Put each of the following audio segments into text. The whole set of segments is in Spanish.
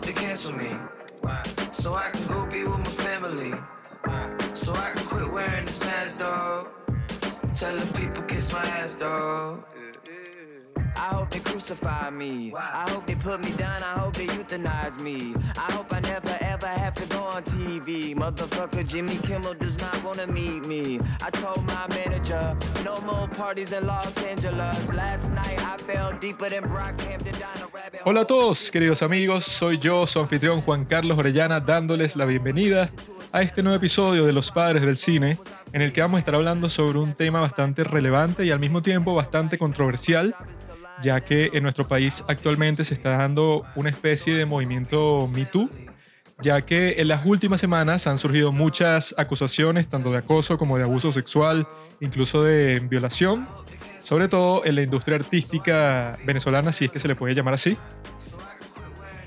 hope they cancel me. So I can go be with my family. So I can quit wearing this mask, dog. Telling people kiss my ass, dog. I hope they crucify me. I hope they put me down. I hope they euthanize me. I hope I never ever have to go on TV. Motherfucker Jimmy Kimmel does not wanna meet me. I told my manager, no more parties in Los Angeles. Last night I fell deeper than Hola a todos, queridos amigos, soy yo, su anfitrión Juan Carlos Orellana, dándoles la bienvenida a este nuevo episodio de Los Padres del Cine, en el que vamos a estar hablando sobre un tema bastante relevante y al mismo tiempo bastante controversial, ya que en nuestro país actualmente se está dando una especie de movimiento Me Too, ya que en las últimas semanas han surgido muchas acusaciones, tanto de acoso como de abuso sexual, incluso de violación, sobre todo en la industria artística venezolana, si es que se le puede llamar así.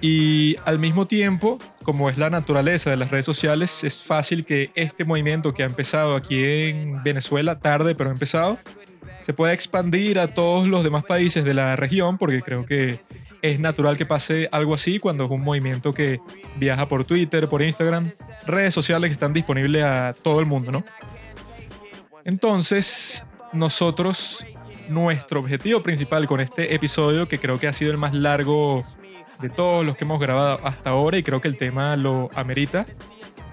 Y al mismo tiempo, como es la naturaleza de las redes sociales, es fácil que este movimiento que ha empezado aquí en Venezuela, tarde pero ha empezado, se pueda expandir a todos los demás países de la región, porque creo que es natural que pase algo así cuando es un movimiento que viaja por Twitter, por Instagram, redes sociales que están disponibles a todo el mundo, ¿no? Entonces, nosotros, nuestro objetivo principal con este episodio, que creo que ha sido el más largo de todos los que hemos grabado hasta ahora, y creo que el tema lo amerita,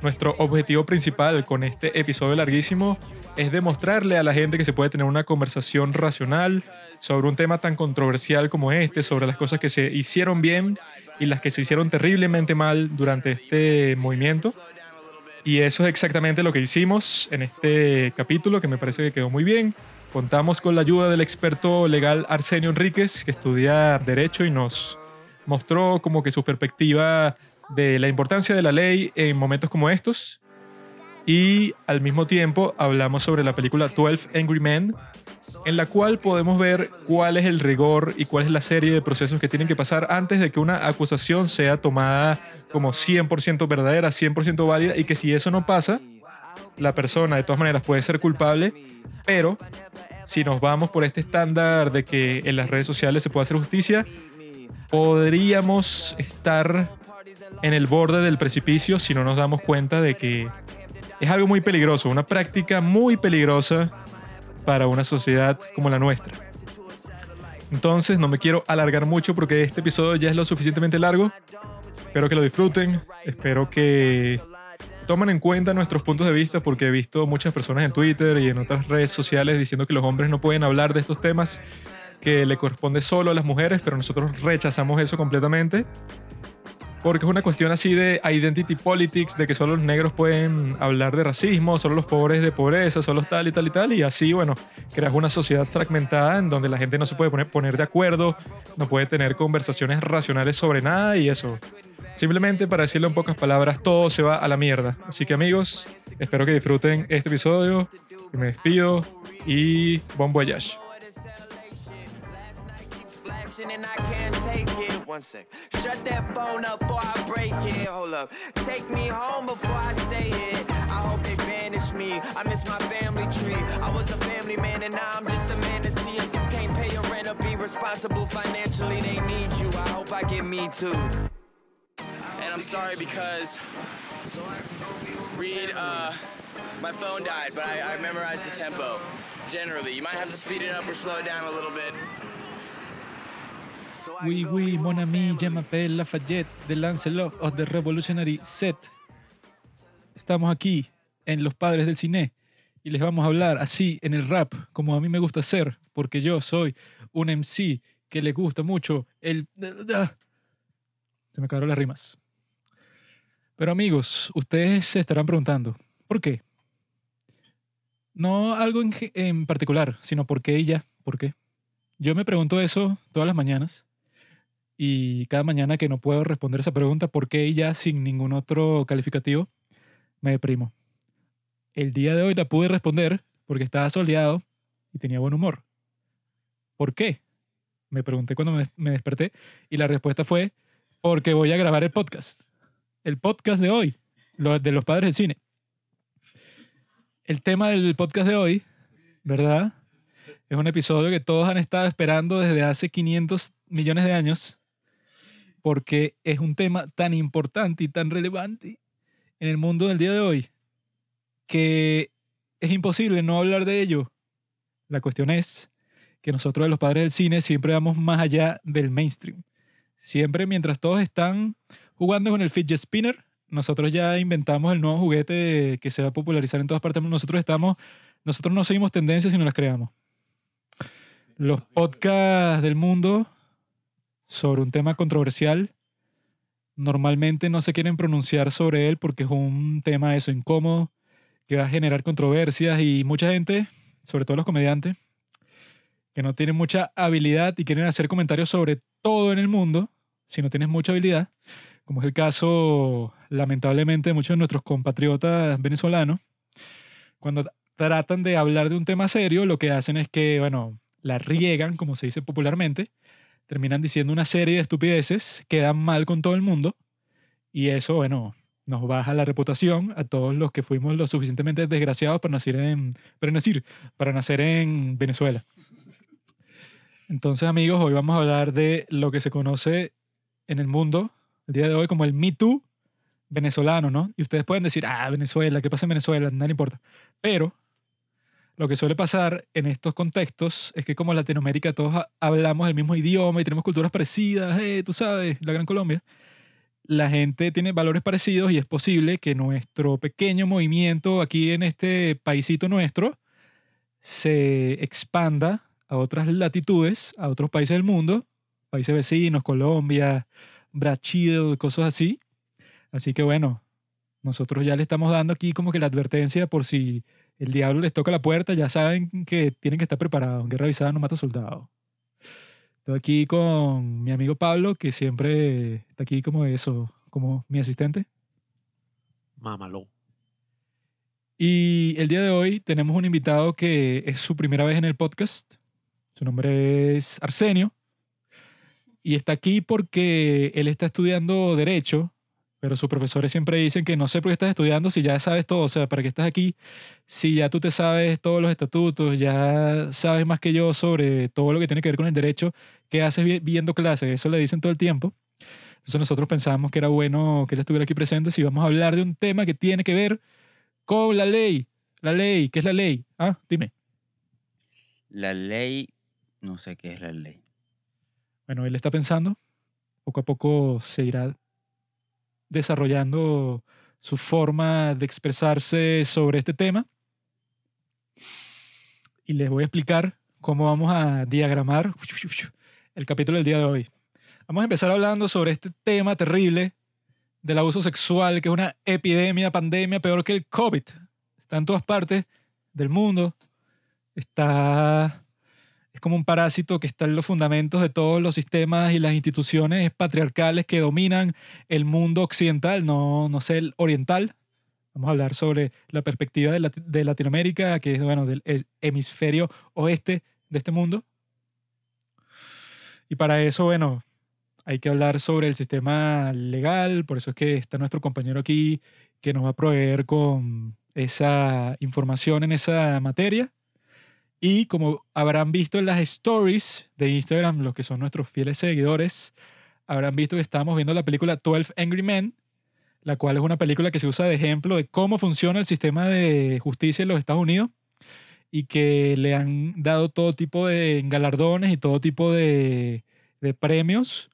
nuestro objetivo principal con este episodio larguísimo es demostrarle a la gente que se puede tener una conversación racional sobre un tema tan controversial como este, sobre las cosas que se hicieron bien y las que se hicieron terriblemente mal durante este movimiento. Y eso es exactamente lo que hicimos en este capítulo, que me parece que quedó muy bien. Contamos con la ayuda del experto legal Arsenio Enríquez, que estudia Derecho y nos mostró como que su perspectiva de la importancia de la ley en momentos como estos. Y al mismo tiempo hablamos sobre la película 12 Angry Men, en la cual podemos ver cuál es el rigor y cuál es la serie de procesos que tienen que pasar antes de que una acusación sea tomada como 100% verdadera, 100% válida, y que si eso no pasa, la persona de todas maneras puede ser culpable, pero si nos vamos por este estándar de que en las redes sociales se puede hacer justicia, podríamos estar en el borde del precipicio si no nos damos cuenta de que es algo muy peligroso, una práctica muy peligrosa para una sociedad como la nuestra. Entonces no me quiero alargar mucho porque este episodio ya es lo suficientemente largo. Espero que lo disfruten, espero que tomen en cuenta nuestros puntos de vista porque he visto muchas personas en Twitter y en otras redes sociales diciendo que los hombres no pueden hablar de estos temas, que le corresponde solo a las mujeres, pero nosotros rechazamos eso completamente porque es una cuestión así de identity politics, de que solo los negros pueden hablar de racismo, solo los pobres de pobreza, solo tal y tal y tal, y así, bueno, creas una sociedad fragmentada en donde la gente no se puede poner, de acuerdo, no puede tener conversaciones racionales sobre nada y eso. Simplemente para decirlo en pocas palabras, todo se va a la mierda. Así que amigos, espero que disfruten este episodio, me despido y bon voyage. One sec. Shut that phone up before I break it. Hold up. Take me home before I say it. I hope they banish me. I miss my family tree. I was a family man and now I'm just a man to see if you can't pay your rent or be responsible financially. They need you. I hope I get me too. And I'm sorry because Reed, uh, my phone died, but I, I memorized the tempo. Generally, you might have to speed it up or slow it down a little bit. Oui, oui, mon ami, je m'appelle Lafayette de Lancelot of the Revolutionary Set. Estamos aquí en Los Padres del Cine y les vamos a hablar así en el rap, como a mí me gusta hacer, porque yo soy un MC que le gusta mucho el... Se me acabaron las rimas. Pero amigos, ustedes se estarán preguntando, ¿por qué? No algo en, en particular, sino por qué y ya, ¿por qué? Yo me pregunto eso todas las mañanas y cada mañana que no puedo responder esa pregunta, ¿por qué ya sin ningún otro calificativo? Me deprimo. El día de hoy la pude responder porque estaba soleado y tenía buen humor. ¿Por qué? Me pregunté cuando me, desperté y la respuesta fue porque voy a grabar el podcast. El podcast de hoy, de los padres del cine. El tema del podcast de hoy, ¿verdad? Es un episodio que todos han estado esperando desde hace 500 millones de años. Porque es un tema tan importante y tan relevante en el mundo del día de hoy que es imposible no hablar de ello. La cuestión es que nosotros los padres del cine siempre vamos más allá del mainstream. Siempre mientras todos están jugando con el fidget spinner, nosotros ya inventamos el nuevo juguete que se va a popularizar en todas partes. Nosotros estamos, nosotros no seguimos tendencias, sino las creamos. Los podcasts del mundo sobre un tema controversial normalmente no se quieren pronunciar sobre él porque es un tema eso incómodo que va a generar controversias y mucha gente, sobre todo los comediantes, que no tienen mucha habilidad y quieren hacer comentarios sobre todo en el mundo, si no tienes mucha habilidad, como es el caso lamentablemente de muchos de nuestros compatriotas venezolanos, cuando tratan de hablar de un tema serio, lo que hacen es que, bueno, la riegan, como se dice popularmente, terminan diciendo una serie de estupideces, quedan mal con todo el mundo, y eso, bueno, nos baja la reputación a todos los que fuimos lo suficientemente desgraciados para nacer en, para nacer, para nacer en Venezuela. Entonces, amigos, hoy vamos a hablar de lo que se conoce en el mundo el día de hoy como el Me Too venezolano, ¿no? Y ustedes pueden decir, ah, Venezuela, ¿qué pasa en Venezuela? Nada importa. Pero lo que suele pasar en estos contextos es que como Latinoamérica todos hablamos el mismo idioma y tenemos culturas parecidas, eh, tú sabes, la Gran Colombia, la gente tiene valores parecidos y es posible que nuestro pequeño movimiento aquí en este paisito nuestro se expanda a otras latitudes, a otros países del mundo, países vecinos, Colombia, Brasil, cosas así. Así que bueno, nosotros ya le estamos dando aquí como que la advertencia por si el diablo les toca la puerta, ya saben que tienen que estar preparados. Guerra avisada no mata soldado. Estoy aquí con mi amigo Pablo, que siempre está aquí como eso, como mi asistente. Mámalo. Y el día de hoy tenemos un invitado que es su primera vez en el podcast. Su nombre es Arsenio. Y está aquí porque él está estudiando Derecho, pero sus profesores siempre dicen que no sé por qué estás estudiando si ya sabes todo. O sea, ¿para qué estás aquí? Si ya tú te sabes todos los estatutos, ya sabes más que yo sobre todo lo que tiene que ver con el derecho, ¿qué haces viendo clases? Eso le dicen todo el tiempo. Entonces nosotros pensábamos que era bueno que él estuviera aquí presente si vamos a hablar de un tema que tiene que ver con la ley. La ley, ¿qué es la ley? Ah, dime. La ley no sé qué es la ley. Bueno, él está pensando, poco a poco se irá desarrollando su forma de expresarse sobre este tema. Y les voy a explicar cómo vamos a diagramar el capítulo del día de hoy. Vamos a empezar hablando sobre este tema terrible del abuso sexual, que es una epidemia, pandemia, peor que el COVID. Está en todas partes del mundo. Está es como un parásito que está en los fundamentos de todos los sistemas y las instituciones patriarcales que dominan el mundo occidental, no, no sé, el oriental. Vamos a hablar sobre la perspectiva de, de Latinoamérica, que es bueno, del hemisferio oeste de este mundo. Y para eso, bueno, hay que hablar sobre el sistema legal, por eso es que está nuestro compañero aquí que nos va a proveer con esa información en esa materia. Y como habrán visto en las stories de Instagram, los que son nuestros fieles seguidores, habrán visto que estamos viendo la película 12 Angry Men, la cual es una película que se usa de ejemplo de cómo funciona el sistema de justicia en los Estados Unidos y que le han dado todo tipo de galardones y todo tipo de, de premios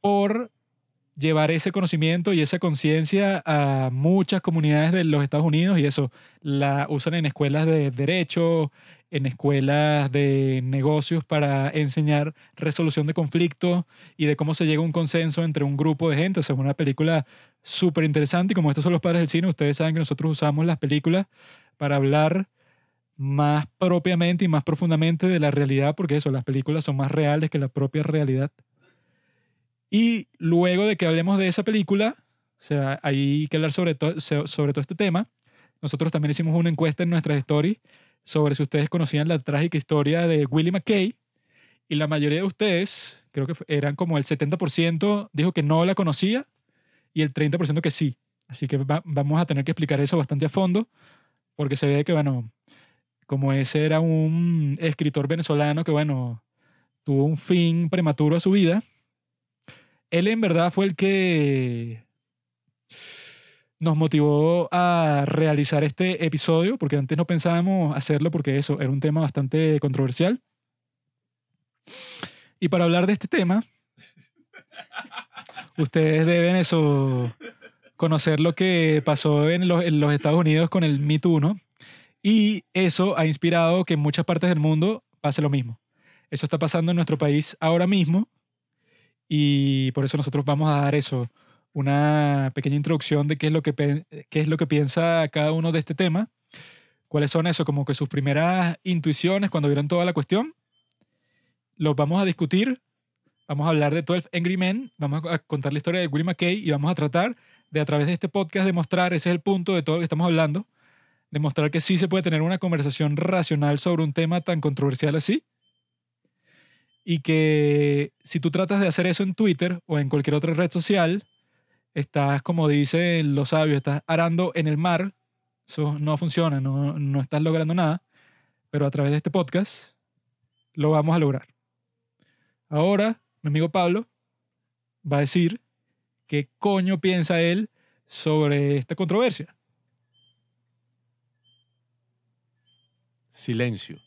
por llevar ese conocimiento y esa conciencia a muchas comunidades de los Estados Unidos y eso la usan en escuelas de derecho, en escuelas de negocios para enseñar resolución de conflictos y de cómo se llega a un consenso entre un grupo de gente. O sea, es una película súper interesante y como estos son los padres del cine, ustedes saben que nosotros usamos las películas para hablar más propiamente y más profundamente de la realidad, porque eso, las películas son más reales que la propia realidad. Y luego de que hablemos de esa película, o sea, hay que hablar sobre, sobre todo este tema, nosotros también hicimos una encuesta en nuestras stories sobre si ustedes conocían la trágica historia de Willie McKay y la mayoría de ustedes, creo que eran como el 70%, dijo que no la conocía y el 30% que sí. Así que vamos a tener que explicar eso bastante a fondo porque se ve que, bueno, como ese era un escritor venezolano que, bueno, tuvo un fin prematuro a su vida, él en verdad fue el que nos motivó a realizar este episodio, porque antes no pensábamos hacerlo porque eso era un tema bastante controversial. Y para hablar de este tema, ustedes deben eso conocer lo que pasó en los, Estados Unidos con el Me Too. Y eso ha inspirado que en muchas partes del mundo pase lo mismo. Eso está pasando en nuestro país ahora mismo y por eso nosotros vamos a dar eso, una pequeña introducción de qué es lo que, qué es lo que piensa cada uno de este tema, cuáles son eso, como que sus primeras intuiciones cuando vieron toda la cuestión. Los vamos a discutir, vamos a hablar de 12 Angry Men, vamos a contar la historia de Willie McKay y vamos a tratar de a través de este podcast demostrar, ese es el punto de todo lo que estamos hablando, demostrar que sí se puede tener una conversación racional sobre un tema tan controversial así y que si tú tratas de hacer eso en Twitter o en cualquier otra red social, estás, como dicen los sabios, estás arando en el mar, eso no funciona, no, no estás logrando nada, pero a través de este podcast lo vamos a lograr. Ahora, mi amigo Pablo va a decir qué coño piensa él sobre esta controversia. Silencio.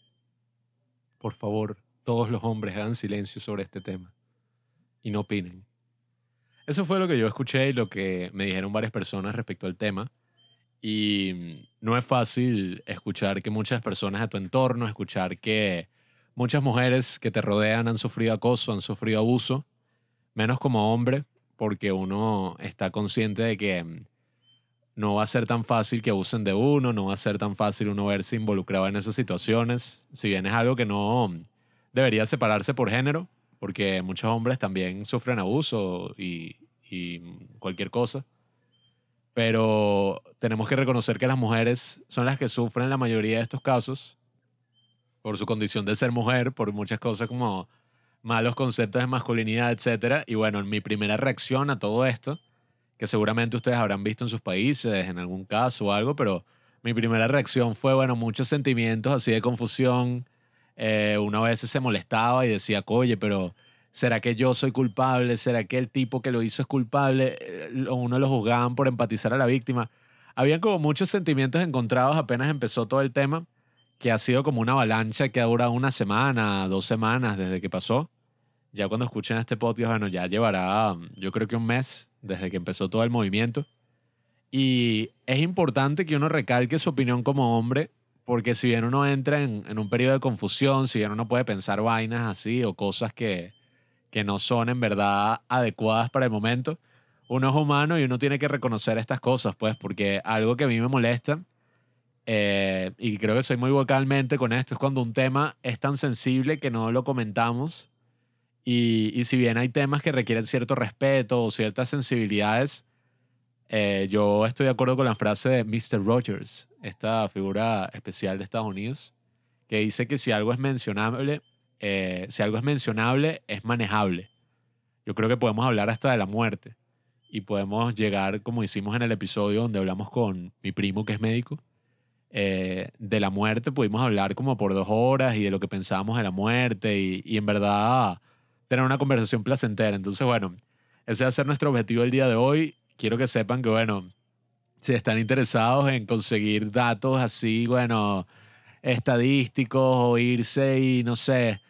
Por favor, todos los hombres hagan silencio sobre este tema y no opinen. Eso fue lo que yo escuché y lo que me dijeron varias personas respecto al tema. Y mm, no es fácil escuchar que muchas personas a tu entorno, escuchar que muchas mujeres que te rodean han sufrido acoso, han sufrido abuso, menos como hombre, porque uno está consciente de que mm, no va a ser tan fácil que abusen de uno, no va a ser tan fácil uno verse involucrado en esas situaciones, si bien es algo que no mm, debería separarse por género, porque muchos hombres también sufren abuso y, cualquier cosa. Pero tenemos que reconocer que las mujeres son las que sufren la mayoría de estos casos por su condición de ser mujer, por muchas cosas como malos conceptos de masculinidad, etc. Y bueno, mi primera reacción a todo esto, que seguramente ustedes habrán visto en sus países, en algún caso o algo, pero mi primera reacción fue, bueno, muchos sentimientos así de confusión. Eh, una vez se molestaba y decía, oye, pero ¿será que yo soy culpable? ¿Será que el tipo que lo hizo es culpable? Eh, Uno lo juzgaban por empatizar a la víctima. Habían como muchos sentimientos encontrados apenas empezó todo el tema, que ha sido como una avalancha que ha durado una semana, dos semanas desde que pasó. Ya cuando escuchen este podcast, bueno, ya llevará yo creo que un mes desde que empezó todo el movimiento. Y es importante que uno recalque su opinión como hombre, porque si bien uno entra en, un periodo de confusión, si bien uno puede pensar vainas así o cosas que, que no son en verdad adecuadas para el momento, uno es humano y uno tiene que reconocer estas cosas, pues, porque algo que a mí me molesta, eh, y creo que soy muy vocalmente con esto, es cuando un tema es tan sensible que no lo comentamos. Y, y si bien hay temas que requieren cierto respeto o ciertas sensibilidades, eh, yo estoy de acuerdo con la frase de Mr. Rogers, esta figura especial de Estados Unidos, que dice que si algo es mencionable, eh, si algo es mencionable, es manejable. Yo creo que podemos hablar hasta de la muerte y podemos llegar, como hicimos en el episodio donde hablamos con mi primo que es médico, eh, de la muerte pudimos hablar como por dos horas y de lo que pensábamos de la muerte y, y en verdad tener una conversación placentera. Entonces, bueno, ese va a ser nuestro objetivo el día de hoy. Quiero que sepan que, bueno, si están interesados en conseguir datos así, bueno, estadísticos o irse y, no sé,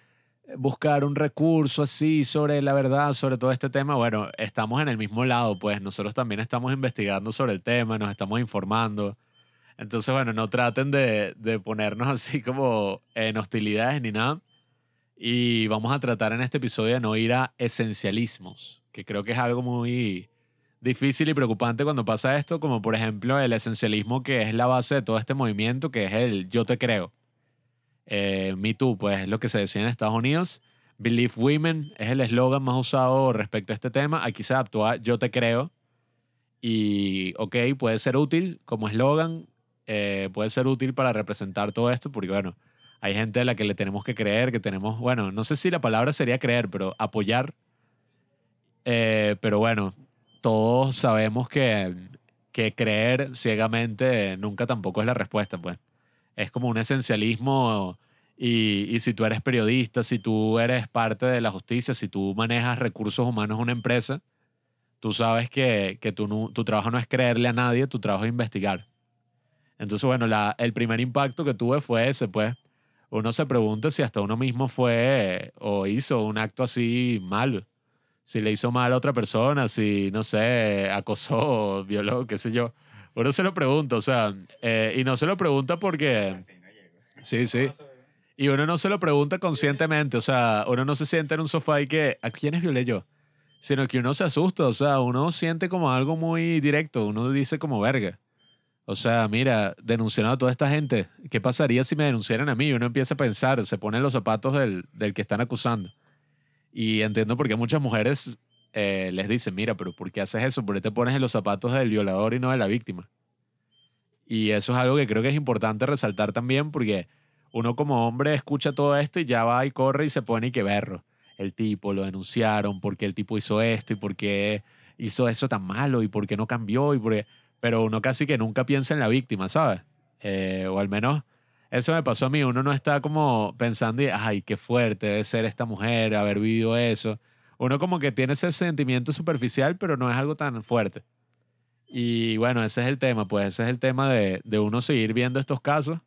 buscar un recurso así sobre la verdad, sobre todo este tema, bueno, estamos en el mismo lado, pues nosotros también estamos investigando sobre el tema, nos estamos informando. Entonces, bueno, no traten de, de ponernos así como en hostilidades ni nada. Y vamos a tratar en este episodio de no ir a esencialismos, que creo que es algo muy difícil y preocupante cuando pasa esto, como por ejemplo el esencialismo que es la base de todo este movimiento, que es el yo te creo. Eh, Me Too, pues es lo que se decía en Estados Unidos. Believe Women es el eslogan más usado respecto a este tema. Aquí se adaptó a yo te creo. Y, ok, puede ser útil como eslogan, eh, puede ser útil para representar todo esto, porque, bueno, hay gente a la que le tenemos que creer, que tenemos, bueno, no sé si la palabra sería creer, pero apoyar. Eh, pero bueno, todos sabemos que, que creer ciegamente nunca tampoco es la respuesta, pues. Es como un esencialismo Y, y si tú eres periodista, si tú eres parte de la justicia, si tú manejas recursos humanos en una empresa, tú sabes que, que tu, tu trabajo no es creerle a nadie, tu trabajo es investigar. Entonces, bueno, la, el primer impacto que tuve fue ese, pues. Uno se pregunta si hasta uno mismo fue o hizo un acto así malo. Si le hizo mal a otra persona, si, no sé, acosó, violó, qué sé yo. Uno se lo pregunta, o sea, eh, y no se lo pregunta porque... Sí, sí. Y uno no se lo pregunta conscientemente, o sea, uno no se sienta en un sofá y que, ¿a quiénes violé yo? Sino que uno se asusta, o sea, uno siente como algo muy directo, uno dice como verga. O sea, mira, denunciando a toda esta gente, ¿qué pasaría si me denunciaran a mí? Uno empieza a pensar, se pone en los zapatos del, del que están acusando. Y entiendo por qué muchas mujeres eh, les dicen, mira, pero ¿por qué haces eso? ¿Por qué te pones en los zapatos del violador y no de la víctima? Y eso es algo que creo que es importante resaltar también porque uno como hombre escucha todo esto y ya va y corre y se pone y que berro. El tipo lo denunciaron porque el tipo hizo esto y por qué hizo eso tan malo y por qué no cambió y por Pero uno casi que nunca piensa en la víctima, ¿sabes? Eh, o al menos eso me pasó a mí. Uno no está como pensando, ay, qué fuerte debe ser esta mujer, haber vivido eso. Uno como que tiene ese sentimiento superficial, pero no es algo tan fuerte. Y bueno, ese es el tema, pues ese es el tema de, de uno seguir viendo estos casos,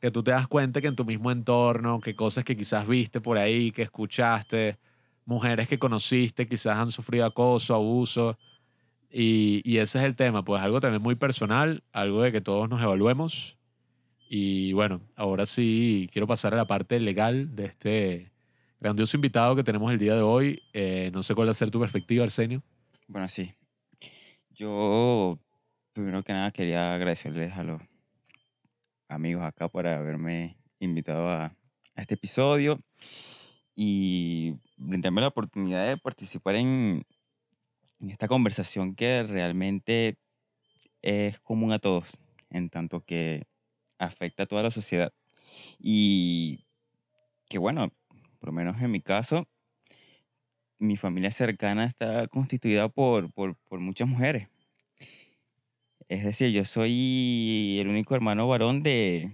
que tú te das cuenta que en tu mismo entorno, que cosas que quizás viste por ahí, que escuchaste, mujeres que conociste quizás han sufrido acoso, abuso, y, y ese es el tema, pues algo también muy personal, algo de que todos nos evaluemos. Y bueno, ahora sí quiero pasar a la parte legal de este grandioso invitado que tenemos el día de hoy. Eh, no sé cuál va a ser tu perspectiva, Arsenio. Bueno, sí. Yo, primero que nada, quería agradecerles a los amigos acá por haberme invitado a, este episodio y brindarme la oportunidad de participar en, en esta conversación que realmente es común a todos, en tanto que afecta a toda la sociedad. Y que bueno, por lo menos en mi caso, mi familia cercana está constituida por, por, por muchas mujeres. Es decir, yo soy el único hermano varón de,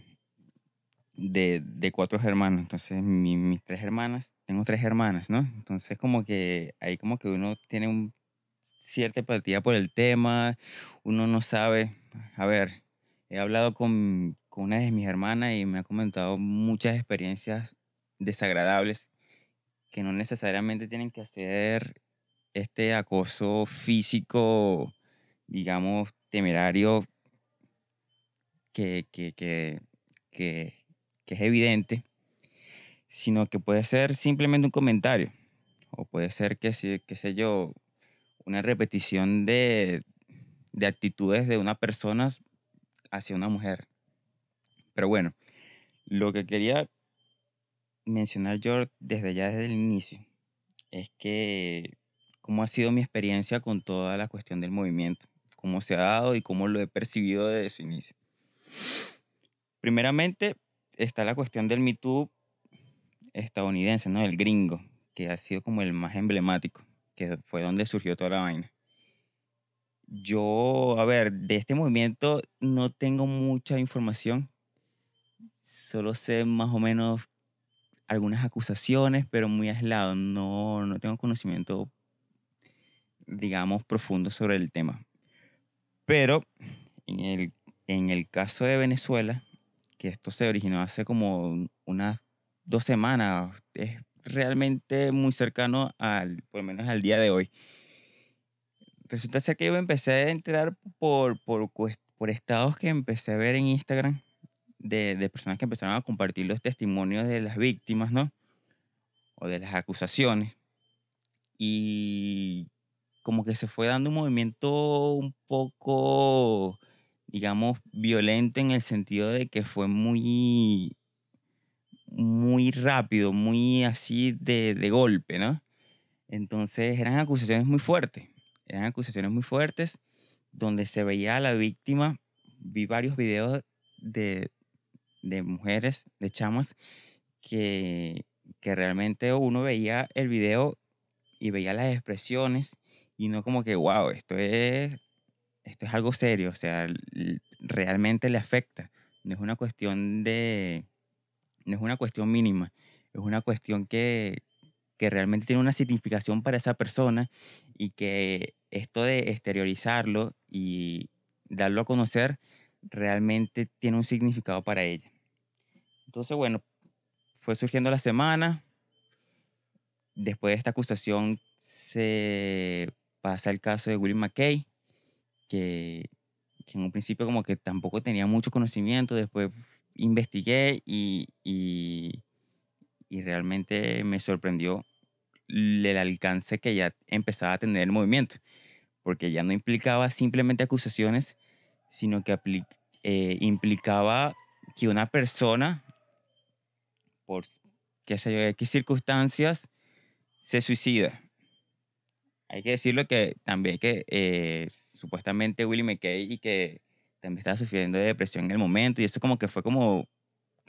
de, de cuatro hermanos. Entonces, mi- mis tres hermanas, tengo tres hermanas, ¿no? Entonces, como que ahí como que uno tiene un, cierta empatía por el tema, uno no sabe, a ver, he hablado con, una de mis hermanas y me ha comentado muchas experiencias desagradables que no necesariamente tienen que hacer este acoso físico, digamos, temerario, que, que, que, que, es evidente, sino que puede ser simplemente un comentario, o puede ser, que, qué sé yo, una repetición de, de actitudes de una persona hacia una mujer. Pero bueno, lo que quería mencionar yo desde ya desde el inicio es que cómo ha sido mi experiencia con toda la cuestión del movimiento, cómo se ha dado y cómo lo he percibido desde su inicio. Primeramente está la cuestión del Me estadounidense, ¿no? El gringo, que ha sido como el más emblemático, que fue donde surgió toda la vaina. Yo, a ver, de este movimiento no tengo mucha información, solo sé más o menos algunas acusaciones, pero muy aislado. No, no tengo conocimiento, digamos, profundo sobre el tema. Pero en el, en el caso de Venezuela, que esto se originó hace como unas dos semanas, es realmente muy cercano al, por lo menos al día de hoy. Resulta ser que yo empecé a enterar por, por, por estados que empecé a ver en Instagram de, de personas que empezaron a compartir los testimonios de las víctimas, ¿no? O de las acusaciones. Y como que se fue dando un movimiento un poco, digamos, violento en el sentido de que fue muy, muy rápido, muy así de, de golpe, ¿no? Entonces eran acusaciones muy fuertes, eran acusaciones muy fuertes donde se veía a la víctima, vi varios videos de, de mujeres, de chamas, que, que realmente uno veía el video y veía las expresiones y no como que, wow, esto es, esto es algo serio, o sea, realmente le afecta. No es una cuestión de, no es una cuestión mínima, es una cuestión que, que realmente tiene una significación para esa persona y que esto de exteriorizarlo y darlo a conocer realmente tiene un significado para ella. Entonces, bueno, fue surgiendo la semana. Después de esta acusación se pasa el caso de William McKay, que, que en un principio como que tampoco tenía mucho conocimiento, después investigué y, y, realmente me sorprendió el alcance que ya empezaba a tener el movimiento, porque ya no implicaba simplemente acusaciones, sino que eh, implicaba que una persona, por qué sé yo, X circunstancias, se suicida. Hay que decirlo que también que eh, supuestamente Willie McKay y que también estaba sufriendo de depresión en el momento y eso como que fue como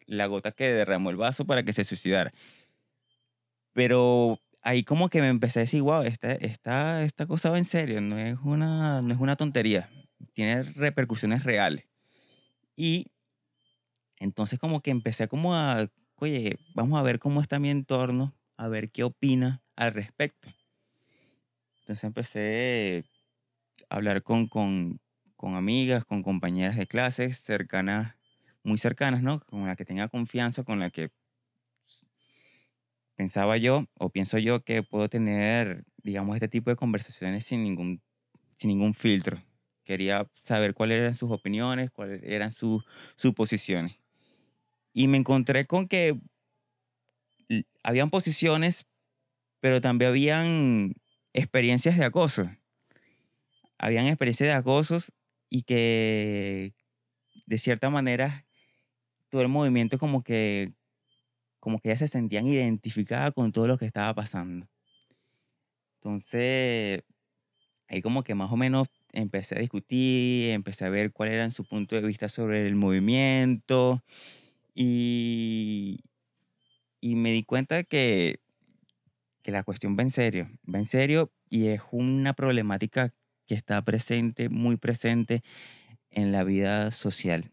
la gota que derramó el vaso para que se suicidara. Pero ahí como que me empecé a decir, wow, esta, esta, esta cosa va en serio, no es, una, no es una tontería, tiene repercusiones reales. Y entonces como que empecé como a, oye, vamos a ver cómo está mi entorno, a ver qué opina al respecto. Entonces empecé a hablar con, con, con amigas, con compañeras de clases cercanas, muy cercanas, ¿no? Con la que tenga confianza, con la que pensaba yo o pienso yo que puedo tener, digamos, este tipo de conversaciones sin ningún, sin ningún filtro. Quería saber cuáles eran sus opiniones, cuáles eran sus suposiciones. Y me encontré con que habían posiciones, pero también habían experiencias de acoso. Habían experiencias de acosos y que de cierta manera todo el movimiento como que como que ya se sentían identificadas con todo lo que estaba pasando. Entonces, ahí como que más o menos empecé a discutir, empecé a ver cuál era su punto de vista sobre el movimiento y, y me di cuenta de que, que la cuestión va en serio, va en serio y es una problemática que está presente, muy presente en la vida social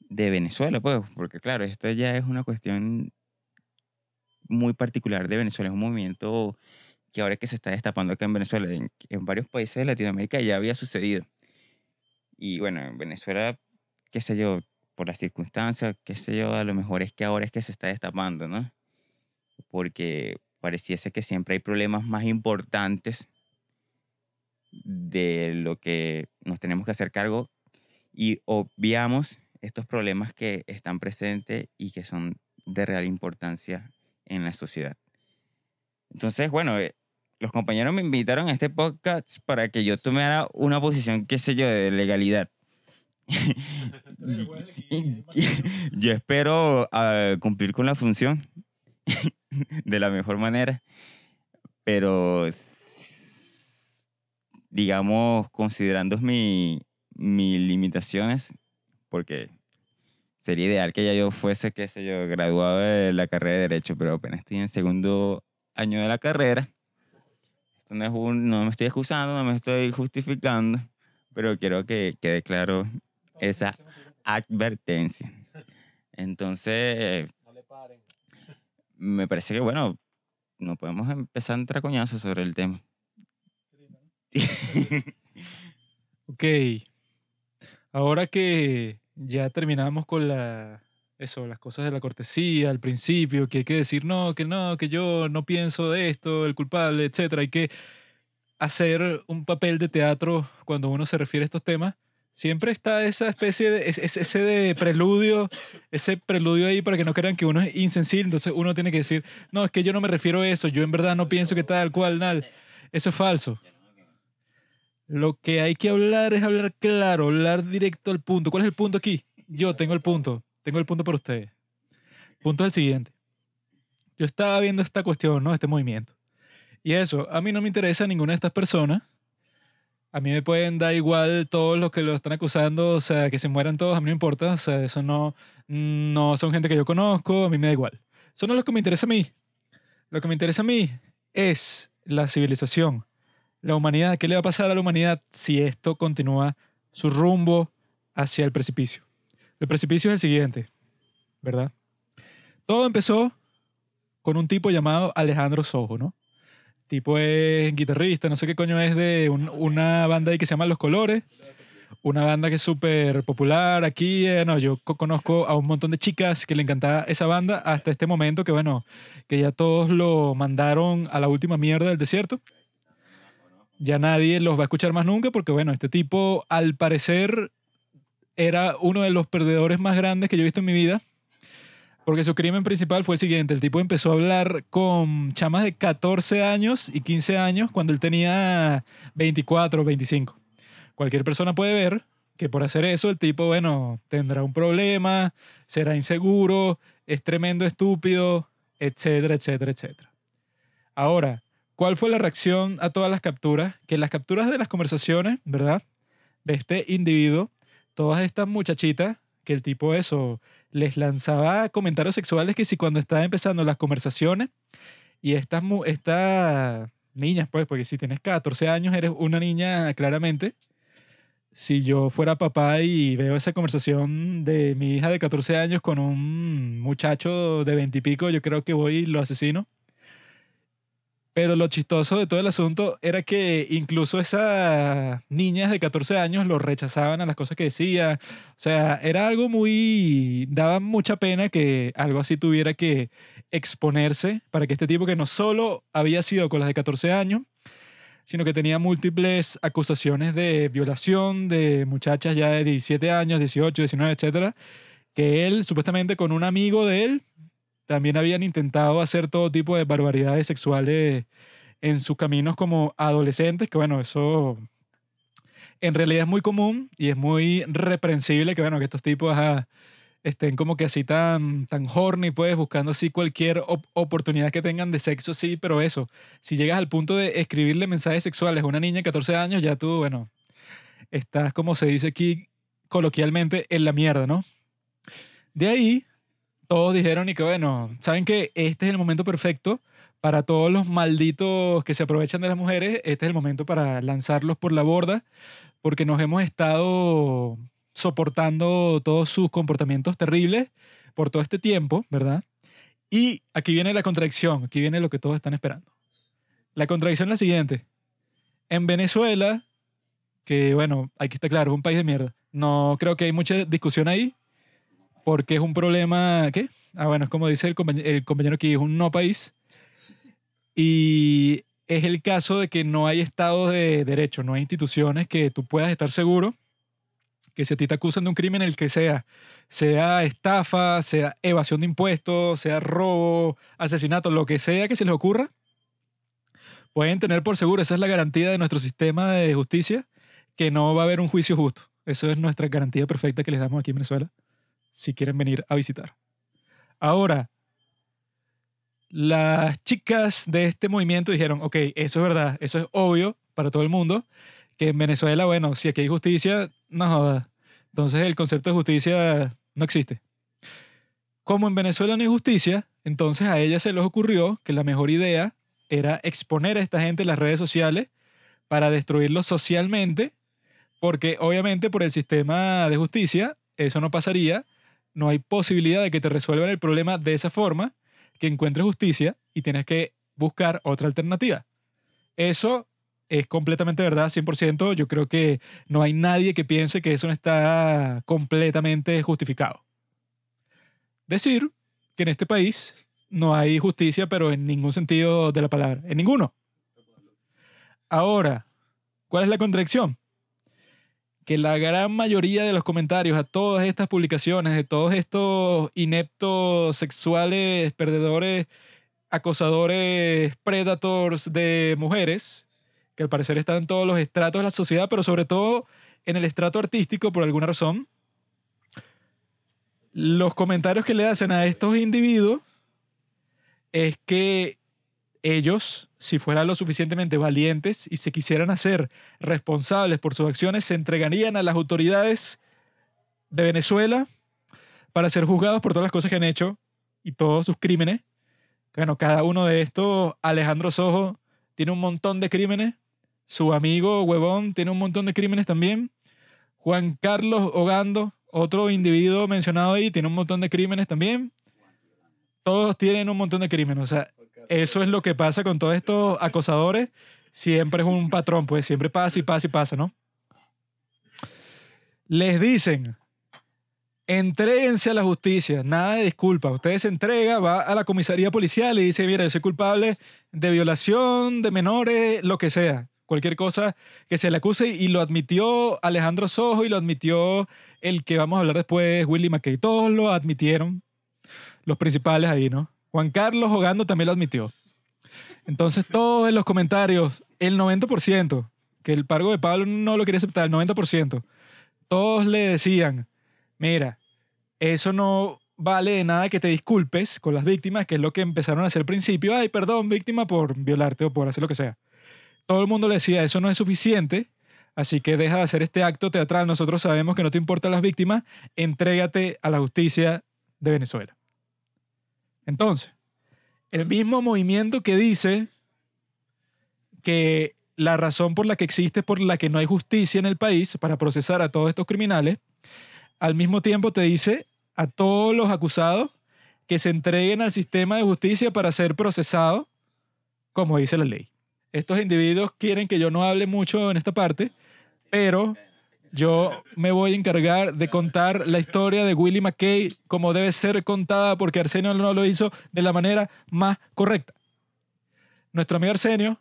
de Venezuela, pues, porque claro, esto ya es una cuestión muy particular de Venezuela, es un movimiento que ahora que se está destapando acá en Venezuela, en, en varios países de Latinoamérica ya había sucedido. Y bueno, en Venezuela, qué sé yo, por las circunstancias, qué sé yo, a lo mejor es que ahora es que se está destapando, ¿no? Porque pareciese que siempre hay problemas más importantes de lo que nos tenemos que hacer cargo y obviamos estos problemas que están presentes y que son de real importancia en la sociedad. Entonces, bueno, eh, los compañeros me invitaron a este podcast para que yo tomara una posición, qué sé yo, de legalidad. yo espero ah, cumplir con la función de la mejor manera, pero digamos, considerando mi, mis limitaciones, porque sería ideal que ya yo fuese, qué sé yo, graduado de la carrera de Derecho, pero apenas estoy en segundo año de la carrera. Esto no, es un, no me estoy excusando, no me estoy justificando, pero quiero que quede claro esa advertencia. Entonces, me parece que, bueno, no podemos empezar a entrar coñazos sobre el tema. Ok. Ahora que ya terminamos con la eso, las cosas de la cortesía al principio, que hay que decir no, que no, que yo no pienso de esto, el culpable, etcétera, hay que hacer un papel de teatro cuando uno se refiere a estos temas. Siempre está esa especie de ese, ese- de preludio, ese preludio ahí para que no crean que uno es insensible, entonces uno tiene que decir, "No, es que yo no me refiero a eso, yo en verdad no pienso que tal cual tal." Eso es falso. Lo que hay que hablar es hablar claro, hablar directo al punto. ¿Cuál es el punto aquí? Yo tengo el punto. Tengo el punto para ustedes. Punto es el siguiente. Yo estaba viendo esta cuestión, ¿no? Este movimiento. Y eso, a mí no me interesa ninguna de estas personas. A mí me pueden dar igual todos los que lo están acusando, o sea, que se mueran todos, a mí no importa. O sea, eso no, no son gente que yo conozco, a mí me da igual. Eso no es lo que me interesa a mí. Lo que me interesa a mí es la civilización, la humanidad. ¿Qué le va a pasar a la humanidad si esto continúa su rumbo hacia el precipicio? El precipicio es el siguiente, ¿verdad? Todo empezó con un tipo llamado Alejandro Sojo, ¿no? Tipo es guitarrista, no sé qué coño es de un- una banda ahí que se llama Los Colores. Una banda que es súper popular aquí. eh, no, yo co- conozco a un montón de chicas que le encantaba esa banda hasta este momento que, bueno, que ya todos lo mandaron a la última mierda del desierto. Ya nadie los va a escuchar más nunca porque, bueno, este tipo al parecer era uno de los perdedores más grandes que yo he visto en mi vida. Porque su crimen principal fue el siguiente. El tipo empezó a hablar con chamas de 14 años y 15 años cuando él tenía 24 o 25. Cualquier persona puede ver que por hacer eso el tipo, bueno, tendrá un problema, será inseguro, es tremendo estúpido, etcétera, etcétera, etcétera. Ahora, ¿cuál fue la reacción a todas las capturas? Que las capturas de las conversaciones, ¿verdad? De este individuo, todas estas muchachitas, que el tipo eso, les lanzaba comentarios sexuales que si cuando estaba empezando las conversaciones y estas, estas niñas, pues, porque si tienes 14 años eres una niña claramente. Si yo fuera papá y veo esa conversación de mi hija de 14 años con un muchacho de 20 y pico, yo creo que voy y lo asesino. Pero lo chistoso de todo el asunto era que incluso esas niñas de 14 años lo rechazaban a las cosas que decía. O sea, era algo muy... daba mucha pena que algo así tuviera que exponerse para que este tipo que no solo había sido con las de 14 años, sino que tenía múltiples acusaciones de violación de muchachas ya de 17 años, 18, 19, etcétera, que él supuestamente con un amigo de él también habían intentado hacer todo tipo de barbaridades sexuales en sus caminos como adolescentes, que bueno, eso en realidad es muy común y es muy reprensible que bueno, que estos tipos ajá, estén como que así tan, tan horny, pues buscando así cualquier op- oportunidad que tengan de sexo, sí, pero eso, si llegas al punto de escribirle mensajes sexuales a una niña de 14 años, ya tú, bueno, estás como se dice aquí coloquialmente en la mierda, ¿no? De ahí, todos dijeron y que bueno, saben que este es el momento perfecto para todos los malditos que se aprovechan de las mujeres, este es el momento para lanzarlos por la borda, porque nos hemos estado soportando todos sus comportamientos terribles por todo este tiempo, ¿verdad? Y aquí viene la contradicción, aquí viene lo que todos están esperando. La contradicción es la siguiente. En Venezuela, que bueno, hay que estar claro, es un país de mierda. No creo que hay mucha discusión ahí, porque es un problema, ¿qué? Ah, bueno, es como dice el compañero, el compañero es un no país. Y es el caso de que no hay Estado de Derecho, no hay instituciones que tú puedas estar seguro que si a ti te acusan de un crimen el que sea, sea estafa, sea evasión de impuestos, sea robo, asesinato, lo que sea que se les ocurra, pueden tener por seguro, esa es la garantía de nuestro sistema de justicia, que no va a haber un juicio justo. Eso es nuestra garantía perfecta que les damos aquí en Venezuela, si quieren venir a visitar. Ahora, las chicas de este movimiento dijeron, ok, eso es verdad, eso es obvio para todo el mundo, que en Venezuela, bueno, si aquí hay justicia, no joda. Entonces el concepto de justicia no existe. Como en Venezuela no hay justicia, entonces a ella se les ocurrió que la mejor idea era exponer a esta gente en las redes sociales para destruirlos socialmente, porque obviamente por el sistema de justicia eso no pasaría, no hay posibilidad de que te resuelvan el problema de esa forma, que encuentres justicia y tienes que buscar otra alternativa. Eso es completamente verdad, 100%. Yo creo que no hay nadie que piense que eso no está completamente justificado. Decir que en este país no hay justicia, pero en ningún sentido de la palabra, en ninguno. Ahora, ¿cuál es la contradicción? Que la gran mayoría de los comentarios a todas estas publicaciones, de todos estos ineptos sexuales, perdedores, acosadores, predators de mujeres, que al parecer están en todos los estratos de la sociedad, pero sobre todo en el estrato artístico por alguna razón, los comentarios que le hacen a estos individuos es que ellos, si fueran lo suficientemente valientes y se quisieran hacer responsables por sus acciones, se entregarían a las autoridades de Venezuela para ser juzgados por todas las cosas que han hecho y todos sus crímenes. Bueno, cada uno de estos, Alejandro Sojo tiene un montón de crímenes, su amigo Huevón tiene un montón de crímenes también, Juan Carlos Ogando, otro individuo mencionado ahí, tiene un montón de crímenes también. todos tienen un montón de crímenes. O sea, eso es lo que pasa con todos estos acosadores. Siempre es un patrón, pues siempre pasa y pasa y pasa, ¿no? Les dicen, entréguense a la justicia, nada de disculpa. Usted se entrega, va a la comisaría policial y dice, mira, yo soy culpable de violación, de menores, lo que sea. Cualquier cosa que se le acuse y lo admitió Alejandro Sojo y lo admitió el que vamos a hablar después, Willy McKay. Todos lo admitieron, los principales ahí, ¿no? Juan Carlos Jogando también lo admitió. Entonces, todos en los comentarios, el 90%, que el pargo de Pablo no lo quería aceptar, el 90%, todos le decían, mira, eso no vale de nada que te disculpes con las víctimas, que es lo que empezaron a hacer al principio. Ay, perdón, víctima, por violarte o por hacer lo que sea. Todo el mundo le decía, eso no es suficiente, así que deja de hacer este acto teatral. Nosotros sabemos que no te importan las víctimas, entrégate a la justicia de Venezuela. Entonces, el mismo movimiento que dice que la razón por la que existe es por la que no hay justicia en el país para procesar a todos estos criminales, al mismo tiempo te dice a todos los acusados que se entreguen al sistema de justicia para ser procesados, como dice la ley. Estos individuos quieren que yo no hable mucho en esta parte, pero yo me voy a encargar de contar la historia de Willie McKay como debe ser contada porque Arsenio no lo hizo de la manera más correcta. Nuestro amigo Arsenio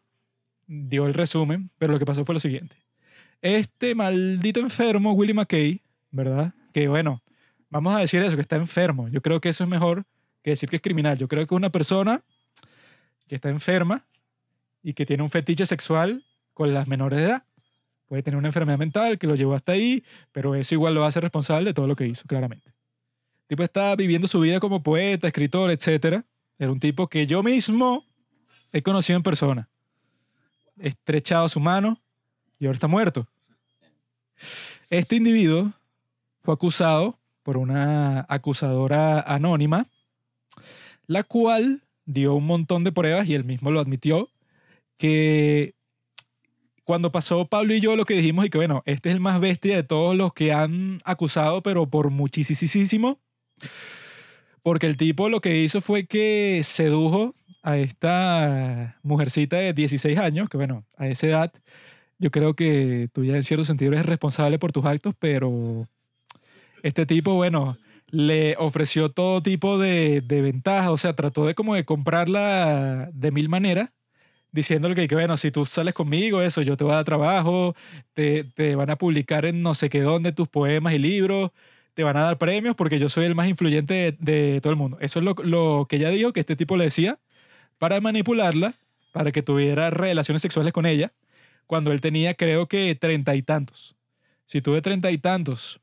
dio el resumen, pero lo que pasó fue lo siguiente. Este maldito enfermo, Willie McKay, ¿verdad? Que bueno, vamos a decir eso, que está enfermo. Yo creo que eso es mejor que decir que es criminal. Yo creo que es una persona que está enferma y que tiene un fetiche sexual con las menores de edad. Puede tener una enfermedad mental que lo llevó hasta ahí, pero eso igual lo hace responsable de todo lo que hizo, claramente. El tipo está viviendo su vida como poeta, escritor, etc. Era un tipo que yo mismo he conocido en persona. He estrechado su mano y ahora está muerto. Este individuo fue acusado por una acusadora anónima, la cual dio un montón de pruebas y él mismo lo admitió, que cuando pasó Pablo y yo lo que dijimos y que bueno, este es el más bestia de todos los que han acusado, pero por muchísimo, porque el tipo lo que hizo fue que sedujo a esta mujercita de 16 años, que bueno, a esa edad yo creo que tú ya en cierto sentido eres responsable por tus actos, pero este tipo, bueno, le ofreció todo tipo de, de ventajas, o sea, trató de como de comprarla de mil maneras, diciéndole que, que, bueno, si tú sales conmigo, eso, yo te voy a dar trabajo, te, te van a publicar en no sé qué dónde tus poemas y libros, te van a dar premios porque yo soy el más influyente de, de todo el mundo. Eso es lo, lo que ella dijo, que este tipo le decía, para manipularla, para que tuviera relaciones sexuales con ella, cuando él tenía creo que treinta y tantos. Si tú de treinta y tantos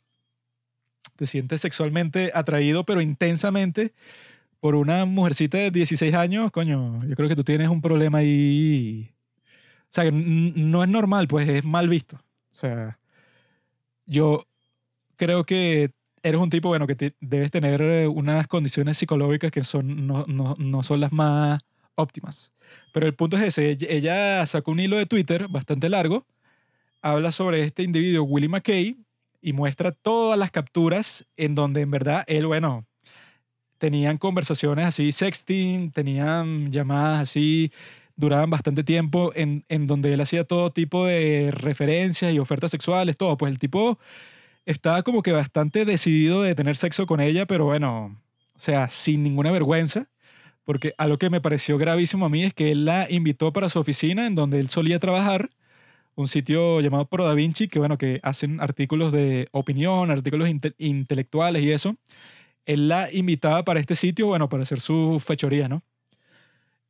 te sientes sexualmente atraído, pero intensamente, por una mujercita de 16 años, coño, yo creo que tú tienes un problema ahí. O sea, no es normal, pues es mal visto. O sea, yo creo que eres un tipo, bueno, que te, debes tener unas condiciones psicológicas que son, no, no, no son las más óptimas. Pero el punto es ese, ella sacó un hilo de Twitter bastante largo, habla sobre este individuo, Willie McKay, y muestra todas las capturas en donde en verdad él, bueno, tenían conversaciones así, sexting, tenían llamadas así, duraban bastante tiempo, en, en donde él hacía todo tipo de referencias y ofertas sexuales, todo. Pues el tipo estaba como que bastante decidido de tener sexo con ella, pero bueno, o sea, sin ninguna vergüenza. Porque a lo que me pareció gravísimo a mí es que él la invitó para su oficina en donde él solía trabajar un sitio llamado Pro Da Vinci, que bueno, que hacen artículos de opinión, artículos inte intelectuales y eso. Él la invitaba para este sitio, bueno, para hacer su fechoría, ¿no?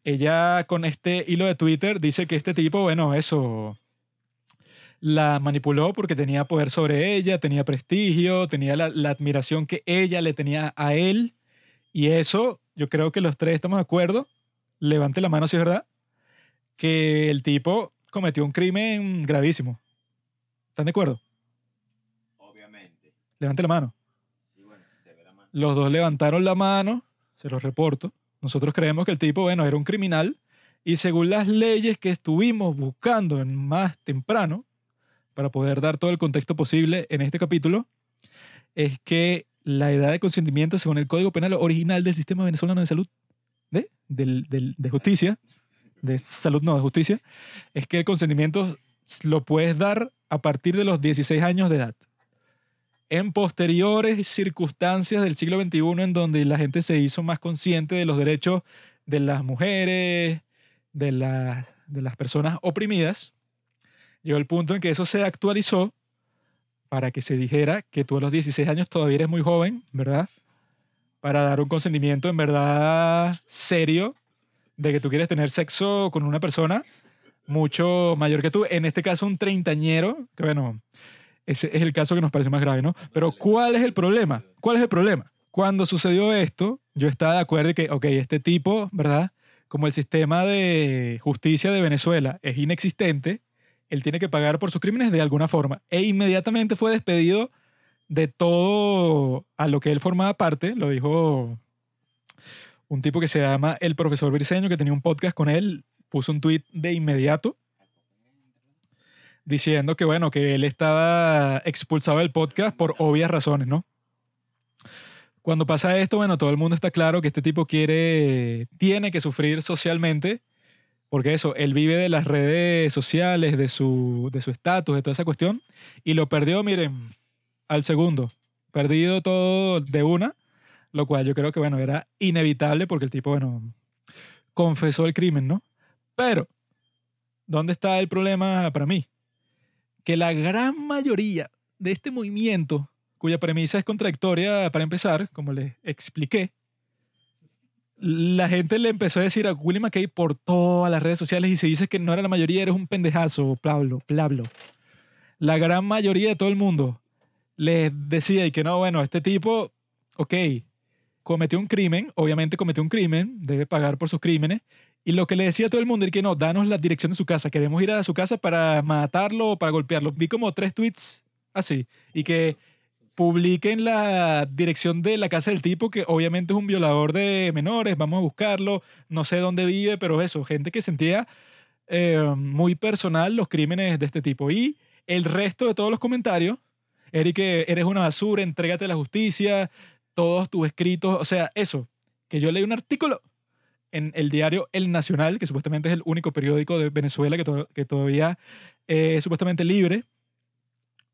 Ella con este hilo de Twitter dice que este tipo, bueno, eso la manipuló porque tenía poder sobre ella, tenía prestigio, tenía la, la admiración que ella le tenía a él. Y eso, yo creo que los tres estamos de acuerdo. Levante la mano si es verdad. Que el tipo cometió un crimen gravísimo. ¿Están de acuerdo? Obviamente. Levante la mano. Sí, bueno, se ve la mano. Los dos levantaron la mano, se los reporto. Nosotros creemos que el tipo, bueno, era un criminal y según las leyes que estuvimos buscando en más temprano, para poder dar todo el contexto posible en este capítulo, es que la edad de consentimiento según el Código Penal original del Sistema Venezolano de Salud de, del- del- de justicia, de salud no, de justicia, es que el consentimiento lo puedes dar a partir de los 16 años de edad. En posteriores circunstancias del siglo XXI en donde la gente se hizo más consciente de los derechos de las mujeres, de, las de las personas oprimidas, llegó el punto en que eso se actualizó para que se dijera que tú a los 16 años todavía eres muy joven, ¿verdad? Para dar un consentimiento en verdad serio de que tú quieres tener sexo con una persona mucho mayor que tú. En este caso, un treintañero, que bueno, ese es el caso que nos parece más grave, ¿no? Pero ¿cuál es el problema? ¿Cuál es el problema? Cuando sucedió esto, yo estaba de acuerdo de que, ok, este tipo, ¿verdad? Como el sistema de justicia de Venezuela es inexistente, él tiene que pagar por sus crímenes de alguna forma. E inmediatamente fue despedido de todo a lo que él formaba parte, lo dijo un tipo que se llama el profesor Briseño, que tenía un podcast con él, puso un tweet de inmediato diciendo que, bueno, que él estaba expulsado del podcast por obvias razones, ¿no? Cuando pasa esto, bueno, todo el mundo está claro que este tipo quiere, tiene que sufrir socialmente, porque eso, él vive de las redes sociales, de su de su estatus, de toda esa cuestión, y lo perdió, miren, al segundo. Perdido todo de una, lo cual yo creo que, bueno, era inevitable porque el tipo, bueno, confesó el crimen, ¿no? Pero, ¿dónde está el problema para mí? Que la gran mayoría de este movimiento, cuya premisa es contradictoria para empezar, como les expliqué, la gente le empezó a decir a Willie McKay por todas las redes sociales y se dice que no era la mayoría, eres un pendejazo, Pablo, Pablo. La gran mayoría de todo el mundo les decía y que no, bueno, este tipo, ok, cometió un crimen, obviamente cometió un crimen, debe pagar por sus crímenes, y lo que le decía a todo el mundo era que no, danos la dirección de su casa, queremos ir a su casa para matarlo o para golpearlo. Vi como tres tweets así, y que publiquen la dirección de la casa del tipo, que obviamente es un violador de menores, vamos a buscarlo, no sé dónde vive, pero eso, gente que sentía eh, muy personal los crímenes de este tipo. Y el resto de todos los comentarios, Eric, eres una basura, entrégate a la justicia, todos tus escritos, o sea, eso, que yo leí un artículo en el diario El Nacional, que supuestamente es el único periódico de Venezuela que, to- que todavía eh, es supuestamente libre.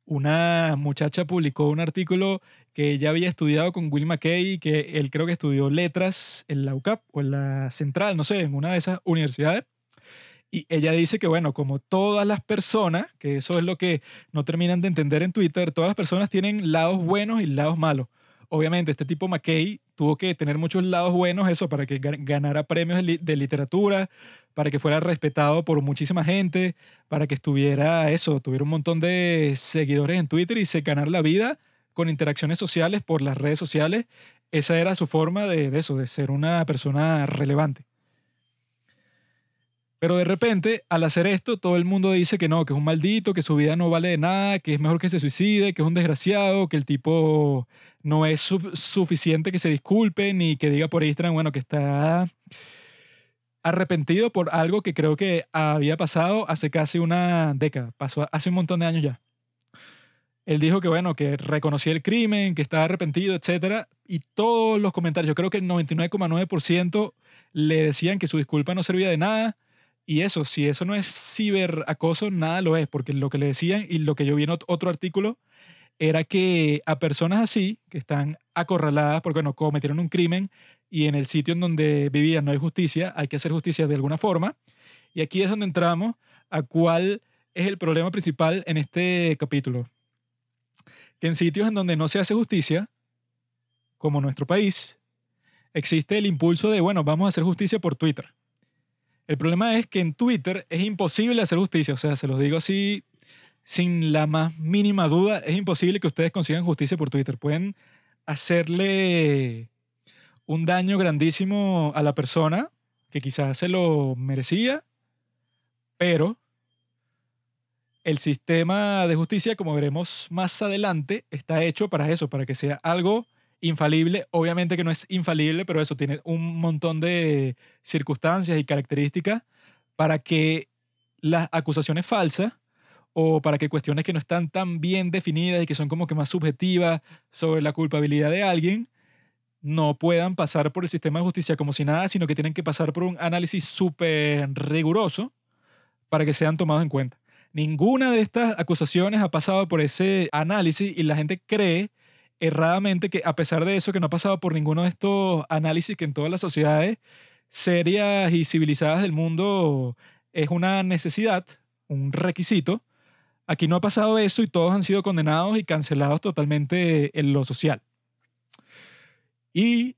Una muchacha publicó un artículo que ella había estudiado con Will McKay, que él creo que estudió letras en la UCAP o en la Central, no sé, en una de esas universidades. Y ella dice que, bueno, como todas las personas, que eso es lo que no terminan de entender en Twitter, todas las personas tienen lados buenos y lados malos. Obviamente, este tipo McKay tuvo que tener muchos lados buenos, eso, para que gan- ganara premios de li- de literatura, para que fuera respetado por muchísima gente, para que estuviera, eso, tuviera un montón de seguidores en Twitter y se ganara la vida con interacciones sociales por las redes sociales. Esa era su forma de eso, de ser una persona relevante. Pero de repente, al hacer esto, todo el mundo dice que no, que es un maldito, que su vida no vale de nada, que es mejor que se suicide, que es un desgraciado, que el tipo no es suf- suficiente que se disculpe ni que diga por Instagram, bueno, que está arrepentido por algo que creo que había pasado hace casi una década, pasó hace un montón de años ya. Él dijo que, bueno, que reconocía el crimen, que estaba arrepentido, etcétera, y todos los comentarios, yo creo que el 99,9% le decían que su disculpa no servía de nada, y eso, si eso no es ciberacoso, nada lo es, porque lo que le decían y lo que yo vi en ot- otro artículo era que a personas así, que están acorraladas porque no cometieron un crimen y en el sitio en donde vivían no hay justicia, hay que hacer justicia de alguna forma. Y aquí es donde entramos a cuál es el problema principal en este capítulo. Que en sitios en donde no se hace justicia, como nuestro país, existe el impulso de, bueno, vamos a hacer justicia por Twitter. El problema es que en Twitter es imposible hacer justicia, o sea, se los digo así sin la más mínima duda, es imposible que ustedes consigan justicia por Twitter. Pueden hacerle un daño grandísimo a la persona que quizás se lo merecía, pero el sistema de justicia, como veremos más adelante, está hecho para eso, para que sea algo infalible. Obviamente que no es infalible, pero eso tiene un montón de circunstancias y características para que las acusaciones falsas o para que cuestiones que no están tan bien definidas y que son como que más subjetivas sobre la culpabilidad de alguien no puedan pasar por el sistema de justicia como si nada, sino que tienen que pasar por un análisis súper riguroso para que sean tomados en cuenta. Ninguna de estas acusaciones ha pasado por ese análisis y la gente cree erradamente que a pesar de eso, que no ha pasado por ninguno de estos análisis que en todas las sociedades serias y civilizadas del mundo es una necesidad, un requisito, aquí no ha pasado eso y todos han sido condenados y cancelados totalmente en lo social. Y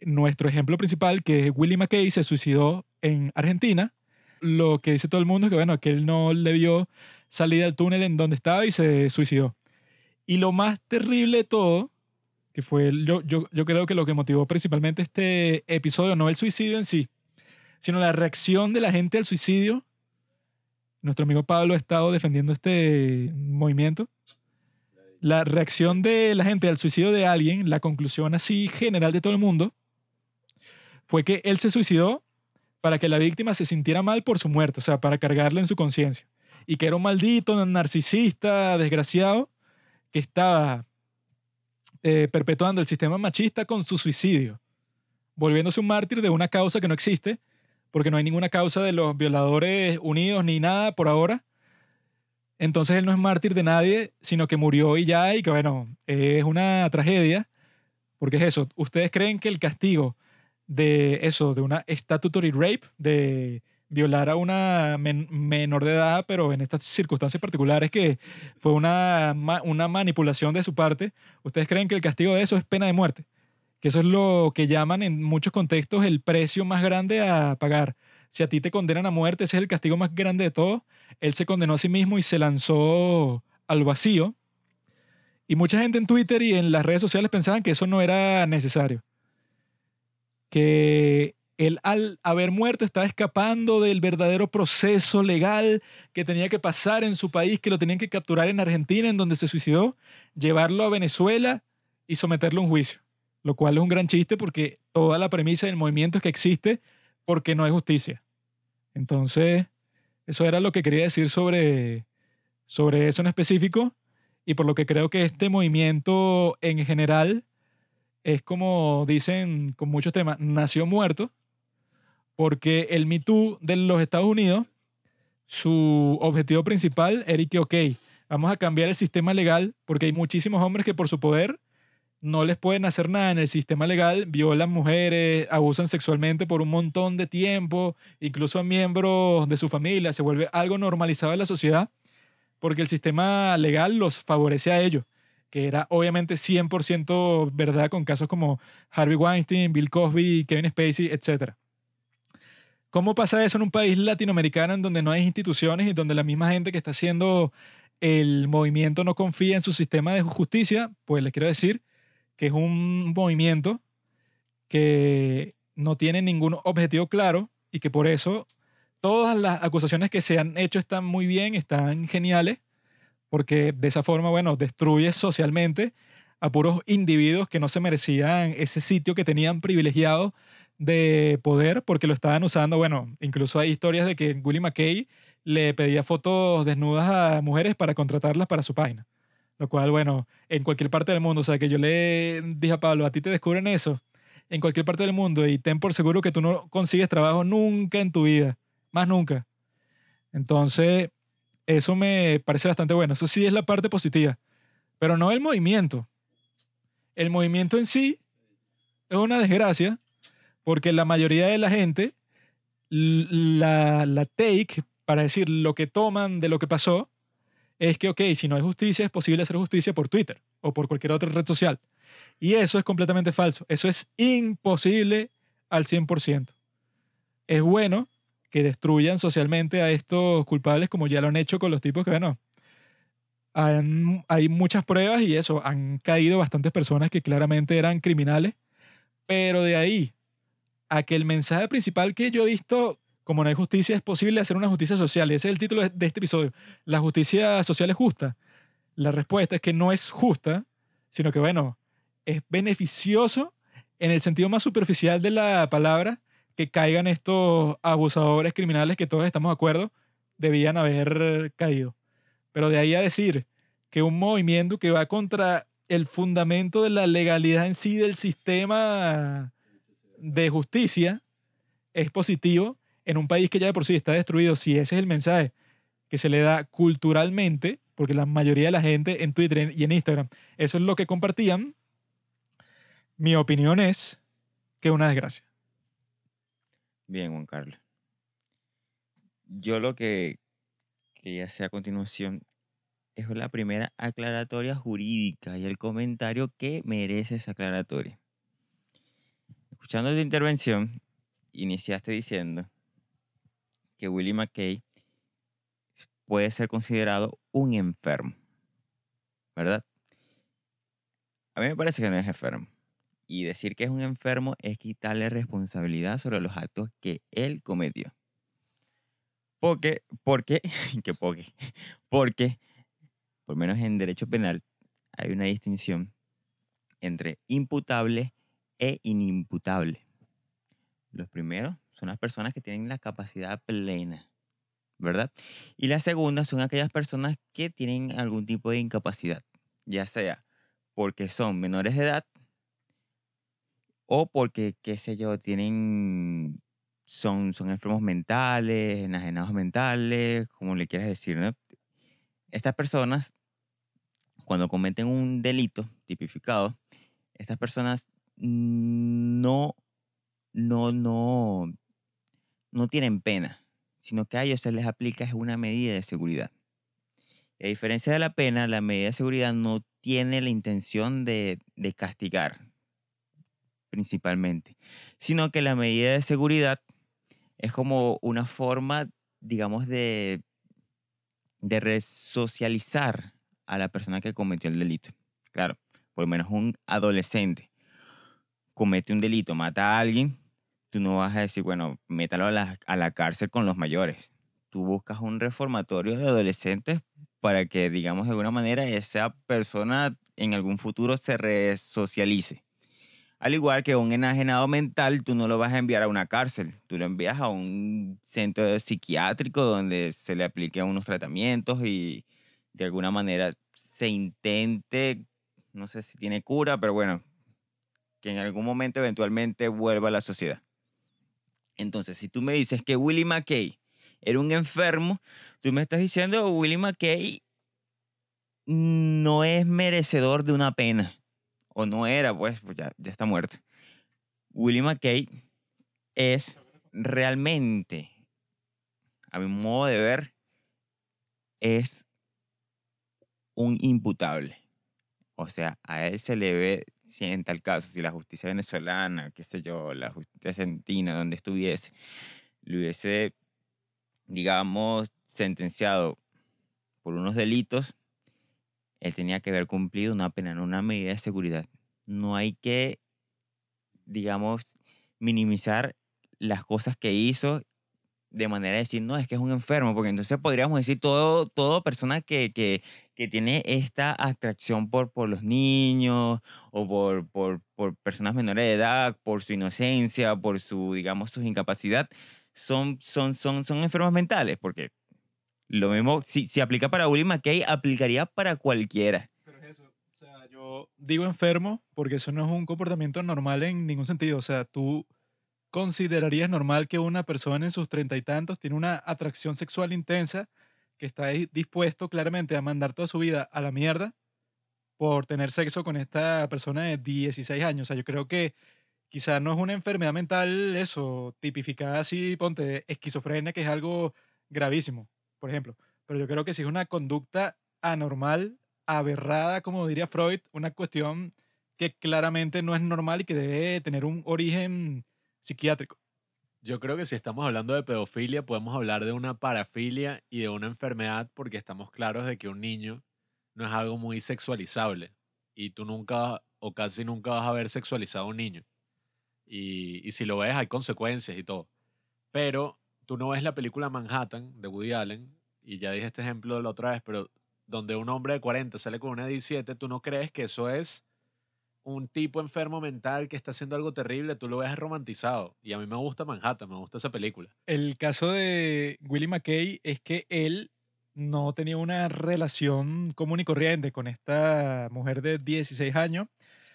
nuestro ejemplo principal, que es Willie McKay, se suicidó en Argentina. Lo que dice todo el mundo es que, bueno, que él no le vio salida del túnel en donde estaba y se suicidó. Y lo más terrible de todo, que fue, yo, yo, yo creo que lo que motivó principalmente este episodio, no el suicidio en sí, sino la reacción de la gente al suicidio. Nuestro amigo Pablo ha estado defendiendo este movimiento la reacción de la gente al suicidio de alguien, la conclusión así general de todo el mundo, fue que él se suicidó para que la víctima se sintiera mal por su muerte, o sea, para cargarle en su conciencia. Y que era un maldito, narcisista, desgraciado, que estaba eh, perpetuando el sistema machista con su suicidio, volviéndose un mártir de una causa que no existe, porque no hay ninguna causa de los violadores unidos ni nada por ahora, entonces él no es mártir de nadie, sino que murió y ya, y que bueno, es una tragedia, porque es eso, ustedes creen que el castigo de eso, de una statutory rape, de violar a una menor de edad, pero en estas circunstancias particulares que fue una, una manipulación de su parte, ustedes creen que el castigo de eso es pena de muerte, que eso es lo que llaman en muchos contextos el precio más grande a pagar. Si a ti te condenan a muerte, ese es el castigo más grande de todo él se condenó a sí mismo y se lanzó al vacío. Y mucha gente en Twitter y en las redes sociales pensaban que eso no era necesario. Que él al haber muerto estaba escapando del verdadero proceso legal que tenía que pasar en su país, que lo tenían que capturar en Argentina, en donde se suicidó, llevarlo a Venezuela y someterlo a un juicio. Lo cual es un gran chiste porque toda la premisa del movimiento es que existe porque no hay justicia. Entonces, eso era lo que quería decir sobre, sobre eso en específico y por lo que creo que este movimiento en general es como dicen con muchos temas, nació muerto, porque el Me Too de los Estados Unidos, su objetivo principal era que, ok, vamos a cambiar el sistema legal porque hay muchísimos hombres que por su poder no les pueden hacer nada en el sistema legal, violan mujeres, abusan sexualmente por un montón de tiempo, incluso a miembros de su familia, se vuelve algo normalizado en la sociedad porque el sistema legal los favorece a ellos, que era obviamente 100% verdad con casos como Harvey Weinstein, Bill Cosby, Kevin Spacey, etc. ¿Cómo pasa eso en un país latinoamericano en donde no hay instituciones y donde la misma gente que está haciendo el movimiento no confía en su sistema de justicia? Pues les quiero decir que es un movimiento que no tiene ningún objetivo claro y que por eso todas las acusaciones que se han hecho están muy bien, están geniales, porque de esa forma, bueno, destruye socialmente a puros individuos que no se merecían ese sitio que tenían privilegiado de poder porque lo estaban usando. Bueno, incluso hay historias de que Willie McKay le pedía fotos desnudas a mujeres para contratarlas para su página. Lo cual, bueno, en cualquier parte del mundo, o sea, que yo le dije a Pablo, a ti te descubren eso en cualquier parte del mundo y ten por seguro que tú no consigues trabajo nunca en tu vida, más nunca. Entonces, eso me parece bastante bueno. Eso sí es la parte positiva, pero no el movimiento. El movimiento en sí es una desgracia porque la mayoría de la gente, la, la take, para decir lo que toman de lo que pasó, es que, ok, si no hay justicia, es posible hacer justicia por Twitter o por cualquier otra red social. Y eso es completamente falso. Eso es imposible al 100%. Es bueno que destruyan socialmente a estos culpables como ya lo han hecho con los tipos que, bueno, hay muchas pruebas y eso, han caído bastantes personas que claramente eran criminales, pero de ahí a que el mensaje principal que yo he visto como no hay justicia, es posible hacer una justicia social. Y ese es el título de este episodio. ¿La justicia social es justa? La respuesta es que no es justa, sino que, bueno, es beneficioso en el sentido más superficial de la palabra que caigan estos abusadores criminales que todos estamos de acuerdo debían haber caído. Pero de ahí a decir que un movimiento que va contra el fundamento de la legalidad en sí del sistema de justicia es positivo en un país que ya de por sí está destruido, si ese es el mensaje que se le da culturalmente, porque la mayoría de la gente en Twitter y en Instagram, eso es lo que compartían, mi opinión es que es una desgracia. Bien, Juan Carlos. Yo lo que quería hacer a continuación es la primera aclaratoria jurídica y el comentario que merece esa aclaratoria. Escuchando tu intervención, iniciaste diciendo que Willie McKay puede ser considerado un enfermo, ¿verdad? A mí me parece que no es enfermo. Y decir que es un enfermo es quitarle responsabilidad sobre los actos que él cometió. Porque, porque, que porque, porque, por menos en derecho penal, hay una distinción entre imputable e inimputable. Los primeros son las personas que tienen la capacidad plena, ¿verdad? Y las segundas son aquellas personas que tienen algún tipo de incapacidad, ya sea porque son menores de edad o porque, qué sé yo, tienen, son, son enfermos mentales, enajenados mentales, como le quieras decir, ¿no? Estas personas, cuando cometen un delito tipificado, estas personas no, no, no, no tienen pena, sino que a ellos se les aplica una medida de seguridad. A diferencia de la pena, la medida de seguridad no tiene la intención de, de castigar, principalmente, sino que la medida de seguridad es como una forma, digamos, de, de resocializar a la persona que cometió el delito. Claro, por lo menos un adolescente comete un delito, mata a alguien, tú no vas a decir, bueno, métalo a la, a la cárcel con los mayores. Tú buscas un reformatorio de adolescentes para que, digamos, de alguna manera esa persona en algún futuro se resocialice. Al igual que un enajenado mental, tú no lo vas a enviar a una cárcel, tú lo envías a un centro psiquiátrico donde se le apliquen unos tratamientos y de alguna manera se intente, no sé si tiene cura, pero bueno, que en algún momento eventualmente vuelva a la sociedad. Entonces, si tú me dices que Willie McKay era un enfermo, tú me estás diciendo Willie McKay no es merecedor de una pena. O no era, pues, pues ya, ya está muerto. Willie McKay es realmente, a mi modo de ver, es un imputable. O sea, a él se le ve, si en tal caso, si la justicia venezolana, qué sé yo, la justicia argentina, donde estuviese, le hubiese, digamos, sentenciado por unos delitos, él tenía que haber cumplido una pena, no una medida de seguridad. No hay que, digamos, minimizar las cosas que hizo de manera de decir, no, es que es un enfermo, porque entonces podríamos decir todo, todo persona que, que, que tiene esta atracción por, por los niños o por, por, por personas menores de edad, por su inocencia, por su, digamos, su incapacidad, son, son, son, son enfermos mentales, porque lo mismo, si, si aplica para Willie McKay, aplicaría para cualquiera. Pero es eso, o sea, yo digo enfermo porque eso no es un comportamiento normal en ningún sentido. O sea, tú considerarías normal que una persona en sus treinta y tantos tiene una atracción sexual intensa que está dispuesto claramente a mandar toda su vida a la mierda por tener sexo con esta persona de 16 años. O sea, yo creo que quizás no es una enfermedad mental eso, tipificada así, ponte, esquizofrenia, que es algo gravísimo, por ejemplo. Pero yo creo que sí es una conducta anormal, aberrada, como diría Freud, una cuestión que claramente no es normal y que debe tener un origen psiquiátrico. Yo creo que si estamos hablando de pedofilia, podemos hablar de una parafilia y de una enfermedad porque estamos claros de que un niño no es algo muy sexualizable y tú nunca o casi nunca vas a ver sexualizado a un niño. Y, y si lo ves hay consecuencias y todo. Pero tú no ves la película Manhattan de Woody Allen, y ya dije este ejemplo la otra vez, pero donde un hombre de 40 sale con una de 17, tú no crees que eso es un tipo enfermo mental que está haciendo algo terrible, tú lo ves romantizado. Y a mí me gusta Manhattan, me gusta esa película. El caso de Willie McKay es que él no tenía una relación común y corriente con esta mujer de 16 años,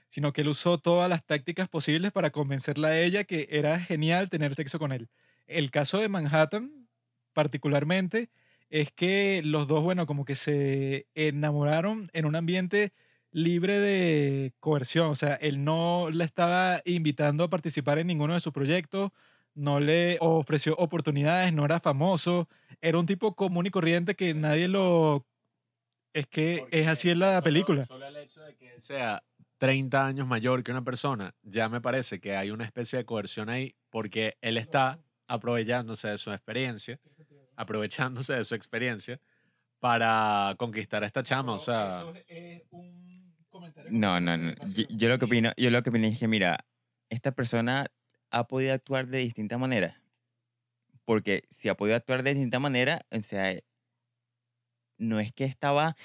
sino que él usó todas las tácticas posibles para convencerla a ella que era genial tener sexo con él. El caso de Manhattan, particularmente, es que los dos, bueno, como que se enamoraron en un ambiente libre de coerción. O sea, él no la estaba invitando a participar en ninguno de sus proyectos, no le ofreció oportunidades, no era famoso, era un tipo común y corriente que nadie lo... Es que es así en la solo- película. Solo el hecho de que él sea 30 años mayor que una persona, ya me parece que hay una especie de coerción ahí porque él está aprovechándose de su experiencia, aprovechándose de su experiencia para conquistar a esta chama. O sea, No, no, no. Yo, yo lo que opino, yo lo que opino es que, mira, esta persona ha podido actuar de distinta manera. Porque si ha podido actuar de distinta manera, o sea, no es que estaba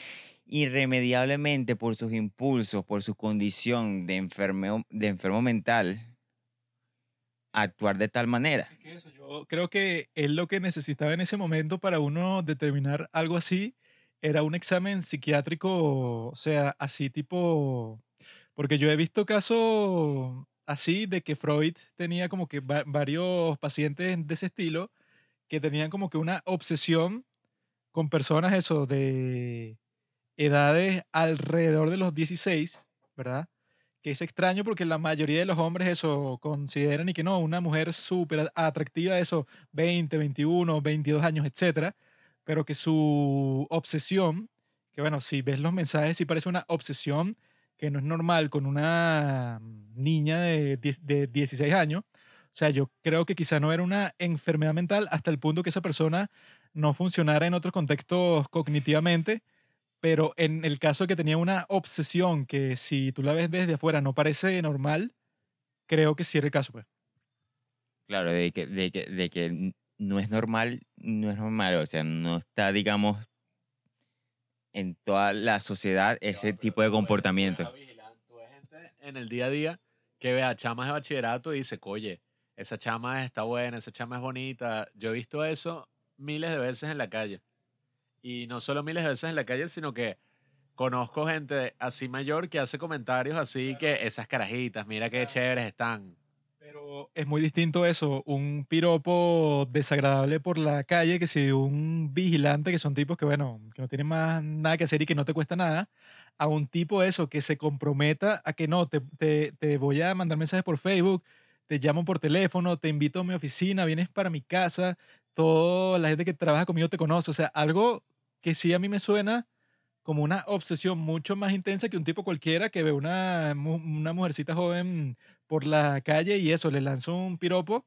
irremediablemente por sus impulsos, por su condición de enfermo, de enfermo mental, actuar de tal manera. Es que eso, yo creo que él lo que necesitaba en ese momento para uno determinar algo así era un examen psiquiátrico, o sea, así tipo, porque yo he visto casos así de que Freud tenía como que va- varios pacientes de ese estilo que tenían como que una obsesión con personas eso de edades alrededor de los 16, ¿verdad? Que es extraño porque la mayoría de los hombres eso consideran y que no, una mujer súper atractiva, eso, 20, 21, 22 años, etcétera, pero que su obsesión, que bueno, si ves los mensajes, sí parece una obsesión que no es normal con una niña de, 10 de 16 años. O sea, yo creo que quizá no era una enfermedad mental hasta el punto que esa persona no funcionara en otros contextos cognitivamente, pero en el caso que tenía una obsesión que si tú la ves desde afuera no parece normal, creo que sí era el caso. Pues. Claro, de que, de que, de que no es normal, no es normal, o sea, no está, digamos, en toda la sociedad ese No, tipo de comportamiento. tú ves gente en el día a día que ve a chamas de bachillerato y dice, oye, esa chama está buena, esa chama es bonita. Yo he visto eso miles de veces en la calle. Y no solo miles de veces en la calle, sino que conozco gente así mayor que hace comentarios así que esas carajitas, mira qué chéveres están. Pero es muy distinto eso, un piropo desagradable por la calle que si un vigilante, que son tipos que, bueno, que no tienen más nada que hacer y que no te cuesta nada, a un tipo eso que se comprometa a que no, te, te, te voy a mandar mensajes por Facebook, te llamo por teléfono, te invito a mi oficina, vienes para mi casa, toda la gente que trabaja conmigo te conoce, o sea, algo que sí a mí me suena como una obsesión mucho más intensa que un tipo cualquiera que ve una, una mujercita joven por la calle y eso, le lanza un piropo,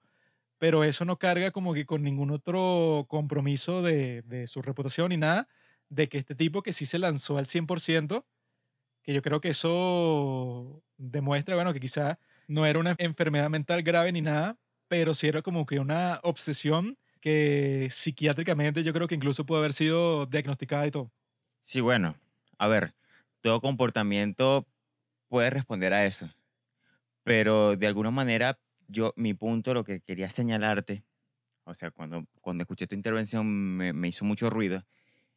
pero eso no carga como que con ningún otro compromiso de, de su reputación ni nada, de que este tipo que sí se lanzó al 100%, que yo creo que eso demuestra, bueno, que quizá no era una enfermedad mental grave ni nada, pero sí era como que una obsesión que psiquiátricamente yo creo que incluso pudo haber sido diagnosticada y todo. Sí, bueno, a ver, todo comportamiento puede responder a eso, pero de alguna manera yo, mi punto, lo que quería señalarte, o sea, cuando, cuando escuché tu intervención me, me hizo mucho ruido,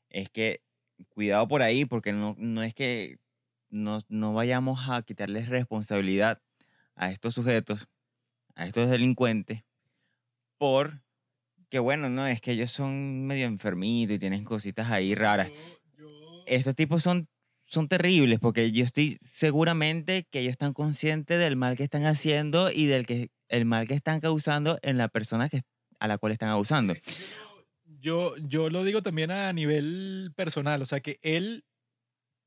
es que cuidado por ahí, porque no, no es que no, no vayamos a quitarles responsabilidad a estos sujetos, a estos delincuentes, por que bueno, no, es que ellos son medio enfermitos y tienen cositas ahí raras estos tipos son, son terribles porque yo estoy seguramente que ellos están conscientes del mal que están haciendo y del que el mal que están causando en la persona que, a la cual están abusando. Yo, yo lo digo también a nivel personal, o sea que él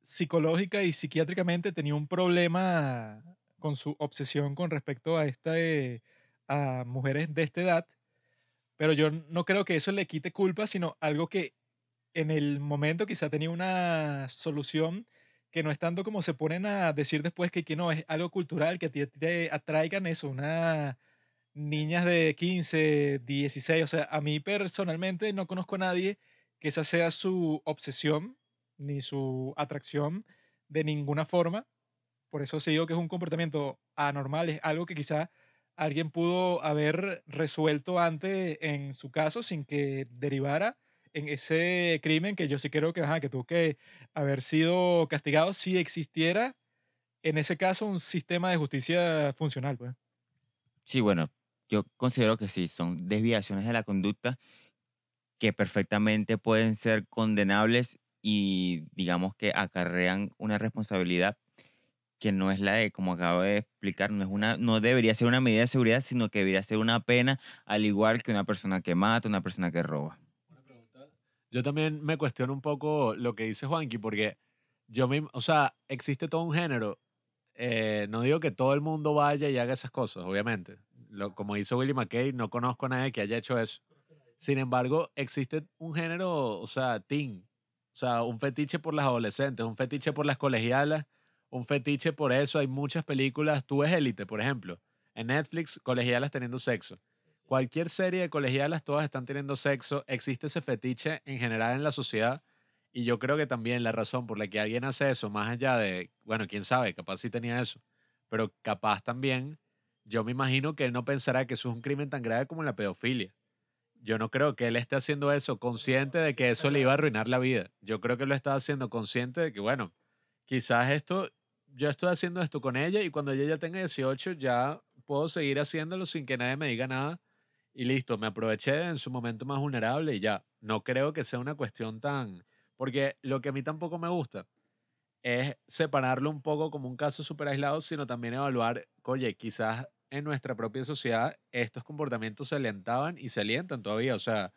psicológica y psiquiátricamente tenía un problema con su obsesión con respecto a esta eh, a mujeres de esta edad, pero yo no creo que eso le quite culpa, sino algo que en el momento quizá tenía una solución que no es tanto como se ponen a decir después que, no, es algo cultural, que ti te atraigan eso, una niñas de 15, 16, o sea, a mí personalmente no conozco a nadie que esa sea su obsesión ni su atracción de ninguna forma. Por eso sí digo que es un comportamiento anormal, es algo que quizá alguien pudo haber resuelto antes en su caso sin que derivara en ese crimen que yo sí creo que, ajá, que tuvo que haber sido castigado si existiera, en ese caso, un sistema de justicia funcional. Pues. Sí, bueno, yo considero que sí, son desviaciones de la conducta que perfectamente pueden ser condenables y digamos que acarrean una responsabilidad que no es la de, como acabo de explicar, no, es una, no debería ser una medida de seguridad, sino que debería ser una pena, al igual que una persona que mata, una persona que roba. Yo también me cuestiono un poco lo que dice Juanqui, porque yo mismo, o sea, existe todo un género. eh, no digo que todo el mundo vaya y haga esas cosas, obviamente. Lo, como hizo Willie McKay, no conozco a nadie que haya hecho eso. Sin embargo, existe un género, o sea, teen. O sea, un fetiche por las adolescentes, un fetiche por las colegialas, un fetiche por eso. Hay muchas películas. Tú ves Élite, por ejemplo. En Netflix, colegialas teniendo sexo. Cualquier serie de colegialas, todas están teniendo sexo. Existe ese fetiche en general en la sociedad. Y yo creo que también la razón por la que alguien hace eso, más allá de, bueno, quién sabe, capaz sí tenía eso, pero capaz también, yo me imagino que él no pensará que eso es un crimen tan grave como la pedofilia. Yo no creo que él esté haciendo eso consciente de que eso le iba a arruinar la vida. Yo creo que lo está haciendo consciente de que, bueno, quizás esto, yo estoy haciendo esto con ella y cuando ella ya tenga 18 ya puedo seguir haciéndolo sin que nadie me diga nada y listo, me aproveché en su momento más vulnerable y ya. No creo que sea una cuestión tan... Porque lo que a mí tampoco me gusta es separarlo un poco como un caso súper aislado, sino también evaluar, oye, quizás en nuestra propia sociedad estos comportamientos se alentaban y se alientan todavía. O sea,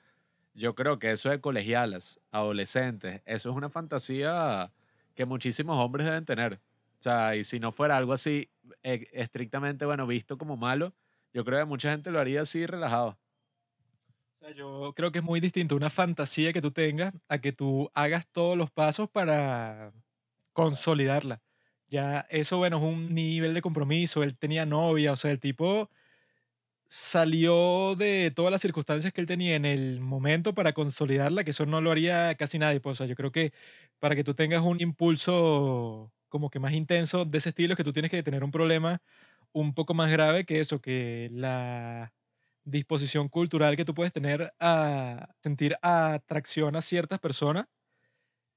yo creo que eso de colegialas, adolescentes, eso es una fantasía que muchísimos hombres deben tener. O sea, y si no fuera algo así eh, estrictamente, bueno, visto como malo, yo creo que mucha gente lo haría así relajado. O sea, yo creo que es muy distinto una fantasía que tú tengas a que tú hagas todos los pasos para consolidarla. Ya eso, bueno, es un nivel de compromiso. Él tenía novia, o sea, el tipo salió de todas las circunstancias que él tenía en el momento para consolidarla, que eso no lo haría casi nadie. Pues, o sea, yo creo que para que tú tengas un impulso como que más intenso de ese estilo, es que tú tienes que tener un problema un poco más grave que eso, que la disposición cultural que tú puedes tener a sentir atracción a ciertas personas,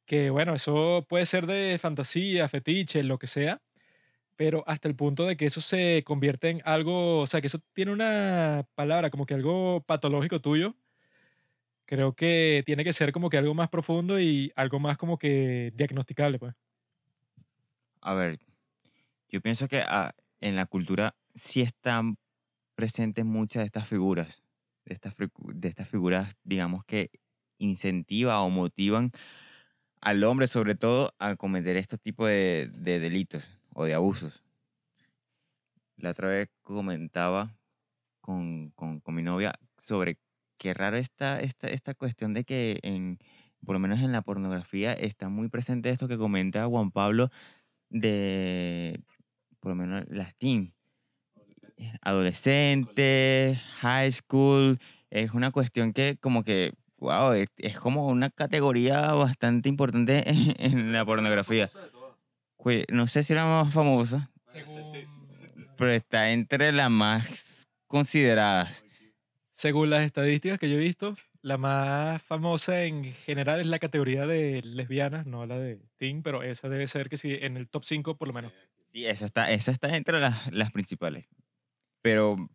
que bueno, eso puede ser de fantasía, fetiche, lo que sea, pero hasta el punto de que eso se convierte en algo, o sea, que eso tiene una palabra como que algo patológico tuyo, creo que tiene que ser como que algo más profundo y algo más como que diagnosticable, pues. A ver, yo pienso que ah, en la cultura sí están presentes muchas de estas figuras, de estas, de estas figuras, digamos, que incentivan o motivan al hombre, sobre todo, a cometer estos tipos de, de delitos o de abusos. La otra vez comentaba con, con, con mi novia sobre qué raro está esta, esta cuestión de que, en, por lo menos en la pornografía, está muy presente esto que comenta Juan Pablo de, por lo menos, las teen. Adolescentes, high school, es una cuestión que como que, wow, es, es como una categoría bastante importante en, la pornografía. No sé si era la más famosa, pero está entre las más consideradas. Según las estadísticas que yo he visto, la más famosa en general es la categoría de lesbianas, no la de teen, pero esa debe ser que sí, en el top 5 por lo menos. Esa está, esa está entre las, las principales. Pero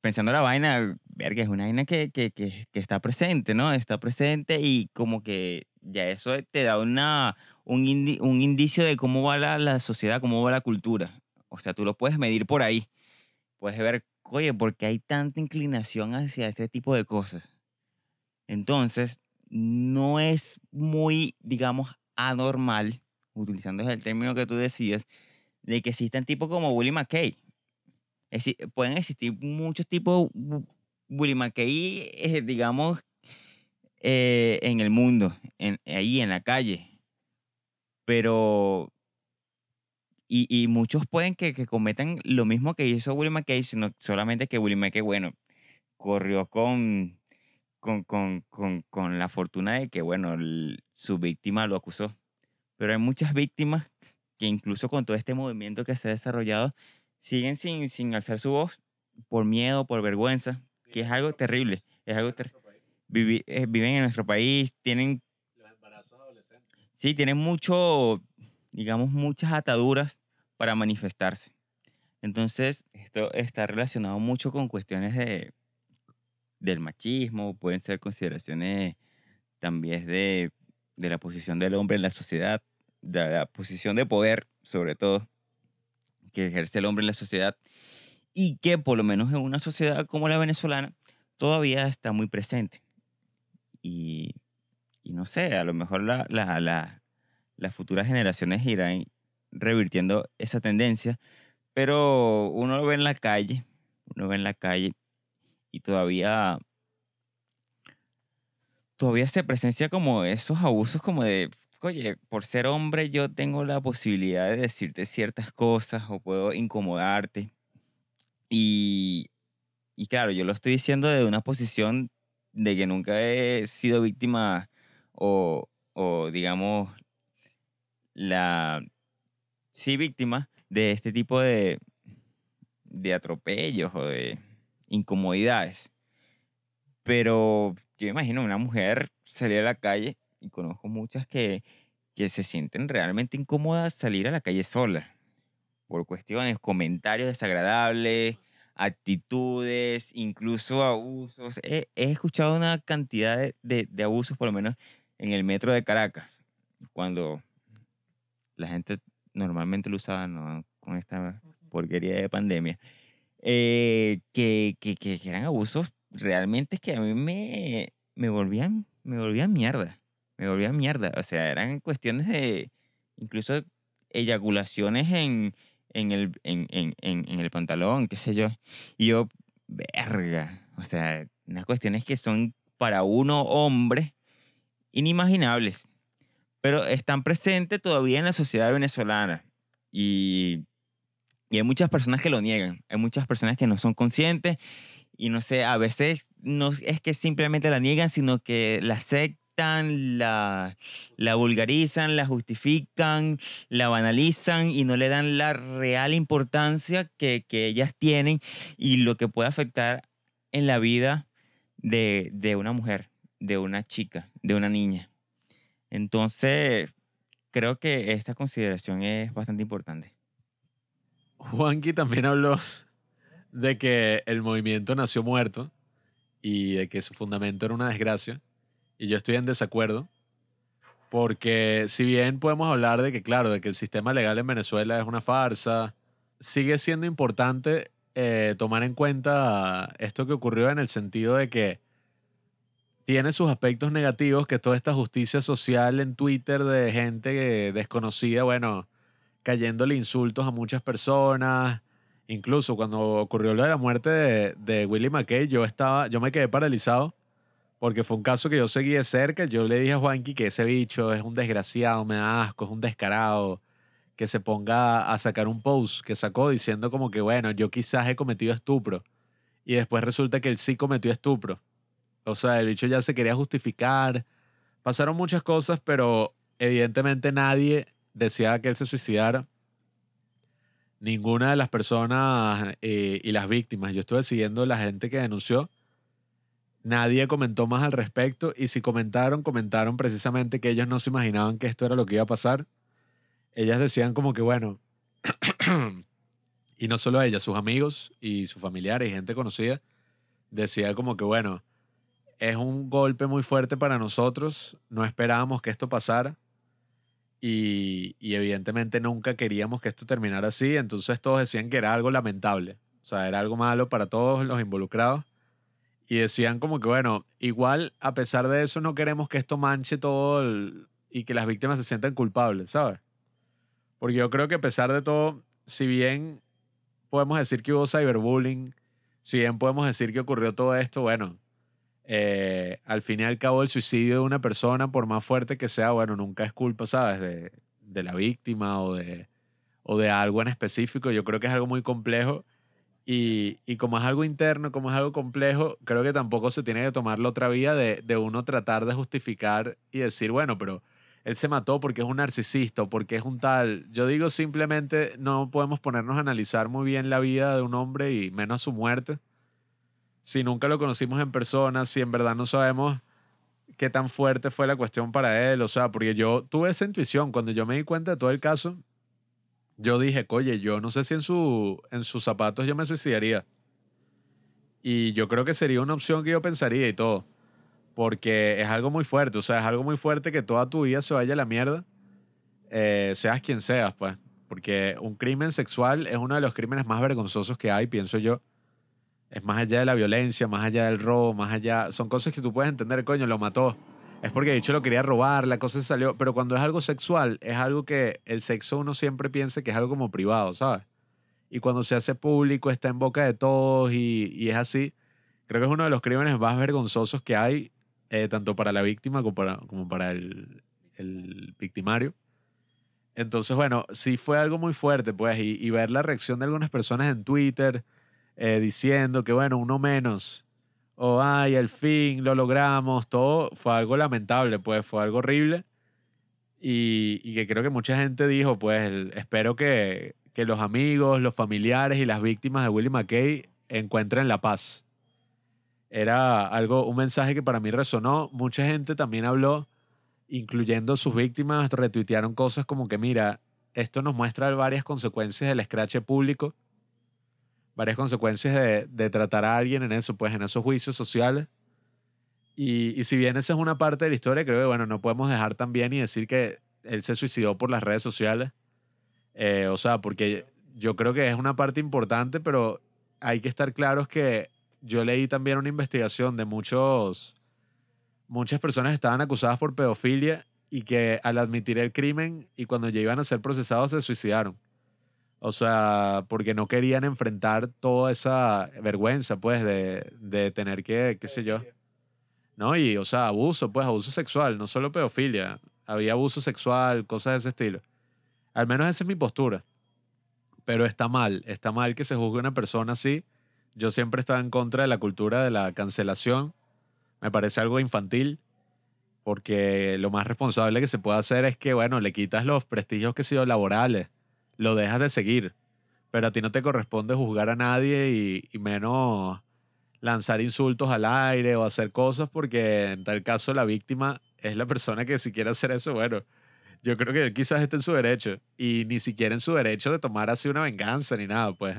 pensando la vaina, verga, es una vaina que, que, que, que está presente, ¿no? Está presente y como que ya eso te da una, un, indi- un indicio de cómo va la, la sociedad, cómo va la cultura. O sea, tú lo puedes medir por ahí. Puedes ver, oye, ¿por qué hay tanta inclinación hacia este tipo de cosas? Entonces, no es muy, digamos, anormal, utilizando el término que tú decías, de que existan tipos como Willie McKay. Es pueden existir muchos tipos Wu- Willie McKay, eh, digamos, eh, en el mundo, ahí en la calle. Pero. Y, muchos pueden que, cometan lo mismo que hizo Willie McKay, sino solamente que Willie McKay, bueno, corrió con, con, con, con, la fortuna de que, bueno, su víctima lo acusó. Pero hay muchas víctimas que incluso con todo este movimiento que se ha desarrollado, siguen sin, sin alzar su voz por miedo, por vergüenza, que es algo terrible. Es algo ter- vivi- eh, viven en nuestro país, tienen Sí, tienen mucho, digamos, muchas ataduras para manifestarse. Entonces, esto está relacionado mucho con cuestiones de, del machismo, pueden ser consideraciones también de, de la posición del hombre en la sociedad, de la posición de poder, sobre todo, que ejerce el hombre en la sociedad, y que por lo menos en una sociedad como la venezolana todavía está muy presente. Y, y no sé, a lo mejor la, la- la- las futuras generaciones irán revirtiendo esa tendencia, pero uno lo ve en la calle, uno ve en la calle y todavía todavía se presencia como esos abusos como de, oye, por ser hombre yo tengo la posibilidad de decirte ciertas cosas o puedo incomodarte. Y, y claro, yo lo estoy diciendo de una posición de que nunca he sido víctima o, o digamos, la, sí, víctima de este tipo de, de atropellos o de incomodidades. Pero yo imagino una mujer salir a la calle y conozco muchas que, que se sienten realmente incómodas salir a la calle sola por cuestiones, comentarios desagradables, actitudes, incluso abusos. He, he escuchado una cantidad de, de- de abusos, por lo menos en el metro de Caracas, cuando la gente normalmente lo usaba ¿no? con esta porquería de pandemia, eh, que, que, que que eran abusos realmente que a mí me, me volvían me volvían mierda, me volvían mierda, o sea, eran cuestiones de incluso eyaculaciones en, en, el, en, en, en, el pantalón, qué sé yo, y yo, verga, o sea, unas cuestiones que son para uno hombre inimaginables pero están presentes todavía en la sociedad venezolana. Y, y hay muchas personas que lo niegan, hay muchas personas que no son conscientes y no sé, a veces no es que simplemente la niegan, sino que la la, la vulgarizan, la justifican, la banalizan y no le dan la real importancia que, que ellas tienen y lo que puede afectar en la vida de, de una mujer, de una chica, de una niña. Entonces, creo que esta consideración es bastante importante. Juanqui también habló de que el movimiento nació muerto y de que su fundamento era una desgracia. Y yo estoy en desacuerdo. Porque si bien podemos hablar de que, claro, de que el sistema legal en Venezuela es una farsa, sigue siendo importante eh, tomar en cuenta esto que ocurrió en el sentido de que tiene sus aspectos negativos, que toda esta justicia social en Twitter de gente desconocida, bueno, cayéndole insultos a muchas personas. Incluso cuando ocurrió la muerte de, de Willie McKay, yo estaba, yo me quedé paralizado porque fue un caso que yo seguí de cerca. Yo le dije a Juanqui que ese bicho es un desgraciado, me da asco, es un descarado, que se ponga a sacar un post que sacó diciendo como que, bueno, yo quizás he cometido estupro. Y después resulta que él sí cometió estupro. O sea, el bicho ya se quería justificar. Pasaron muchas cosas, pero evidentemente nadie deseaba que él se suicidara. Ninguna de las personas eh, y las víctimas. Yo estuve siguiendo la gente que denunció. Nadie comentó más al respecto y si comentaron, comentaron precisamente que ellos no se imaginaban que esto era lo que iba a pasar. Ellas decían como que, bueno, y no solo ellas, sus amigos y sus familiares y gente conocida, decía como que, bueno, es un golpe muy fuerte para nosotros, no esperábamos que esto pasara y, y evidentemente nunca queríamos que esto terminara así, entonces todos decían que era algo lamentable, o sea, era algo malo para todos los involucrados y decían como que, bueno, igual a pesar de eso no queremos que esto manche todo y que las víctimas se sientan culpables, ¿sabes? Porque yo creo que a pesar de todo, si bien podemos decir que hubo cyberbullying, si bien podemos decir que ocurrió todo esto, bueno, eh, al fin y al cabo el suicidio de una persona, por más fuerte que sea, bueno, nunca es culpa, ¿sabes? De, de la víctima o de, o de algo en específico. Yo creo que es algo muy complejo y, y como es algo interno, como es algo complejo, creo que tampoco se tiene que tomar la otra vía de, de uno tratar de justificar y decir, bueno, pero él se mató porque es un narcisista porque es un tal. Yo digo simplemente no podemos ponernos a analizar muy bien la vida de un hombre y menos su muerte si nunca lo conocimos en persona, si en verdad no sabemos qué tan fuerte fue la cuestión para él, o sea, porque yo tuve esa intuición, cuando yo me di cuenta de todo el caso, yo dije, oye, yo no sé si en, su, en sus zapatos yo me suicidaría. Y yo creo que sería una opción que yo pensaría y todo. Porque es algo muy fuerte, o sea, es algo muy fuerte que toda tu vida se vaya a la mierda, eh, seas quien seas, pues. Porque un crimen sexual es uno de los crímenes más vergonzosos que hay, pienso yo. Es más allá de la violencia, más allá del robo, más allá. Son cosas que tú puedes entender, coño, lo mató. Es porque de hecho lo quería robar, la cosa salió. Pero cuando es algo sexual, es algo que el sexo uno siempre piensa que es algo como privado, ¿sabes? Y cuando se hace público, está en boca de todos y, es así. Creo que es uno de los crímenes más vergonzosos que hay, eh, tanto para la víctima como para, el, victimario. Entonces, bueno, sí fue algo muy fuerte, pues, y, y ver la reacción de algunas personas en Twitter eh, diciendo que, bueno, uno menos, o ay, al fin lo logramos, todo fue algo lamentable, pues, fue algo horrible. Y, y que creo que mucha gente dijo, pues, espero que, que los amigos, los familiares y las víctimas de Willie McKay encuentren la paz. Era algo, un mensaje que para mí resonó. Mucha gente también habló incluyendo sus víctimas, retuitearon cosas como que, mira, esto nos muestra varias consecuencias del escrache público, varias consecuencias de, de tratar a alguien en eso, pues en esos juicios sociales. Y, y si bien esa es una parte de la historia, creo que, bueno, no podemos dejar también y decir que él se suicidó por las redes sociales. Eh, o sea, porque yo creo que es una parte importante, pero hay que estar claros que yo leí también una investigación de muchos muchas personas estaban acusadas por pedofilia y que al admitir el crimen y cuando ya iban a ser procesados se suicidaron. O sea, porque no querían enfrentar toda esa vergüenza, pues, de, de tener que, qué sé yo. ¿No? Y, o sea, abuso, pues, abuso sexual, no solo pedofilia. Había abuso sexual, cosas de ese estilo. Al menos esa es mi postura. Pero está mal, está mal que se juzgue a una persona así. Yo siempre estaba en contra de la cultura de la cancelación me parece algo infantil, porque lo más responsable que se puede hacer es que, bueno, le quitas los prestigios que sido laborales, lo dejas de seguir, pero a ti no te corresponde juzgar a nadie y, menos lanzar insultos al aire o hacer cosas, porque en tal caso la víctima es la persona que si quiere hacer eso, bueno, yo creo que él quizás esté en su derecho y ni siquiera en su derecho de tomar así una venganza ni nada, pues.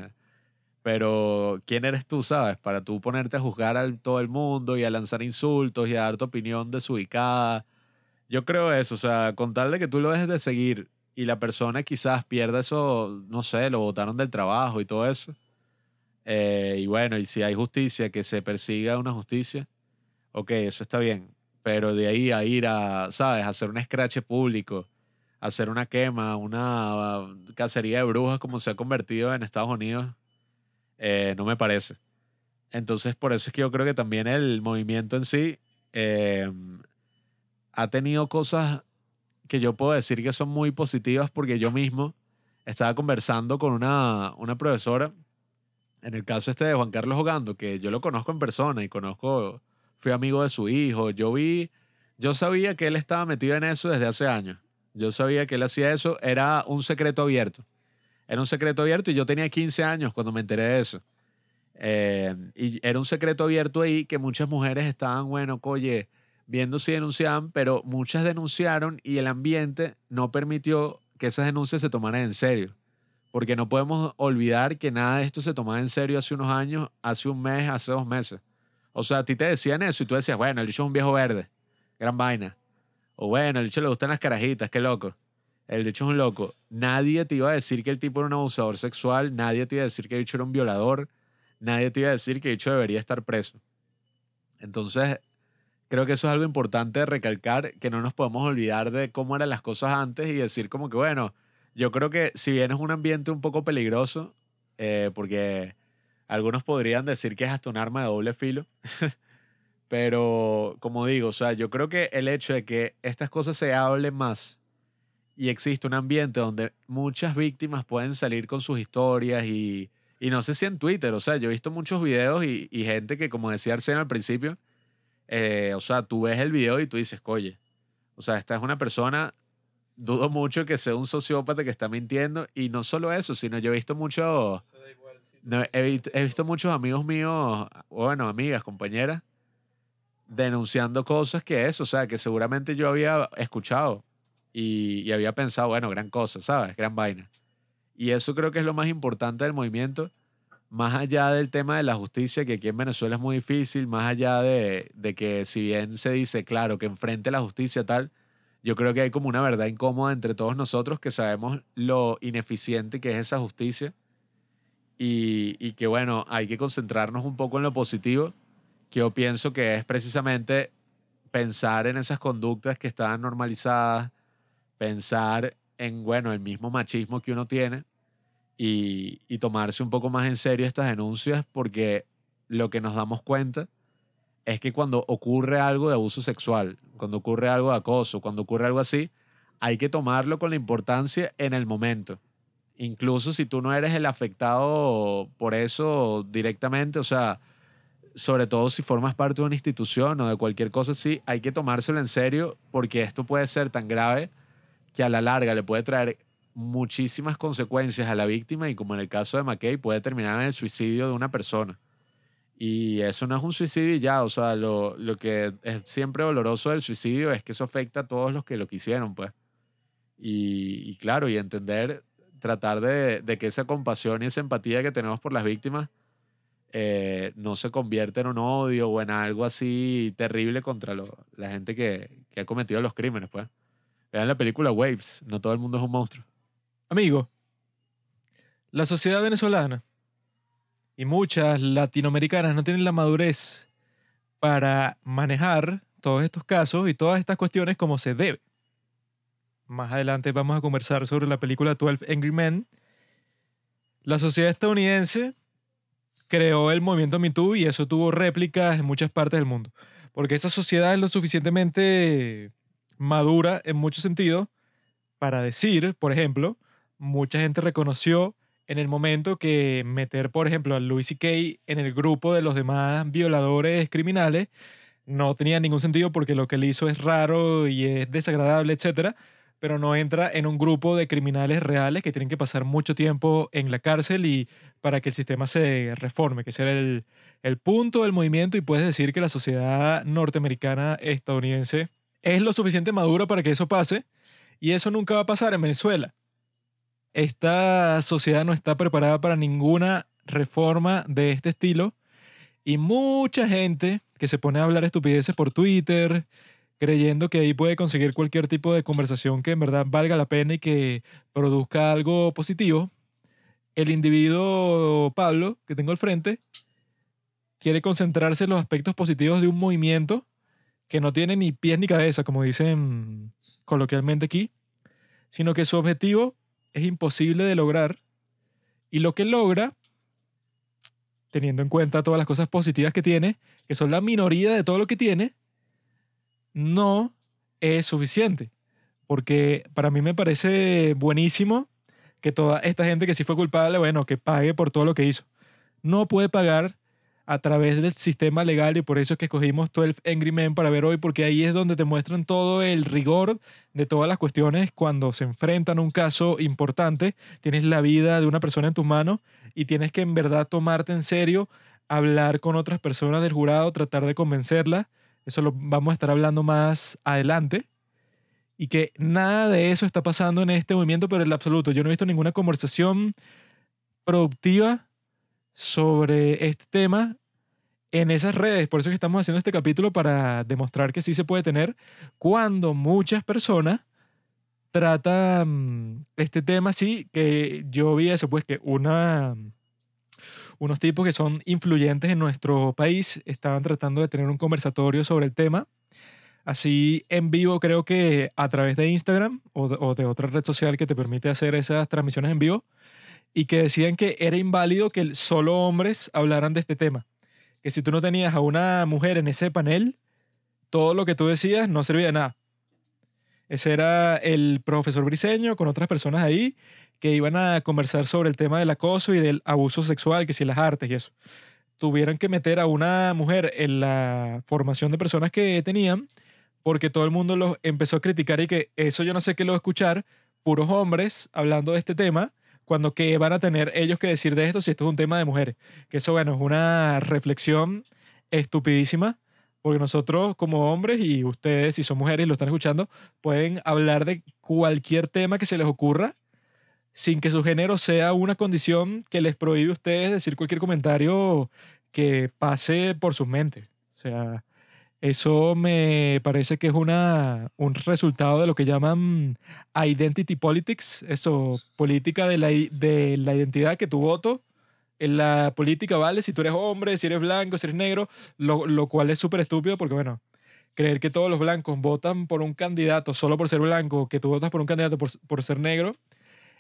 Pero, ¿quién eres tú, sabes? Para tú ponerte a juzgar a todo el mundo y a lanzar insultos y a dar tu opinión desubicada. Yo creo eso, o sea, con tal de que tú lo dejes de seguir y la persona quizás pierda eso, no sé, lo botaron del trabajo y todo eso. eh, y bueno, y si hay justicia, que se persiga una justicia, ok, eso está bien. Pero de ahí a ir a, ¿sabes? A hacer un escrache público, a hacer una quema, una cacería de brujas como se ha convertido en Estados Unidos, eh, no me parece. Entonces, por eso es que yo creo que también el movimiento en sí eh, ha tenido cosas que yo puedo decir que son muy positivas porque yo mismo estaba conversando con una, una profesora, en el caso este de Juan Carlos Ogando, que yo lo conozco en persona y conozco, fui amigo de su hijo, yo vi, yo sabía que él estaba metido en eso desde hace años. Yo sabía que él hacía eso, era un secreto abierto. Era un secreto abierto y yo tenía 15 años cuando me enteré de eso. Eh, y era un secreto abierto ahí que muchas mujeres estaban, bueno, oye, viendo si denunciaban, pero muchas denunciaron y el ambiente no permitió que esas denuncias se tomaran en serio. Porque no podemos olvidar que nada de esto se tomaba en serio hace unos años, hace un mes, hace dos meses. O sea, a ti te decían eso y tú decías, bueno, el bicho es un viejo verde, gran vaina. O bueno, el bicho le gustan las carajitas, qué loco. El bicho es un loco. Nadie te iba a decir que el tipo era un abusador sexual, nadie te iba a decir que el bicho era un violador, nadie te iba a decir que el bicho debería estar preso. Entonces, creo que eso es algo importante de recalcar, que no nos podemos olvidar de cómo eran las cosas antes y decir como que, bueno, yo creo que si bien es un ambiente un poco peligroso, eh, porque algunos podrían decir que es hasta un arma de doble filo, pero como digo, o sea, yo creo que el hecho de que estas cosas se hablen más y existe un ambiente donde muchas víctimas pueden salir con sus historias y, y no sé si en Twitter, o sea, yo he visto muchos videos y, y gente que, como decía Arsena al principio, eh, o sea, tú ves el video y tú dices, oye, o sea, esta es una persona, dudo mucho que sea un sociópata que está mintiendo y no solo eso, sino yo he visto mucho, no, he, visto, he visto muchos amigos míos, bueno, amigas, compañeras, denunciando cosas que eso, o sea, que seguramente yo había escuchado y, y había pensado, bueno, gran cosa, ¿sabes? Gran vaina. Y eso creo que es lo más importante del movimiento, más allá del tema de la justicia, que aquí en Venezuela es muy difícil, más allá de, de que si bien se dice, claro, que enfrente la justicia tal, yo creo que hay como una verdad incómoda entre todos nosotros que sabemos lo ineficiente que es esa justicia. Y, y que bueno, hay que concentrarnos un poco en lo positivo, que yo pienso que es precisamente pensar en esas conductas que están normalizadas, pensar en, bueno, el mismo machismo que uno tiene y, tomarse un poco más en serio estas denuncias porque lo que nos damos cuenta es que cuando ocurre algo de abuso sexual, cuando ocurre algo de acoso, cuando ocurre algo así, hay que tomarlo con la importancia en el momento. Incluso si tú no eres el afectado por eso directamente, o sea, sobre todo si formas parte de una institución o de cualquier cosa así, hay que tomárselo en serio porque esto puede ser tan grave que a la larga le puede traer muchísimas consecuencias a la víctima y como en el caso de McKay puede terminar en el suicidio de una persona. Y eso no es un suicidio y ya, o sea, lo, lo que es siempre doloroso del suicidio es que eso afecta a todos los que lo quisieron, pues. Y, claro, y entender, tratar de, que esa compasión y esa empatía que tenemos por las víctimas eh, no se convierta en un odio o en algo así terrible contra la gente que, que ha cometido los crímenes, pues. Vean la película Waves, no todo el mundo es un monstruo. Amigo, la sociedad venezolana y muchas latinoamericanas no tienen la madurez para manejar todos estos casos y todas estas cuestiones como se debe. Más adelante vamos a conversar sobre la película 12 Angry Men. La sociedad estadounidense creó el movimiento Me Too y eso tuvo réplicas en muchas partes del mundo. Porque esa sociedad es lo suficientemente madura en muchos sentidos para decir, por ejemplo, mucha gente reconoció en el momento que meter, por ejemplo, a Louis C.K. en el grupo de los demás violadores criminales no tenía ningún sentido porque lo que él hizo es raro y es desagradable, etcétera, pero no entra en un grupo de criminales reales que tienen que pasar mucho tiempo en la cárcel y para que el sistema se reforme, que ese era el, el punto del movimiento y puedes decir que la sociedad norteamericana estadounidense es lo suficiente madura para que eso pase y eso nunca va a pasar en Venezuela esta sociedad no está preparada para ninguna reforma de este estilo y mucha gente que se pone a hablar estupideces por Twitter, creyendo que ahí puede conseguir cualquier tipo de conversación que en verdad valga la pena y que produzca algo positivo. El individuo Pablo, que tengo al frente, quiere concentrarse en los aspectos positivos de un movimiento que no tiene ni pies ni cabeza, como dicen coloquialmente aquí, sino que su objetivo es imposible de lograr y lo que logra, teniendo en cuenta todas las cosas positivas que tiene, que son la minoría de todo lo que tiene, no es suficiente. Porque para mí me parece buenísimo que toda esta gente que sí fue culpable, bueno, que pague por todo lo que hizo. No puede pagar a través del sistema legal y por eso es que escogimos 12 Angry Men para ver hoy, porque ahí es donde te muestran todo el rigor de todas las cuestiones cuando se enfrentan a un caso importante, tienes la vida de una persona en tus manos y tienes que en verdad tomarte en serio, hablar con otras personas del jurado, tratar de convencerla, eso lo vamos a estar hablando más adelante. Y que nada de eso está pasando en este movimiento, pero en lo absoluto. Yo no he visto ninguna conversación productiva sobre este tema en esas redes. Por eso que estamos haciendo este capítulo para demostrar que sí se puede tener cuando muchas personas tratan este tema así, que yo vi eso, pues que una, unos tipos que son influyentes en nuestro país estaban tratando de tener un conversatorio sobre el tema. Así en vivo, creo que a través de Instagram o o de otra red social que te permite hacer esas transmisiones en vivo y que decían que era inválido que solo hombres hablaran de este tema. Que si tú no tenías a una mujer en ese panel, todo lo que tú decías no servía de nada. Ese era el profesor Briseño con otras personas ahí que iban a conversar sobre el tema del acoso y del abuso sexual, que si las artes y eso. Tuvieron que meter a una mujer en la formación de personas que tenían porque todo el mundo los empezó a criticar y que eso yo no sé qué lo escuchar, puros hombres hablando de este tema cuando qué van a tener ellos que decir de esto si esto es un tema de mujeres. Que eso, bueno, es una reflexión estupidísima, porque nosotros como hombres y ustedes, si son mujeres y lo están escuchando, pueden hablar de cualquier tema que se les ocurra sin que su género sea una condición que les prohíbe a ustedes decir cualquier comentario que pase por sus mentes. O sea, eso me parece que es una, un resultado de lo que llaman identity politics, eso, política de la, de la identidad que tu voto. En la política vale si tú eres hombre, si eres blanco, si eres negro, lo, lo cual es súper estúpido porque, bueno, creer que todos los blancos votan por un candidato solo por ser blanco, que tú votas por un candidato por, por ser negro,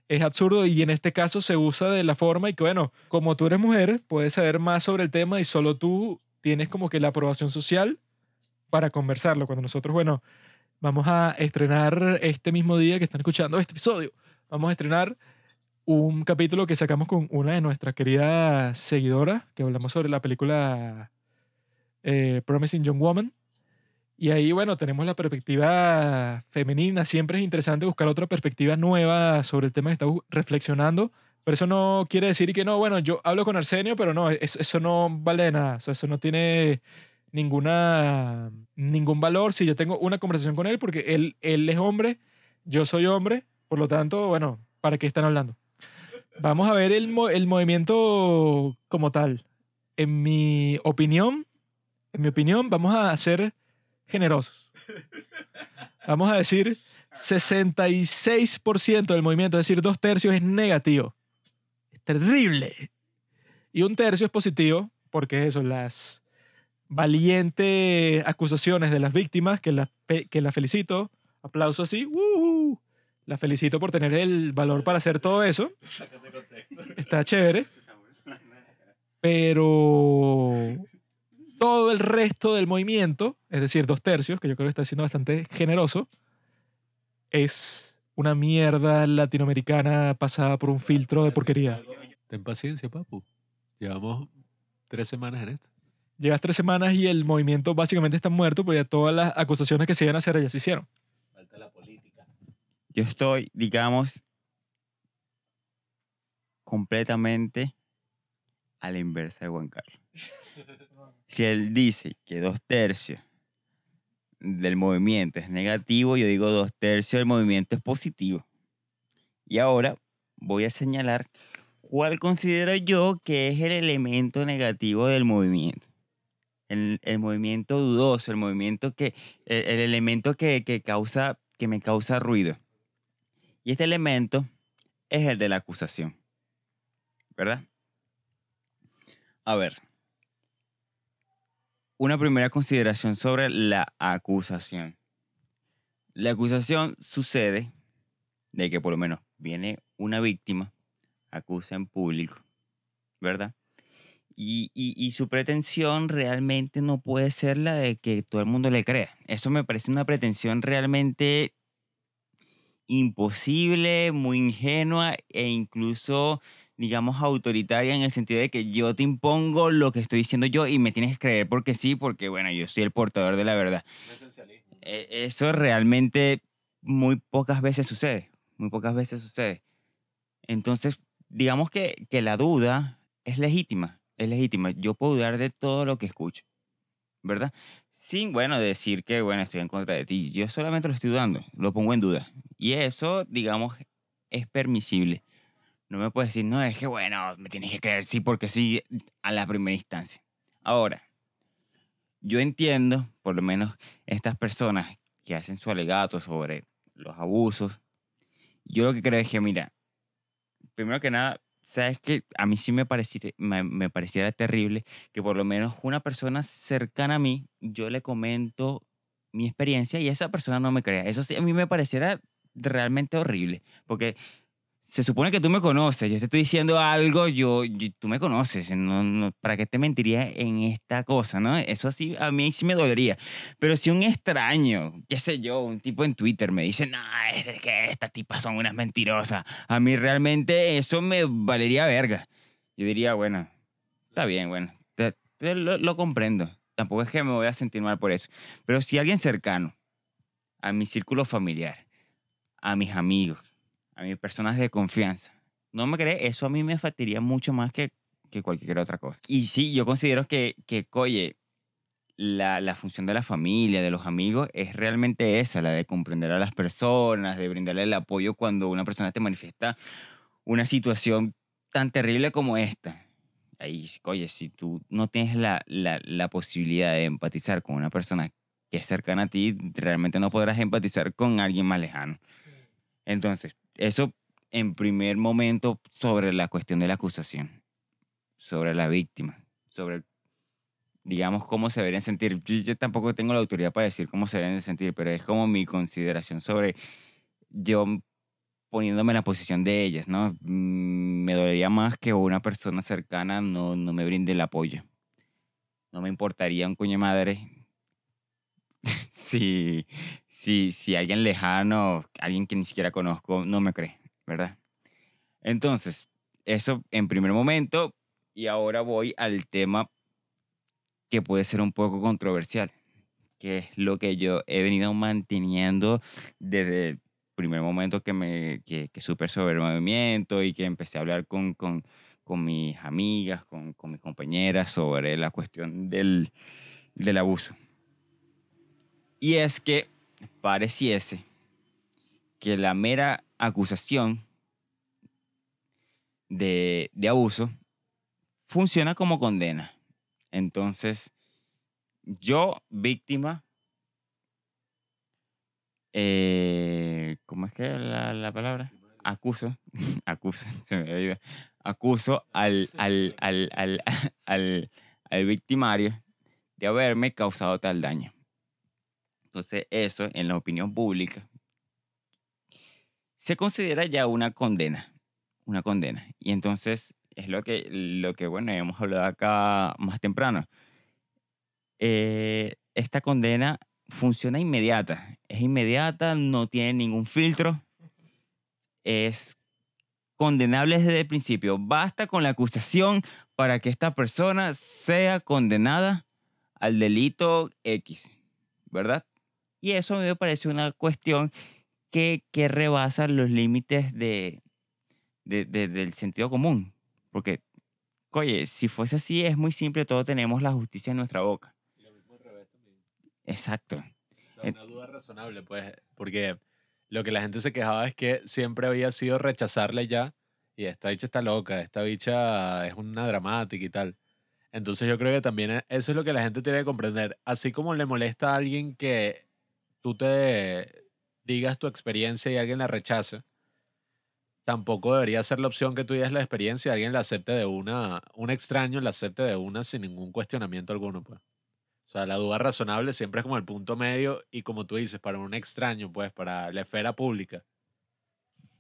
es absurdo y en este caso se usa de la forma y que, bueno, como tú eres mujer, puedes saber más sobre el tema y solo tú tienes como que la aprobación social para conversarlo. Cuando nosotros, bueno, vamos a estrenar este mismo día que están escuchando este episodio, vamos a estrenar un capítulo que sacamos con una de nuestras queridas seguidoras, que hablamos sobre la película eh, Promising Young Woman. Y ahí, bueno, tenemos la perspectiva femenina. Siempre es interesante buscar otra perspectiva nueva sobre el tema que estamos reflexionando. Pero eso no quiere decir que no, bueno, yo hablo con Arsenio, pero no, es- eso no vale de nada. Eso no tiene ninguna, ningún valor si yo tengo una conversación con él, porque él, él es hombre, yo soy hombre, por lo tanto, bueno, ¿para qué están hablando? Vamos a ver el, el movimiento como tal. En mi opinión, en mi opinión, vamos a ser generosos. Vamos a decir 66% del movimiento, es decir, dos tercios es negativo. Es terrible. Y un tercio es positivo, porque eso, las valientes acusaciones de las víctimas, que la, fe- que la felicito, aplauso así, ¡uh! la felicito por tener el valor para hacer todo eso. Está chévere. Pero todo el resto del movimiento, es decir, dos tercios, que yo creo que está siendo bastante generoso, es una mierda latinoamericana pasada por un filtro de porquería. Ten paciencia, papu. Llevamos tres semanas en esto. Llevas tres semanas y el movimiento básicamente está muerto porque ya todas las acusaciones que se iban a hacer ya se hicieron. Falta la política. Yo estoy, digamos, completamente a la inversa de Juan Carlos. Si él dice que dos tercios del movimiento es negativo, yo digo dos tercios del movimiento es positivo. Y ahora voy a señalar cuál considero yo que es el elemento negativo del movimiento. El, movimiento dudoso, el movimiento que, el, el elemento que, que causa, que me causa ruido. Y este elemento es el de la acusación. ¿Verdad? A ver. Una primera consideración sobre la acusación. La acusación sucede de que por lo menos viene una víctima, acusa en público, ¿verdad? Y, y- y su pretensión realmente no puede ser la de que todo el mundo le crea. Eso me parece una pretensión realmente imposible, muy ingenua e incluso, digamos, autoritaria en el sentido de que yo te impongo lo que estoy diciendo yo y me tienes que creer porque sí, porque bueno, yo soy el portador de la verdad. Eh, Eso realmente muy pocas veces sucede, muy pocas veces sucede. Entonces, digamos que, que la duda es legítima, es legítima. Yo puedo dudar de todo lo que escucho, ¿verdad? Sin, bueno, decir que, bueno, estoy en contra de ti. Yo solamente lo estoy dudando, lo pongo en duda. Y eso, digamos, es permisible. No me puedes decir, no, es que, bueno, me tienes que creer sí porque sí a la primera instancia. Ahora, yo entiendo, por lo menos, estas personas que hacen su alegato sobre los abusos. Yo lo que creo es que, mira, primero que nada, sabes que a mí sí me pareciera, me, me pareciera terrible que por lo menos una persona cercana a mí, yo le comento mi experiencia y esa persona no me crea. Eso sí, a mí me pareciera realmente horrible, porque se supone que tú me conoces, yo te estoy diciendo algo, yo, yo- tú me conoces, no, no, ¿para qué te mentiría en esta cosa, no? Eso sí, a mí sí me dolería. Pero si un extraño, qué sé yo, un tipo en Twitter me dice, no, es que estas tipas son unas mentirosas, a mí realmente eso me valería verga. Yo diría, bueno, está bien, bueno, te- te lo, lo comprendo. Tampoco es que me voy a sentir mal por eso. Pero si alguien cercano, a mi círculo familiar, a mis amigos, a mis personas de confianza, no me cree, eso a mí me afectaría mucho más que, que cualquier otra cosa. Y sí, yo considero que, que oye, la, la función de la familia, de los amigos, es realmente esa, la de comprender a las personas, de brindarle el apoyo cuando una persona te manifiesta una situación tan terrible como esta. Ahí, oye, si tú no tienes la, la, la posibilidad de empatizar con una persona que es cercana a ti, realmente no podrás empatizar con alguien más lejano. Entonces, eso en primer momento sobre la cuestión de la acusación, sobre la víctima, sobre, digamos, cómo se deberían sentir. Yo, yo tampoco tengo la autoridad para decir cómo se deben sentir, pero es como mi consideración sobre yo poniéndome en la posición de ellas, ¿no? Mm, Me dolería más que una persona cercana no, no me brinde el apoyo. No me importaría un coño madre si, si, si alguien lejano, alguien que ni siquiera conozco, no me cree, ¿verdad? Entonces, eso en primer momento, y ahora voy al tema que puede ser un poco controversial, que es lo que yo he venido manteniendo desde el primer momento que, me, que, que supe sobre el movimiento y que empecé a hablar con, con, con mis amigas, con, con mis compañeras sobre la cuestión del, del abuso. Y es que pareciese que la mera acusación de, abuso funciona como condena. Entonces, yo, víctima, eh, ¿cómo es que la, la palabra? Acuso, acuso, se me ido. acuso al, al, al, al, al, al victimario de haberme causado tal daño. Entonces, eso en la opinión pública se considera ya una condena, una condena. Y entonces es lo que, lo que bueno, hemos hablado acá más temprano. Eh, esta condena funciona inmediata, es inmediata, no tiene ningún filtro, es condenable desde el principio. Basta con la acusación para que esta persona sea condenada al delito X, ¿verdad? Y eso a mí me parece una cuestión que, que rebasa los límites de, de- de- del sentido común. Porque, oye, si fuese así, es muy simple, todos tenemos la justicia en nuestra boca. Exacto. O sea, una duda razonable, pues, porque lo que la gente se quejaba es que siempre había sido rechazarle ya, y esta bicha está loca, esta bicha es una dramática y tal. Entonces yo creo que también e- eso es lo que la gente tiene que comprender. Así como le molesta a alguien que tú te digas tu experiencia y alguien la rechace, tampoco debería ser la opción que tú digas la experiencia y alguien la acepte de una, un extraño la acepte de una sin ningún cuestionamiento alguno, pues. O sea, la duda razonable siempre es como el punto medio y como tú dices, para un extraño, pues, para la esfera pública.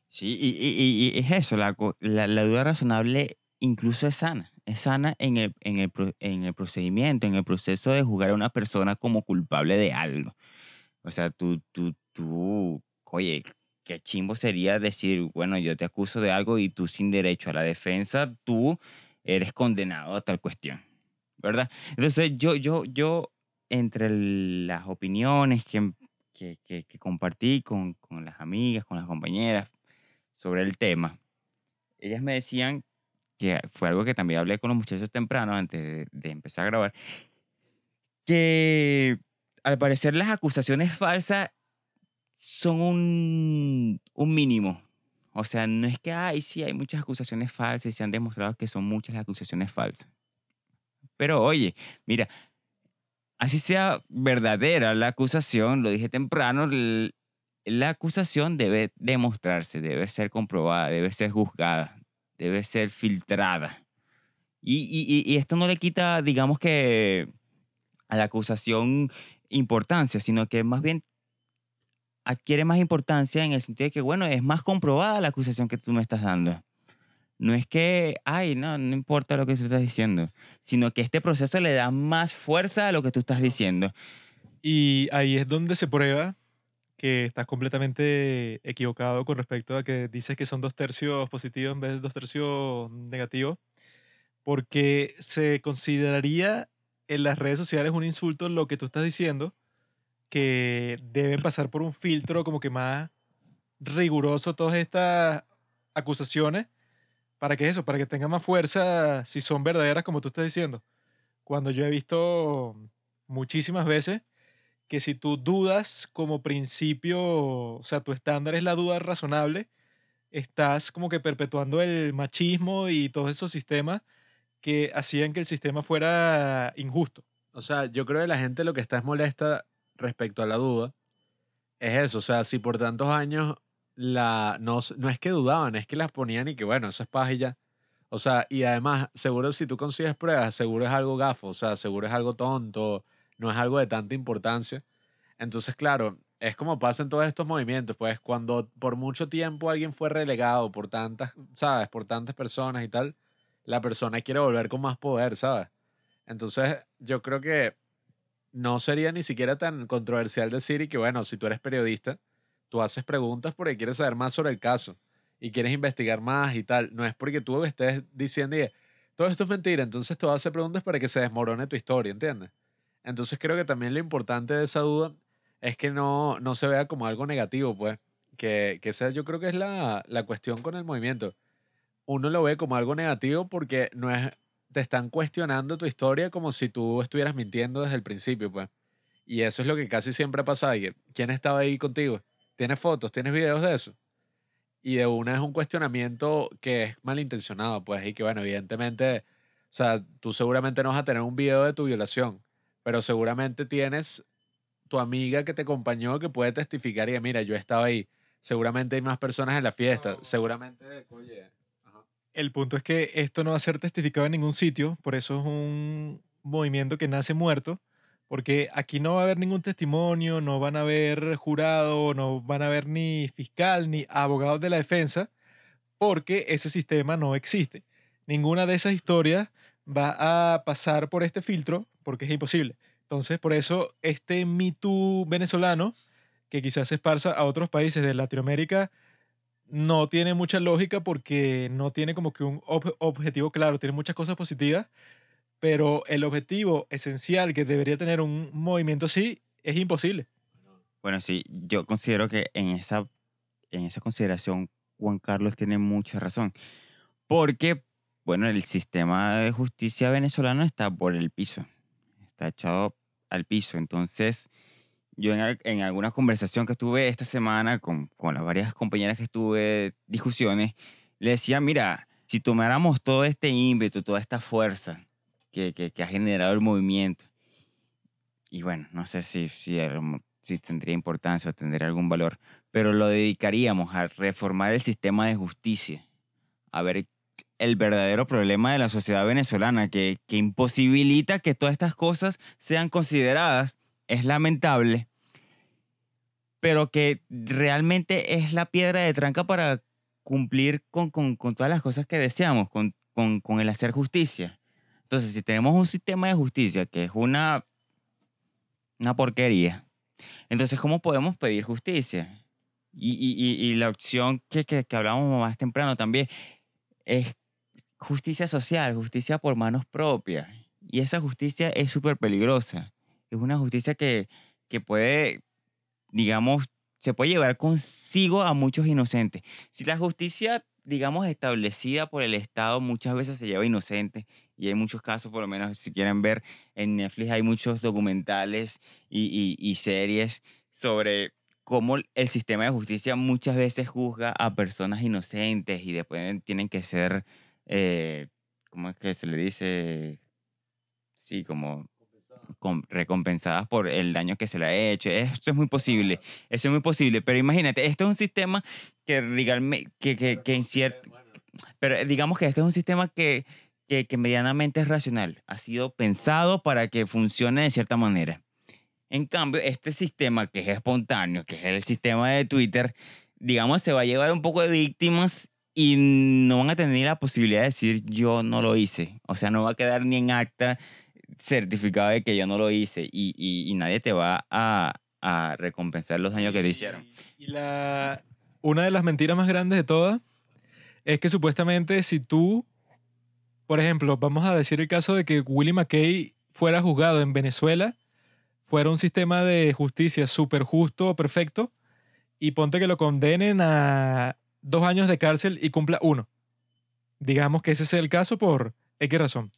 Sí, y, y- es eso, la, la, duda razonable incluso es sana. Es sana en el, en, el, en el procedimiento, en el proceso de juzgar a una persona como culpable de algo. O sea, tú, tú, tú, oye, qué chimbo sería decir, bueno, yo te acuso de algo y tú sin derecho a la defensa, tú eres condenado a tal cuestión, ¿verdad? Entonces, yo, yo, yo, entre las opiniones que, que, que, que compartí con, con las amigas, con las compañeras sobre el tema, ellas me decían que fue algo que también hablé con los muchachos temprano antes de, de empezar a grabar, que al parecer las acusaciones falsas son un, un mínimo. O sea, no es que, ay, sí, hay muchas acusaciones falsas y se han demostrado que son muchas las acusaciones falsas. Pero oye, mira, así sea verdadera la acusación, lo dije temprano, la acusación debe demostrarse, debe ser comprobada, debe ser juzgada, debe ser filtrada. Y- y esto no le quita, digamos que, a la acusación importancia, sino que más bien adquiere más importancia en el sentido de que, bueno, es más comprobada la acusación que tú me estás dando. No es que, ay, no, no importa lo que tú estás diciendo, sino que este proceso le da más fuerza a lo que tú estás diciendo. Y ahí es donde se prueba que estás completamente equivocado con respecto a que dices que son dos tercios positivos en vez de dos tercios negativos, porque se consideraría en las redes sociales un insulto lo que tú estás diciendo, que deben pasar por un filtro como que más riguroso todas estas acusaciones ¿Para qué eso? Para que tenga más fuerza si son verdaderas como tú estás diciendo. Cuando yo he visto muchísimas veces que si tú dudas como principio, o sea, tu estándar es la duda razonable, estás como que perpetuando el machismo y todos esos sistemas que hacían que el sistema fuera injusto. O sea, yo creo que la gente lo que está es molesta respecto a la duda es eso. O sea, si por tantos años la, no, no es que dudaban, es que las ponían y que bueno, eso es paja y ya. O sea, y además, seguro si tú consigues pruebas, seguro es algo gafo, o sea, seguro es algo tonto, no es algo de tanta importancia. Entonces, claro, es como pasa en todos estos movimientos, pues cuando por mucho tiempo alguien fue relegado por tantas, ¿sabes? Por tantas personas y tal, la persona quiere volver con más poder, ¿sabes? Entonces, yo creo que no sería ni siquiera tan controversial decir y que, bueno, si tú eres periodista, tú haces preguntas porque quieres saber más sobre el caso y quieres investigar más y tal. No es porque tú estés diciendo, y, todo esto es mentira, entonces tú haces preguntas para que se desmorone tu historia, ¿entiendes? Entonces creo que también lo importante de esa duda es que no, no se vea como algo negativo, pues. Que, que esa yo creo que es la, la cuestión con el movimiento. Uno lo ve como algo negativo porque no es, te están cuestionando tu historia como si tú estuvieras mintiendo desde el principio, pues. Y eso es lo que casi siempre pasa. y que, ¿Quién estaba ahí contigo? ¿Tienes fotos? ¿Tienes videos de eso? Y de una es un cuestionamiento que es malintencionado, pues, y que, bueno, evidentemente, o sea, tú seguramente no vas a tener un video de tu violación, pero seguramente tienes tu amiga que te acompañó que puede testificar y mira, yo estaba ahí. Seguramente hay más personas en la fiesta. Seguramente, oye. El punto es que esto no va a ser testificado en ningún sitio, por eso es un movimiento que nace muerto, porque aquí no va a haber ningún testimonio, no van a haber jurado, no van a haber ni fiscal ni abogados de la defensa, porque ese sistema no existe. Ninguna de esas historias va a pasar por este filtro, porque es imposible. Entonces, por eso este Me Too venezolano, que quizás se esparza a otros países de Latinoamérica, no tiene mucha lógica porque no tiene como que un ob- objetivo claro, tiene muchas cosas positivas, pero el objetivo esencial que debería tener un movimiento así es imposible. Bueno, sí, yo considero que en esa, en esa consideración Juan Carlos tiene mucha razón. Porque, bueno, el sistema de justicia venezolano está por el piso. Está echado al piso. Entonces, yo en, en alguna conversación que tuve esta semana con, con las varias compañeras que estuve, discusiones, le decía, mira, si tomáramos todo este ímpetu, toda esta fuerza que, que, que ha generado el movimiento, y bueno, no sé si, si, si tendría importancia o tendría algún valor, pero lo dedicaríamos a reformar el sistema de justicia, a ver el verdadero problema de la sociedad venezolana, que, que imposibilita que todas estas cosas sean consideradas, es lamentable, pero que realmente es la piedra de tranca para cumplir con, con- todas las cosas que deseamos, con, con- con el hacer justicia. Entonces, si tenemos un sistema de justicia que es una, una porquería, entonces, ¿cómo podemos pedir justicia? Y, y- y- y la opción que, que, que hablábamos más temprano también es justicia social, justicia por manos propias. Y esa justicia es súper peligrosa. Es una justicia que, que puede, digamos, se puede llevar consigo a muchos inocentes. Si la justicia, digamos, establecida por el Estado muchas veces se lleva inocentes, y hay muchos casos, por lo menos si quieren ver, en Netflix hay muchos documentales y, y- series sobre cómo el sistema de justicia muchas veces juzga a personas inocentes y después tienen que ser, eh, ¿cómo es que se le dice? Sí, como com- recompensadas por el daño que se le ha hecho. Esto es muy posible, eso es muy posible, pero imagínate, esto es un sistema que, que, que, que en cier- pero digamos que este es un sistema que, que, que medianamente es racional, ha sido pensado para que funcione de cierta manera. En cambio, este sistema que es espontáneo, que es el sistema de Twitter, digamos, se va a llevar un poco de víctimas y no van a tener la posibilidad de decir yo no lo hice. O sea, no va a quedar ni en acta certificado de que yo no lo hice y, y- y nadie te va a, a recompensar los daños que te hicieron. Y la, una de las mentiras más grandes de todas es que supuestamente si tú, por ejemplo, vamos a decir el caso de que Willie McKay fuera juzgado en Venezuela, fuera un sistema de justicia súper justo, perfecto, y ponte que lo condenen a dos años de cárcel y cumpla uno. digamos que ese es el caso por X razón.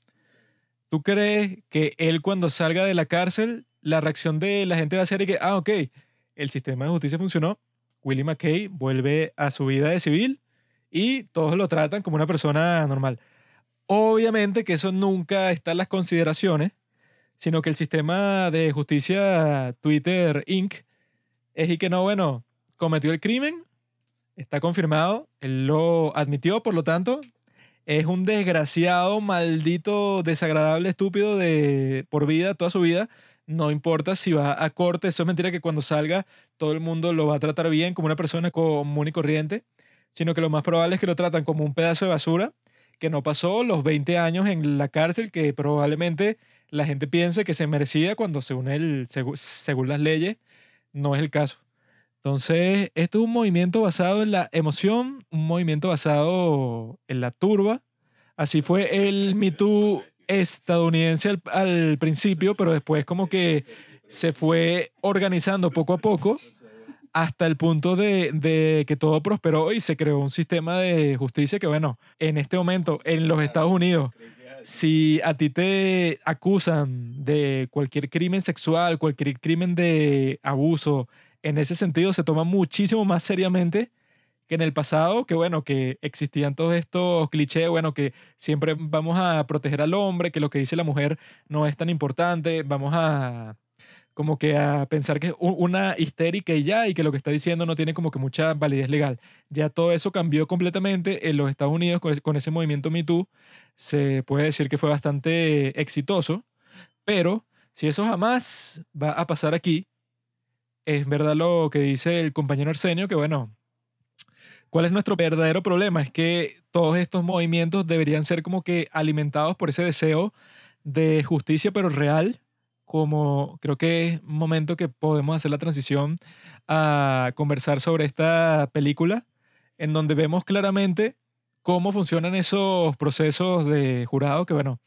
¿Tú crees que él cuando salga de la cárcel, la reacción de la gente va a ser que, ah, ok, el sistema de justicia funcionó, Willie McKay vuelve a su vida de civil y todos lo tratan como una persona normal? Obviamente que eso nunca está en las consideraciones, sino que el sistema de justicia Twitter Inc. es y que no, bueno, cometió el crimen, está confirmado, él lo admitió, por lo tanto, es un desgraciado, maldito, desagradable, estúpido de por vida, toda su vida. No importa si va a corte, eso es mentira que cuando salga todo el mundo lo va a tratar bien como una persona común y corriente, sino que lo más probable es que lo tratan como un pedazo de basura que no pasó los 20 años en la cárcel que probablemente la gente piense que se merecía cuando según, él, según las leyes no es el caso. Entonces, esto es un movimiento basado en la emoción, un movimiento basado en la turba. Así fue el Me Too estadounidense al, al principio, pero después como que se fue organizando poco a poco hasta el punto de, de, que todo prosperó y se creó un sistema de justicia que, bueno, en este momento en los Estados Unidos, si a ti te acusan de cualquier crimen sexual, cualquier crimen de abuso, en ese sentido se toma muchísimo más seriamente que en el pasado, que bueno, que existían todos estos clichés, bueno, que siempre vamos a proteger al hombre, que lo que dice la mujer no es tan importante, vamos a como que a pensar que es una histérica y ya, y que lo que está diciendo no tiene como que mucha validez legal. Ya todo eso cambió completamente en los Estados Unidos con ese, movimiento Me Too. Se puede decir que fue bastante exitoso, pero si eso jamás va a pasar aquí, es verdad lo que dice el compañero Arsenio, que bueno, ¿cuál es nuestro verdadero problema? Es que todos estos movimientos deberían ser como que alimentados por ese deseo de justicia, pero real, como creo que es un momento que podemos hacer la transición a conversar sobre esta película, en donde vemos claramente cómo funcionan esos procesos de jurado, que bueno,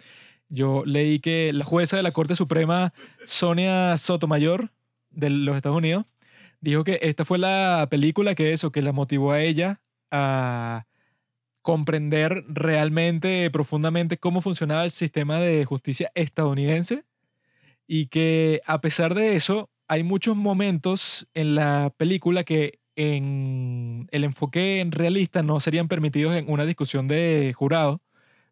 yo leí que la jueza de la Corte Suprema, Sonia Sotomayor, de los Estados Unidos, dijo que esta fue la película que eso, que la motivó a ella a comprender realmente, profundamente cómo funcionaba el sistema de justicia estadounidense y que a pesar de eso, hay muchos momentos en la película que en el enfoque en realista no serían permitidos en una discusión de jurado,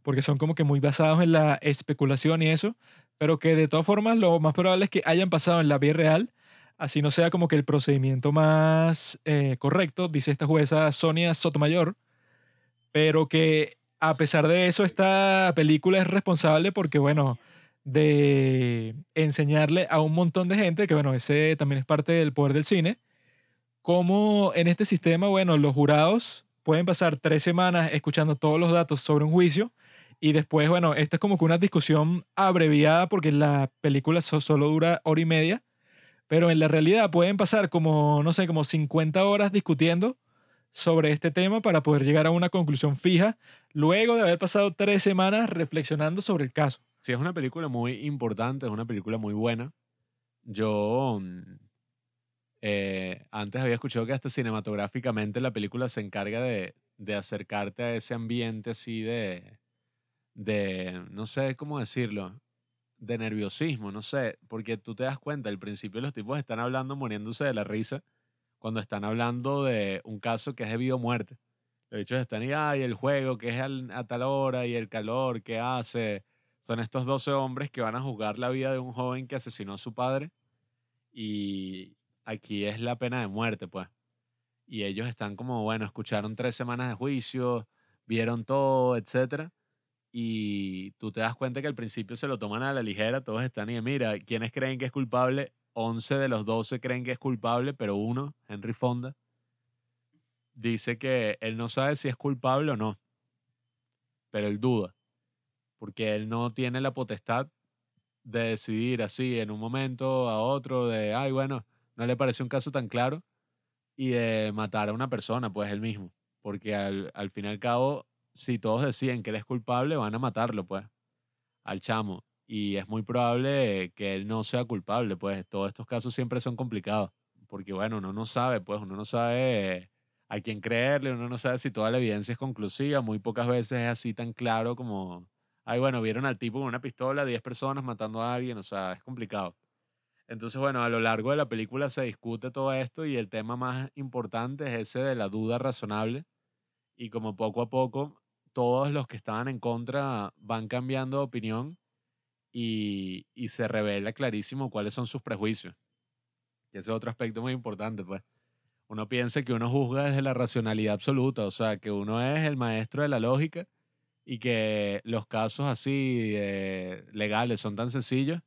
porque son como que muy basados en la especulación y eso, pero que de todas formas lo más probable es que hayan pasado en la vida real, así no sea como que el procedimiento más eh, correcto, dice esta jueza Sonia Sotomayor, pero que a pesar de eso esta película es responsable porque, bueno, de enseñarle a un montón de gente, que bueno, ese también es parte del poder del cine, cómo en este sistema, bueno, los jurados pueden pasar tres semanas escuchando todos los datos sobre un juicio y después, bueno, esta es como que una discusión abreviada porque la película solo dura hora y media, pero en la realidad pueden pasar como, no sé, como 50 horas discutiendo sobre este tema para poder llegar a una conclusión fija luego de haber pasado tres semanas reflexionando sobre el caso. Sí, es una película muy importante, es una película muy buena. Yo mm, eh, antes había escuchado que hasta cinematográficamente la película se encarga de, de acercarte a ese ambiente así de, de, no sé cómo decirlo, de nerviosismo, no sé, porque tú te das cuenta, al principio los tipos están hablando muriéndose de la risa cuando están hablando de un caso que es de vida o muerte. Los dichos están y, ay, el juego que es a tal hora y el calor que hace son estos 12 hombres que van a juzgar la vida de un joven que asesinó a su padre y aquí es la pena de muerte, pues. Y ellos están como, bueno, escucharon tres semanas de juicio, vieron todo, etcétera. Y tú te das cuenta que al principio se lo toman a la ligera, todos están y mira, ¿quiénes creen que es culpable? 11 de los 12 creen que es culpable, pero uno, Henry Fonda, dice que él no sabe si es culpable o no, pero él duda porque él no tiene la potestad de decidir así en un momento a otro de, ay, bueno, no le parece un caso tan claro y de matar a una persona, pues él mismo. Porque al, al fin y al cabo, si todos deciden que él es culpable, van a matarlo, pues, al chamo. Y es muy probable que él no sea culpable, pues todos estos casos siempre son complicados. Porque bueno, uno no sabe, pues uno no sabe a quién creerle, uno no sabe si toda la evidencia es conclusiva, muy pocas veces es así tan claro como, ay, bueno, vieron al tipo con una pistola, 10 personas matando a alguien, o sea, es complicado. Entonces, bueno, a lo largo de la película se discute todo esto y el tema más importante es ese de la duda razonable y como poco a poco todos los que estaban en contra van cambiando de opinión y, se revela clarísimo cuáles son sus prejuicios. Y ese es otro aspecto muy importante, pues. Uno piensa que uno juzga desde la racionalidad absoluta, o sea, que uno es el maestro de la lógica y que los casos así eh, legales son tan sencillos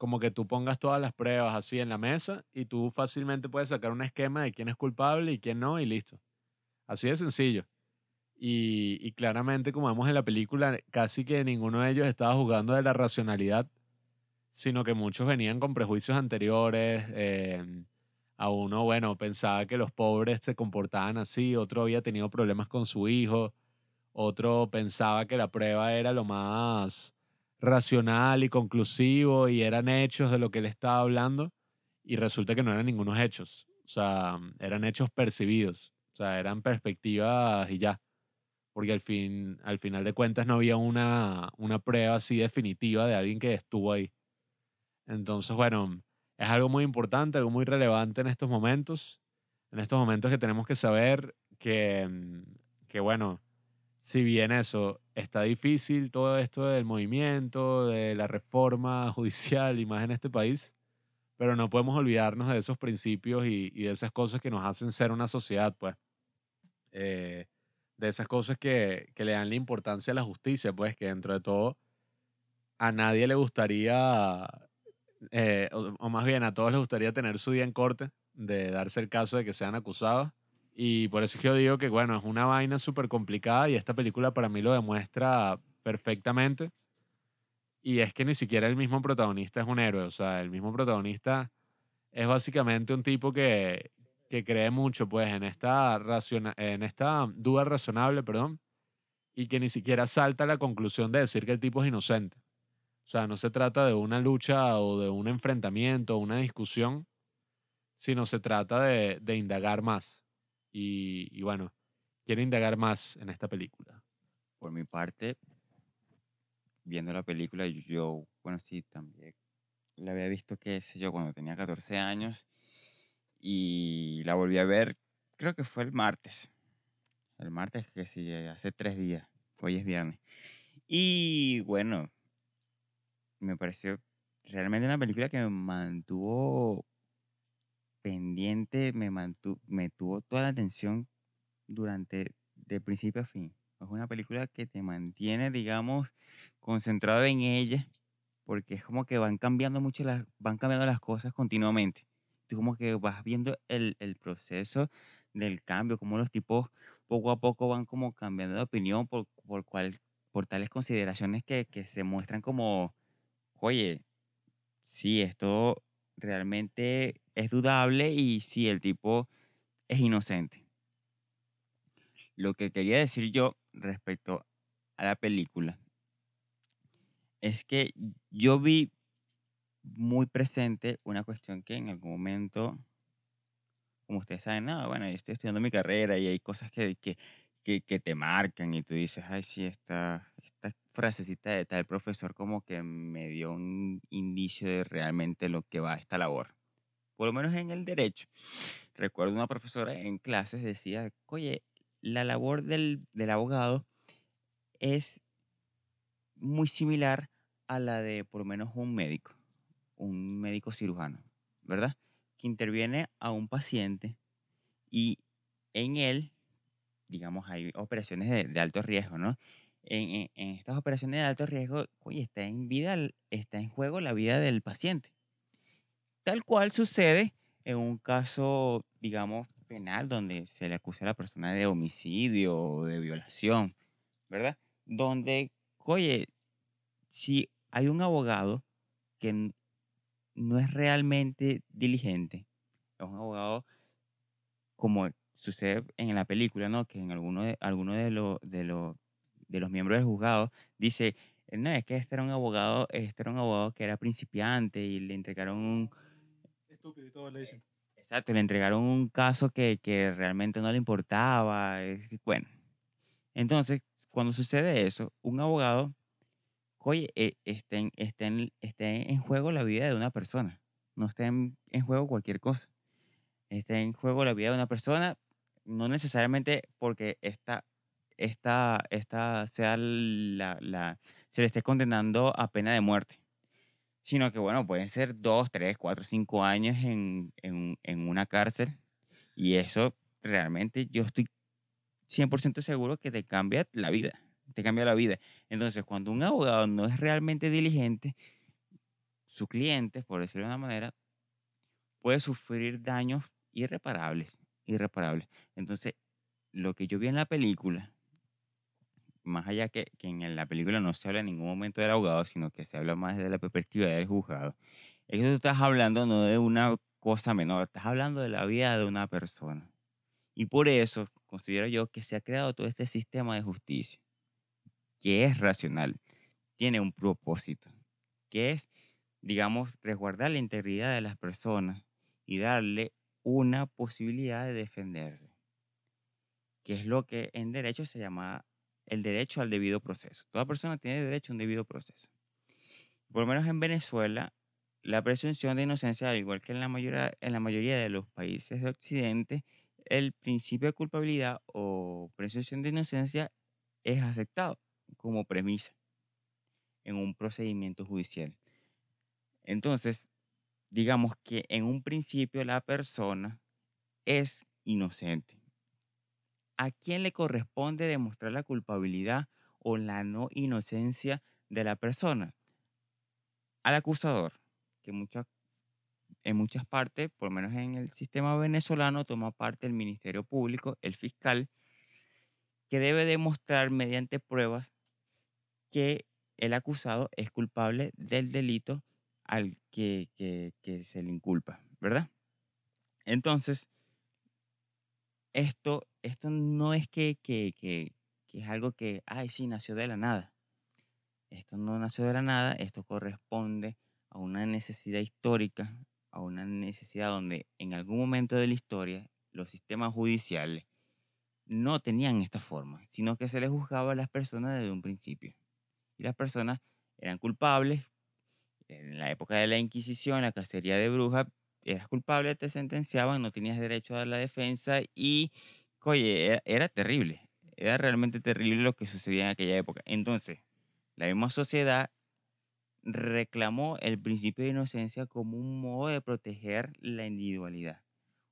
como que tú pongas todas las pruebas así en la mesa y tú fácilmente puedes sacar un esquema de quién es culpable y quién no y listo. Así de sencillo. Y, y claramente, como vemos en la película, casi que ninguno de ellos estaba jugando de la racionalidad, sino que muchos venían con prejuicios anteriores. eh, a uno, bueno, pensaba que los pobres se comportaban así, otro había tenido problemas con su hijo, otro pensaba que la prueba era lo más racional y conclusivo y eran hechos de lo que él estaba hablando y resulta que no eran ningunos hechos, o sea, eran hechos percibidos, o sea, eran perspectivas y ya, porque al, fin, al final de cuentas no había una, una prueba así definitiva de alguien que estuvo ahí. Entonces, bueno, es algo muy importante, algo muy relevante en estos momentos, en estos momentos que tenemos que saber que, mm, que bueno, si bien eso está difícil, todo esto del movimiento, de la reforma judicial y más en este país, pero no podemos olvidarnos de esos principios y, y de esas cosas que nos hacen ser una sociedad, pues. Eh, de esas cosas que, que le dan la importancia a la justicia, pues, que dentro de todo a nadie le gustaría, eh, o, o más bien a todos les gustaría tener su día en corte, de darse el caso de que sean acusados. Y por eso es que yo digo que, bueno, es una vaina súper complicada y esta película para mí lo demuestra perfectamente. Y es que ni siquiera el mismo protagonista es un héroe, o sea, el mismo protagonista es básicamente un tipo que, que cree mucho, pues, en esta, raciona- en esta duda razonable, perdón, y que ni siquiera salta a la conclusión de decir que el tipo es inocente. O sea, no se trata de una lucha o de un enfrentamiento o una discusión, sino se trata de, indagar más. Y, y bueno, quiero indagar más en esta película. Por mi parte, viendo la película, yo, bueno, sí, también la había visto, qué sé yo, cuando tenía 14 años y la volví a ver, creo que fue el martes. El martes, que sí, eh, hace tres días. Hoy es viernes. Y bueno, me pareció realmente una película que me mantuvo pendiente, me, mantuvo, me tuvo toda la atención durante, de principio a fin. Es una película que te mantiene, digamos, concentrado en ella, porque es como que van cambiando mucho las, van cambiando las cosas continuamente. Tú como que vas viendo el, el proceso del cambio, como los tipos poco a poco van como cambiando de opinión por, por, cual, por tales consideraciones que, que se muestran como, oye, sí, esto realmente es dudable y sí, el tipo es inocente. Lo que quería decir yo respecto a la película es que yo vi muy presente una cuestión que en algún momento, como ustedes saben, no, bueno, yo estoy estudiando mi carrera y hay cosas que, que, que, que te marcan y tú dices, ay, sí, esta, esta frasecita de tal profesor como que me dio un indicio de realmente lo que va esta labor. Por lo menos en el derecho. Recuerdo una profesora en clases decía, oye, la labor del, del abogado es muy similar a la de por lo menos un médico, un médico cirujano, ¿verdad? Que interviene a un paciente y en él, digamos, hay operaciones de, alto riesgo, ¿no? En, en- estas operaciones de alto riesgo, oye, está en, vida, está en juego la vida del paciente. Tal cual sucede en un caso, digamos, penal, donde se le acusa a la persona de homicidio o de violación, ¿verdad? Donde, oye, si hay un abogado que no es realmente diligente, es un abogado como sucede en la película, ¿no? Que en alguno de, alguno de, los de, los de los miembros del juzgado dice, "Eh, no, es que este era un abogado, este era un abogado que era principiante y le entregaron un... Estúpido y todo le dicen. Exacto, le entregaron un caso que, que realmente no le importaba. Bueno, entonces, cuando sucede eso, un abogado, oye, eh, está en, está en- juego la vida de una persona. No está en, en juego cualquier cosa. Está en juego la vida de una persona, no necesariamente porque esta, esta, esta sea la, la, se le esté condenando a pena de muerte sino que bueno, pueden ser dos, tres, cuatro, cinco años en, en, en una cárcel y eso realmente yo estoy 100% seguro que te cambia la vida, te cambia la vida. Entonces, cuando un abogado no es realmente diligente, su cliente, por decirlo de una manera, puede sufrir daños irreparables, irreparables. Entonces, lo que yo vi en la película, más allá que, que en la película no se habla en ningún momento del abogado, sino que se habla más desde la perspectiva del juzgado, es que tú estás hablando no de una cosa menor, estás hablando de la vida de una persona. Y por eso considero yo que se ha creado todo este sistema de justicia, que es racional, tiene un propósito, que es, digamos, resguardar la integridad de las personas y darle una posibilidad de defenderse, que es lo que en derecho se llama el derecho al debido proceso. Toda persona tiene derecho a un debido proceso. Por lo menos en Venezuela, la presunción de inocencia, al igual que en la mayoría, en la mayoría de los países de Occidente, el principio de culpabilidad o presunción de inocencia es aceptado como premisa en un procedimiento judicial. Entonces, digamos que en un principio la persona es inocente. ¿A quién le corresponde demostrar la culpabilidad o la no inocencia de la persona? Al acusador, que en muchas partes, por lo menos en el sistema venezolano, toma parte el Ministerio Público, el fiscal, que debe demostrar mediante pruebas que el acusado es culpable del delito al que, que- se le inculpa, ¿verdad? Entonces, esto, esto no es que, que, que, que es algo que, ay, sí, nació de la nada. Esto no nació de la nada, esto corresponde a una necesidad histórica, a una necesidad donde en algún momento de la historia los sistemas judiciales no tenían esta forma, sino que se les juzgaba a las personas desde un principio. Y las personas eran culpables. En la época de la Inquisición, la cacería de brujas, eras culpable, te sentenciaban, no tenías derecho a la defensa y, oye, era, era terrible. Era realmente terrible lo que sucedía en aquella época. Entonces, la misma sociedad reclamó el principio de inocencia como un modo de proteger la individualidad,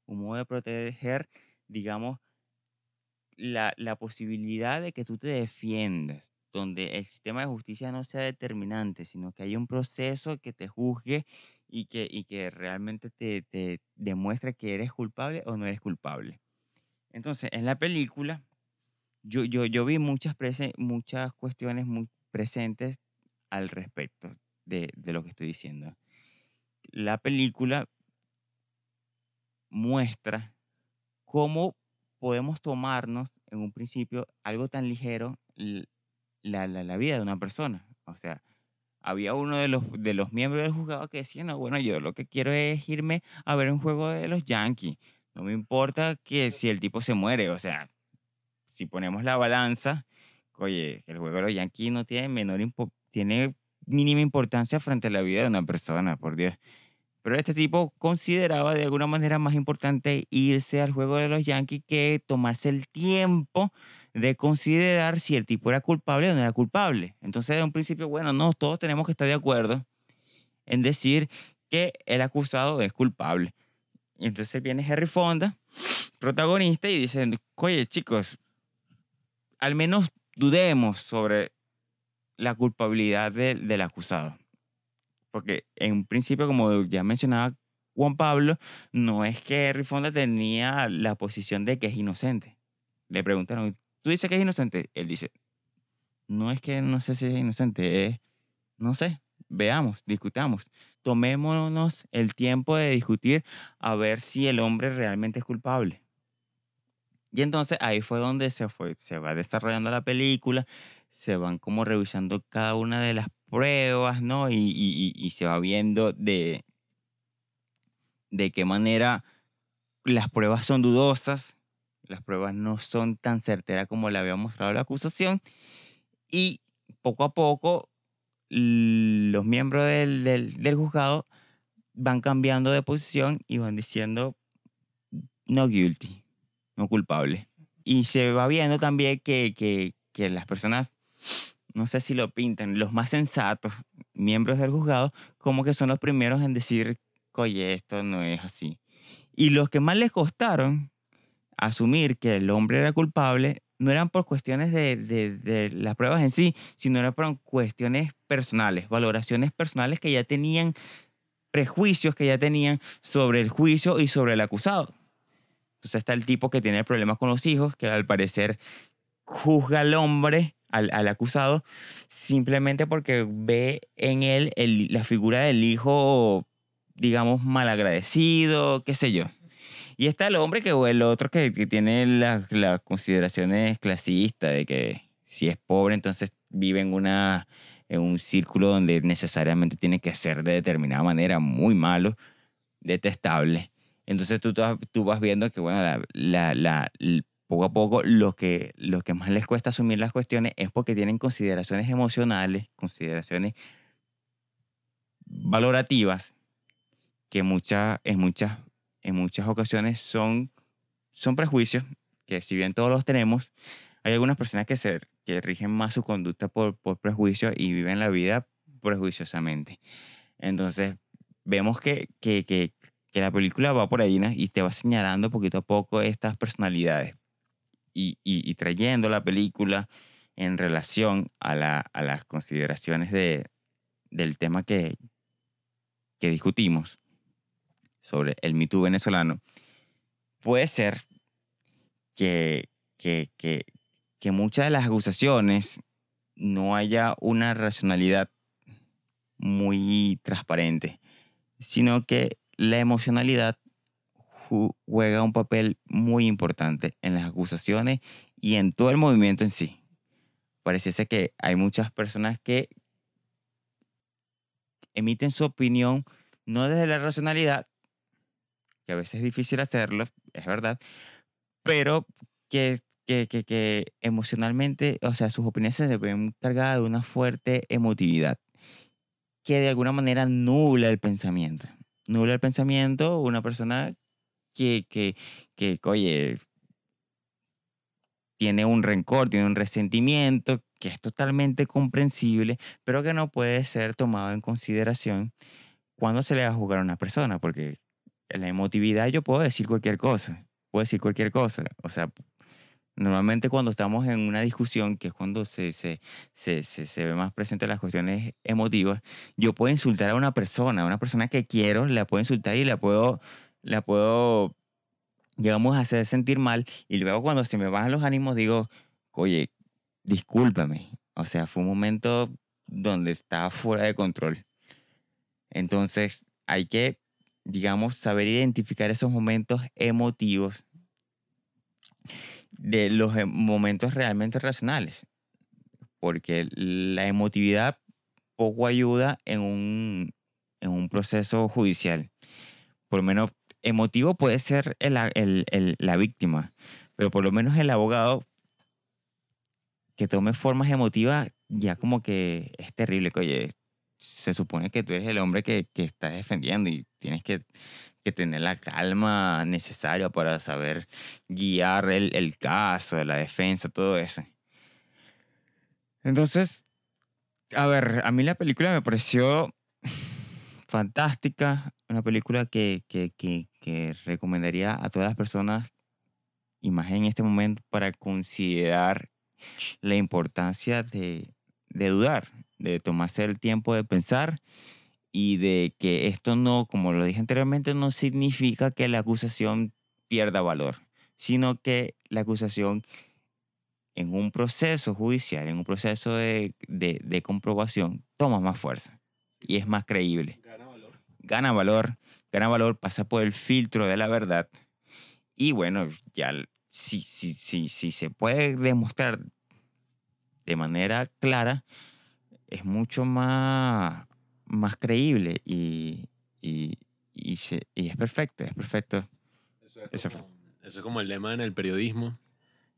un modo de proteger, digamos, la, la posibilidad de que tú te defiendas, donde el sistema de justicia no sea determinante, sino que haya un proceso que te juzgue y que, y que realmente te, te demuestre que eres culpable o no eres culpable. Entonces, en la película, yo, yo, yo vi muchas, prese- muchas cuestiones muy presentes al respecto de, de lo que estoy diciendo. La película muestra cómo podemos tomarnos en un principio algo tan ligero la, la, la vida de una persona. O sea, había uno de los, de los miembros del juzgado que decía, no, bueno, yo lo que quiero es irme a ver un juego de los Yankees. No me importa que si el tipo se muere. O sea, si ponemos la balanza, oye, el juego de los Yankees no tiene menor tiene mínima importancia frente a la vida de una persona, por Dios. Pero este tipo consideraba de alguna manera más importante irse al juego de los Yankees que tomarse el tiempo de considerar si el tipo era culpable o no era culpable. Entonces, de un principio, bueno, no, todos tenemos que estar de acuerdo en decir que el acusado es culpable. Y entonces viene Harry Fonda, protagonista, y dice, oye, chicos, al menos dudemos sobre la culpabilidad de- del acusado. Porque en un principio, como ya mencionaba Juan Pablo, no es que Harry Fonda tenía la posición de que es inocente. Le preguntaron, ¿tú dices que es inocente? Él dice, no es que no sé si es inocente, es, no sé, veamos, discutamos. Tomémonos el tiempo de discutir a ver si el hombre realmente es culpable. Y entonces ahí fue donde se, fue, se va desarrollando la película, se van como revisando cada una de las pruebas, ¿no? Y, y- y- se va viendo de, de qué manera las pruebas son dudosas, las pruebas no son tan certeras como le había mostrado la acusación y poco a poco los miembros del, del, del juzgado van cambiando de posición y van diciendo no guilty, no culpable. Y se va viendo también que, que, que las personas, no sé si lo pintan, los más sensatos, miembros del juzgado, como que son los primeros en decir, oye, esto no es así. Y los que más les costaron asumir que el hombre era culpable no eran por cuestiones de, de, las pruebas en sí, sino eran por cuestiones personales, valoraciones personales que ya tenían, prejuicios que ya tenían sobre el juicio y sobre el acusado. Entonces está el tipo que tiene problemas con los hijos, que al parecer juzga al hombre, al, al acusado, simplemente porque ve en él el, la figura del hijo, digamos, malagradecido, qué sé yo. Y está el hombre que, o el otro que, que tiene las, consideraciones clasistas de que si es pobre, entonces vive en, una, en un círculo donde necesariamente tiene que ser de determinada manera muy malo, detestable. Entonces tú, tú vas viendo que, bueno, la, la, la, poco a poco lo que, que más les cuesta asumir las cuestiones es porque tienen consideraciones emocionales, consideraciones valorativas, que muchas, en, muchas, en muchas ocasiones son, son prejuicios, que si bien todos los tenemos, hay algunas personas que, se, que rigen más su conducta por, por prejuicios y viven la vida prejuiciosamente. Entonces, vemos que, que, que, que la película va por ahí ¿no? y te va señalando poquito a poco estas personalidades y, y, y trayendo la película en relación a, la, a las consideraciones de, del tema que, que discutimos sobre el mito venezolano, puede ser que, que, que, que muchas de las acusaciones no haya una racionalidad muy transparente, sino que la emocionalidad juega un papel muy importante en las acusaciones y en todo el movimiento en sí. Pareciese que hay muchas personas que emiten su opinión no desde la racionalidad, que a veces es difícil hacerlo, es verdad, pero que, que, que, que emocionalmente, o sea, sus opiniones se ven cargadas de una fuerte emotividad que de alguna manera nubla el pensamiento. Nubla el pensamiento una persona que, que, que, oye, tiene un rencor, tiene un resentimiento que es totalmente comprensible, pero que no puede ser tomado en consideración cuando se le va a juzgar a una persona, porque en la emotividad yo puedo decir cualquier cosa, puedo decir cualquier cosa, o sea, normalmente cuando estamos en una discusión, que es cuando se, se, se, se, se ve más presente las cuestiones emotivas, yo puedo insultar a una persona, a una persona que quiero, la puedo insultar y la puedo, la puedo, digamos, hacer sentir mal, y luego cuando se me bajan los ánimos digo, oye, discúlpame, o sea, fue un momento donde estaba fuera de control. Entonces, hay que, digamos, saber identificar esos momentos emotivos de los em- momentos realmente racionales, porque la emotividad poco ayuda en un, en un proceso judicial. Por lo menos emotivo puede ser el, el, el, la víctima, pero por lo menos el abogado que tome formas emotivas ya como que es terrible, que oye, se supone que tú eres el hombre que, que está defendiendo y tienes que, que, tener la calma necesaria para saber guiar el, el caso, la defensa, todo eso. Entonces, a ver, a mí la película me pareció fantástica, una película que, que, que, que recomendaría a todas las personas, y más en este momento, para considerar la importancia de, de dudar, de tomarse el tiempo de pensar y de que esto no, como lo dije anteriormente, no significa que la acusación pierda valor, sino que la acusación en un proceso judicial, en un proceso de, de, de comprobación, toma más fuerza y es más creíble. Gana valor. Gana valor, gana valor, pasa por el filtro de la verdad. Y bueno, ya si, si, si, si se puede demostrar de manera clara, es mucho más, más creíble y, y, y, se, y es perfecto, es perfecto. Eso Ese fue. Eso es como el lema en el periodismo,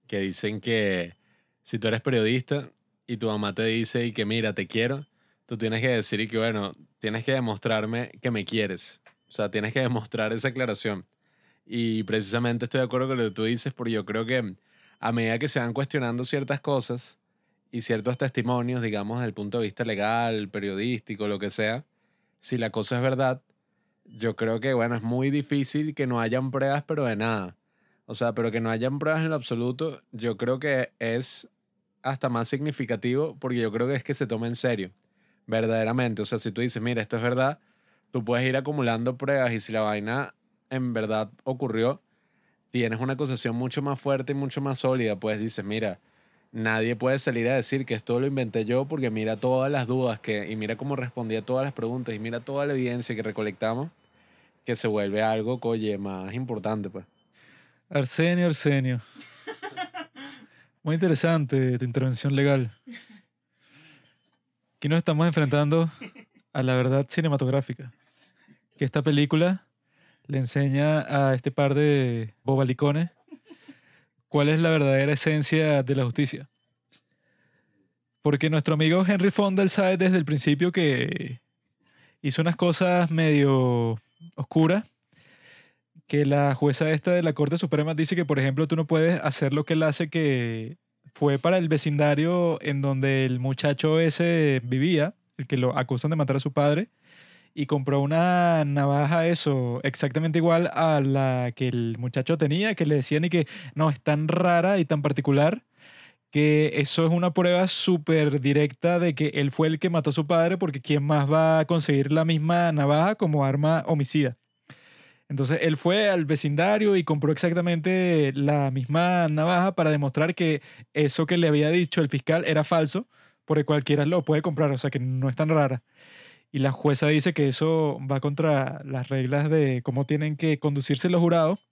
que dicen que si tú eres periodista y tu mamá te dice y que mira, te quiero, tú tienes que decir y que bueno, tienes que demostrarme que me quieres. O sea, tienes que demostrar esa aclaración. Y precisamente estoy de acuerdo con lo que tú dices, porque yo creo que a medida que se van cuestionando ciertas cosas y ciertos testimonios, digamos, desde el punto de vista legal, periodístico, lo que sea, si la cosa es verdad, yo creo que, bueno, es muy difícil que no hayan pruebas, pero de nada. O sea, pero que no hayan pruebas en lo absoluto, yo creo que es hasta más significativo porque yo creo que es que se toma en serio, verdaderamente. O sea, si tú dices, mira, esto es verdad, tú puedes ir acumulando pruebas y si la vaina en verdad ocurrió, tienes una acusación mucho más fuerte y mucho más sólida. Pues dices, mira, nadie puede salir a decir que esto lo inventé yo porque mira todas las dudas que, y mira cómo respondí a todas las preguntas y mira toda la evidencia que recolectamos, que se vuelve algo, coye, más importante, pues. Arsenio, Arsenio. Muy interesante tu intervención legal. Aquí nos estamos enfrentando a la verdad cinematográfica. Que esta película le enseña a este par de bobalicones cuál es la verdadera esencia de la justicia. Porque nuestro amigo Henry Fonda, él sabe desde el principio que hizo unas cosas medio oscuras que la jueza esta de la Corte Suprema dice que, por ejemplo, tú no puedes hacer lo que él hace que fue para el vecindario en donde el muchacho ese vivía, el que lo acusan de matar a su padre, y compró una navaja, eso, exactamente igual a la que el muchacho tenía, que le decían y que no, es tan rara y tan particular que eso es una prueba súper directa de que él fue el que mató a su padre, porque ¿quién más va a conseguir la misma navaja como arma homicida? Entonces él fue al vecindario y compró exactamente la misma navaja para demostrar que eso que le había dicho el fiscal era falso, porque cualquiera lo puede comprar, o sea que no es tan rara. Y la jueza dice que eso va contra las reglas de cómo tienen que conducirse los jurados,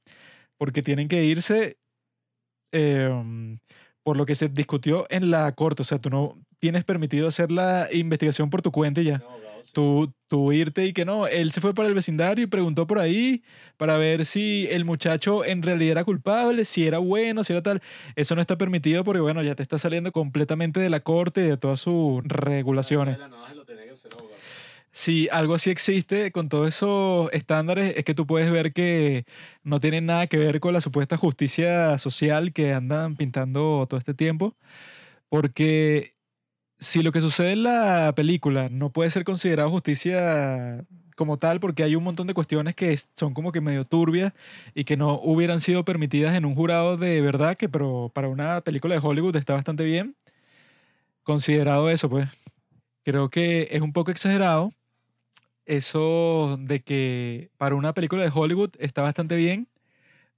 porque tienen que irse em, por lo que se discutió en la corte. O sea, tú no tienes permitido hacer la investigación por tu cuenta y ya. Tú, tú irte y que no, él se fue para el vecindario y preguntó por ahí para ver si el muchacho en realidad era culpable, si era bueno, si era tal. Eso no está permitido porque, bueno, ya te está saliendo completamente de la corte y de todas sus regulaciones. Si algo así existe con todos esos estándares, es que tú puedes ver que no tienen nada que ver con la supuesta justicia social que andan pintando todo este tiempo. Porque si lo que sucede en la película no puede ser considerado justicia como tal, porque hay un montón de cuestiones que son como que medio turbias y que no hubieran sido permitidas en un jurado de verdad, que pero para una película de Hollywood está bastante bien. Considerado eso, pues, creo que es un poco exagerado eso de que para una película de Hollywood está bastante bien,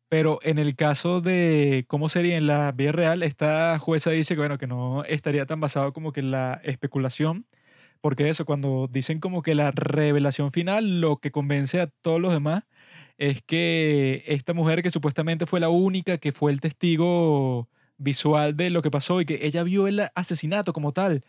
pero en el caso de cómo sería en la vida real, esta jueza dice que, bueno, que no estaría tan basado como que en la especulación, porque eso, cuando dicen como que la revelación final, lo que convence a todos los demás es que esta mujer que supuestamente fue la única que fue el testigo visual de lo que pasó y que ella vio el asesinato como tal,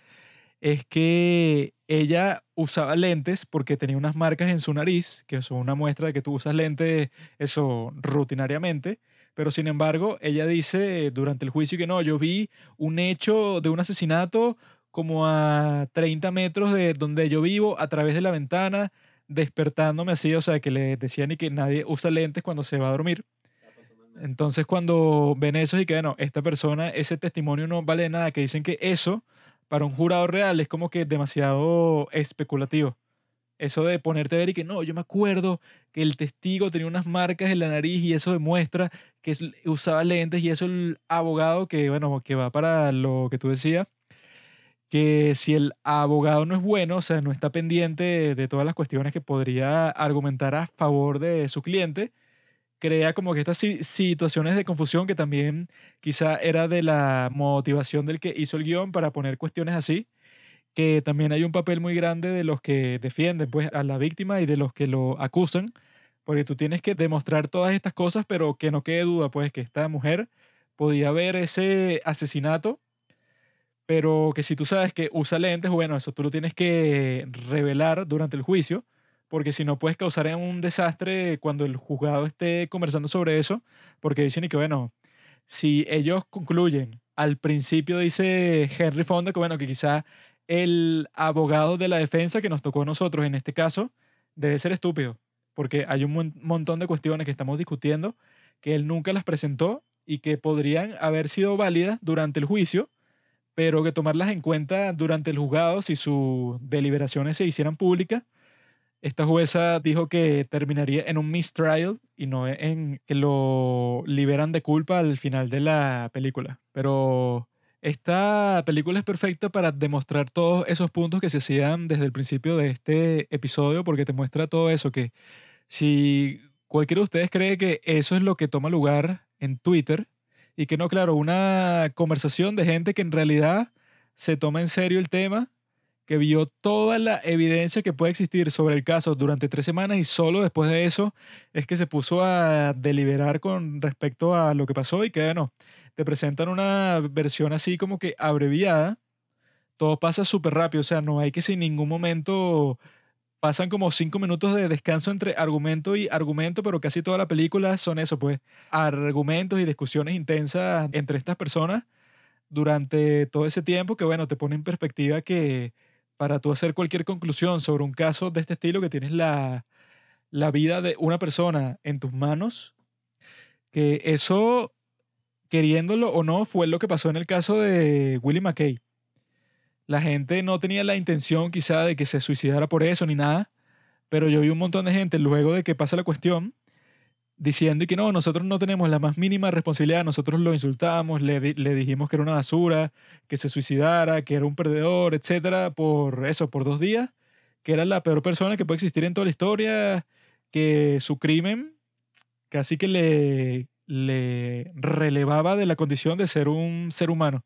es que ella usaba lentes porque tenía unas marcas en su nariz, que son una muestra de que tú usas lentes eso rutinariamente, pero sin embargo ella dice durante el juicio que no, yo vi un hecho de un asesinato como a 30 metros de donde yo vivo a través de la ventana, despertándome así, o sea, que le decían y que nadie usa lentes cuando se va a dormir. Entonces cuando ven eso y que, bueno, esta persona, ese testimonio no vale nada, que dicen que eso para un jurado real es como que demasiado especulativo. Eso de ponerte a ver y que no, yo me acuerdo que el testigo tenía unas marcas en la nariz y eso demuestra que usaba lentes y eso el abogado que, bueno, que va para lo que tú decías, que si el abogado no es bueno, o sea, no está pendiente de todas las cuestiones que podría argumentar a favor de su cliente, crea como que estas situaciones de confusión que también quizá era de la motivación del que hizo el guion para poner cuestiones así, que también hay un papel muy grande de los que defienden pues, a la víctima y de los que lo acusan, porque tú tienes que demostrar todas estas cosas, pero que no quede duda pues que esta mujer podía ver ese asesinato, pero que si tú sabes que usa lentes, bueno, eso tú lo tienes que revelar durante el juicio porque si no puedes causar un desastre cuando el juzgado esté conversando sobre eso, porque dicen que bueno, si ellos concluyen, al principio dice Henry Fonda que bueno, que quizá el abogado de la defensa que nos tocó a nosotros en este caso debe ser estúpido, porque hay un mon- montón de cuestiones que estamos discutiendo que él nunca las presentó y que podrían haber sido válidas durante el juicio, pero que tomarlas en cuenta durante el juzgado si sus deliberaciones se hicieran públicas. Esta jueza dijo que terminaría en un mistrial y no en que lo liberan de culpa al final de la película. Pero esta película es perfecta para demostrar todos esos puntos que se hacían desde el principio de este episodio, porque te muestra todo eso, que si cualquiera de ustedes cree que eso es lo que toma lugar en Twitter, y que no, claro, una conversación de gente que en realidad se toma en serio el tema, que vio toda la evidencia que puede existir sobre el caso durante tres semanas y solo después de eso es que se puso a deliberar con respecto a lo que pasó y que, bueno, te presentan una versión así como que abreviada. Todo pasa súper rápido, o sea, no hay que sin ningún momento pasan como cinco minutos de descanso entre argumento y argumento, pero casi toda la película son eso, pues, argumentos y discusiones intensas entre estas personas durante todo ese tiempo que, bueno, te pone en perspectiva que para tú hacer cualquier conclusión sobre un caso de este estilo, que tienes la, la vida de una persona en tus manos, que eso, queriéndolo o no, fue lo que pasó en el caso de Willie McKay. La gente no tenía la intención quizá de que se suicidara por eso ni nada, pero yo vi un montón de gente luego de que pasa la cuestión diciendo que no, nosotros no tenemos la más mínima responsabilidad, nosotros lo insultamos, le, le dijimos que era una basura, que se suicidara, que era un perdedor, etcétera, por eso, por dos días, que era la peor persona que puede existir en toda la historia, que su crimen casi que le, le relevaba de la condición de ser un ser humano.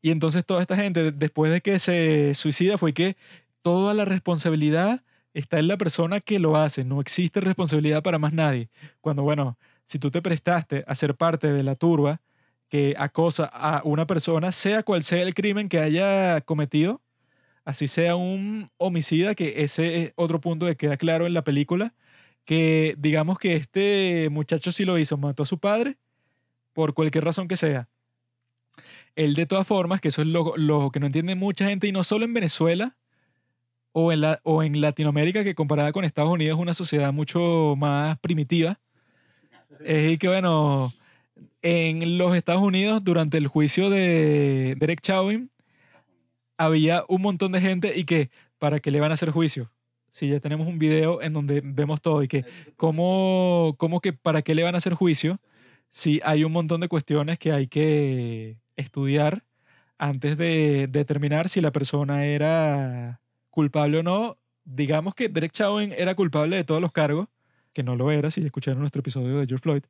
Y entonces toda esta gente, después de que se suicida, fue que toda la responsabilidad está en la persona que lo hace. No existe responsabilidad para más nadie. Cuando, bueno, si tú te prestaste a ser parte de la turba que acosa a una persona, sea cual sea el crimen que haya cometido, así sea un homicida, que ese es otro punto que queda claro en la película, que digamos que este muchacho sí lo hizo, mató a su padre por cualquier razón que sea. Él de todas formas, que eso es lo, lo que no entiende mucha gente, y no solo en Venezuela o en, la, o en Latinoamérica, que comparada con Estados Unidos es una sociedad mucho más primitiva, es y que bueno, en los Estados Unidos durante el juicio de Derek Chauvin había un montón de gente y que, ¿para qué le van a hacer juicio? Si ya tenemos un video en donde vemos todo y que, ¿cómo, cómo que para qué le van a hacer juicio? Si hay un montón de cuestiones que hay que estudiar antes de determinar si la persona era culpable o no. Digamos que Derek Chauvin era culpable de todos los cargos, que no lo era, si escucharon nuestro episodio de George Floyd,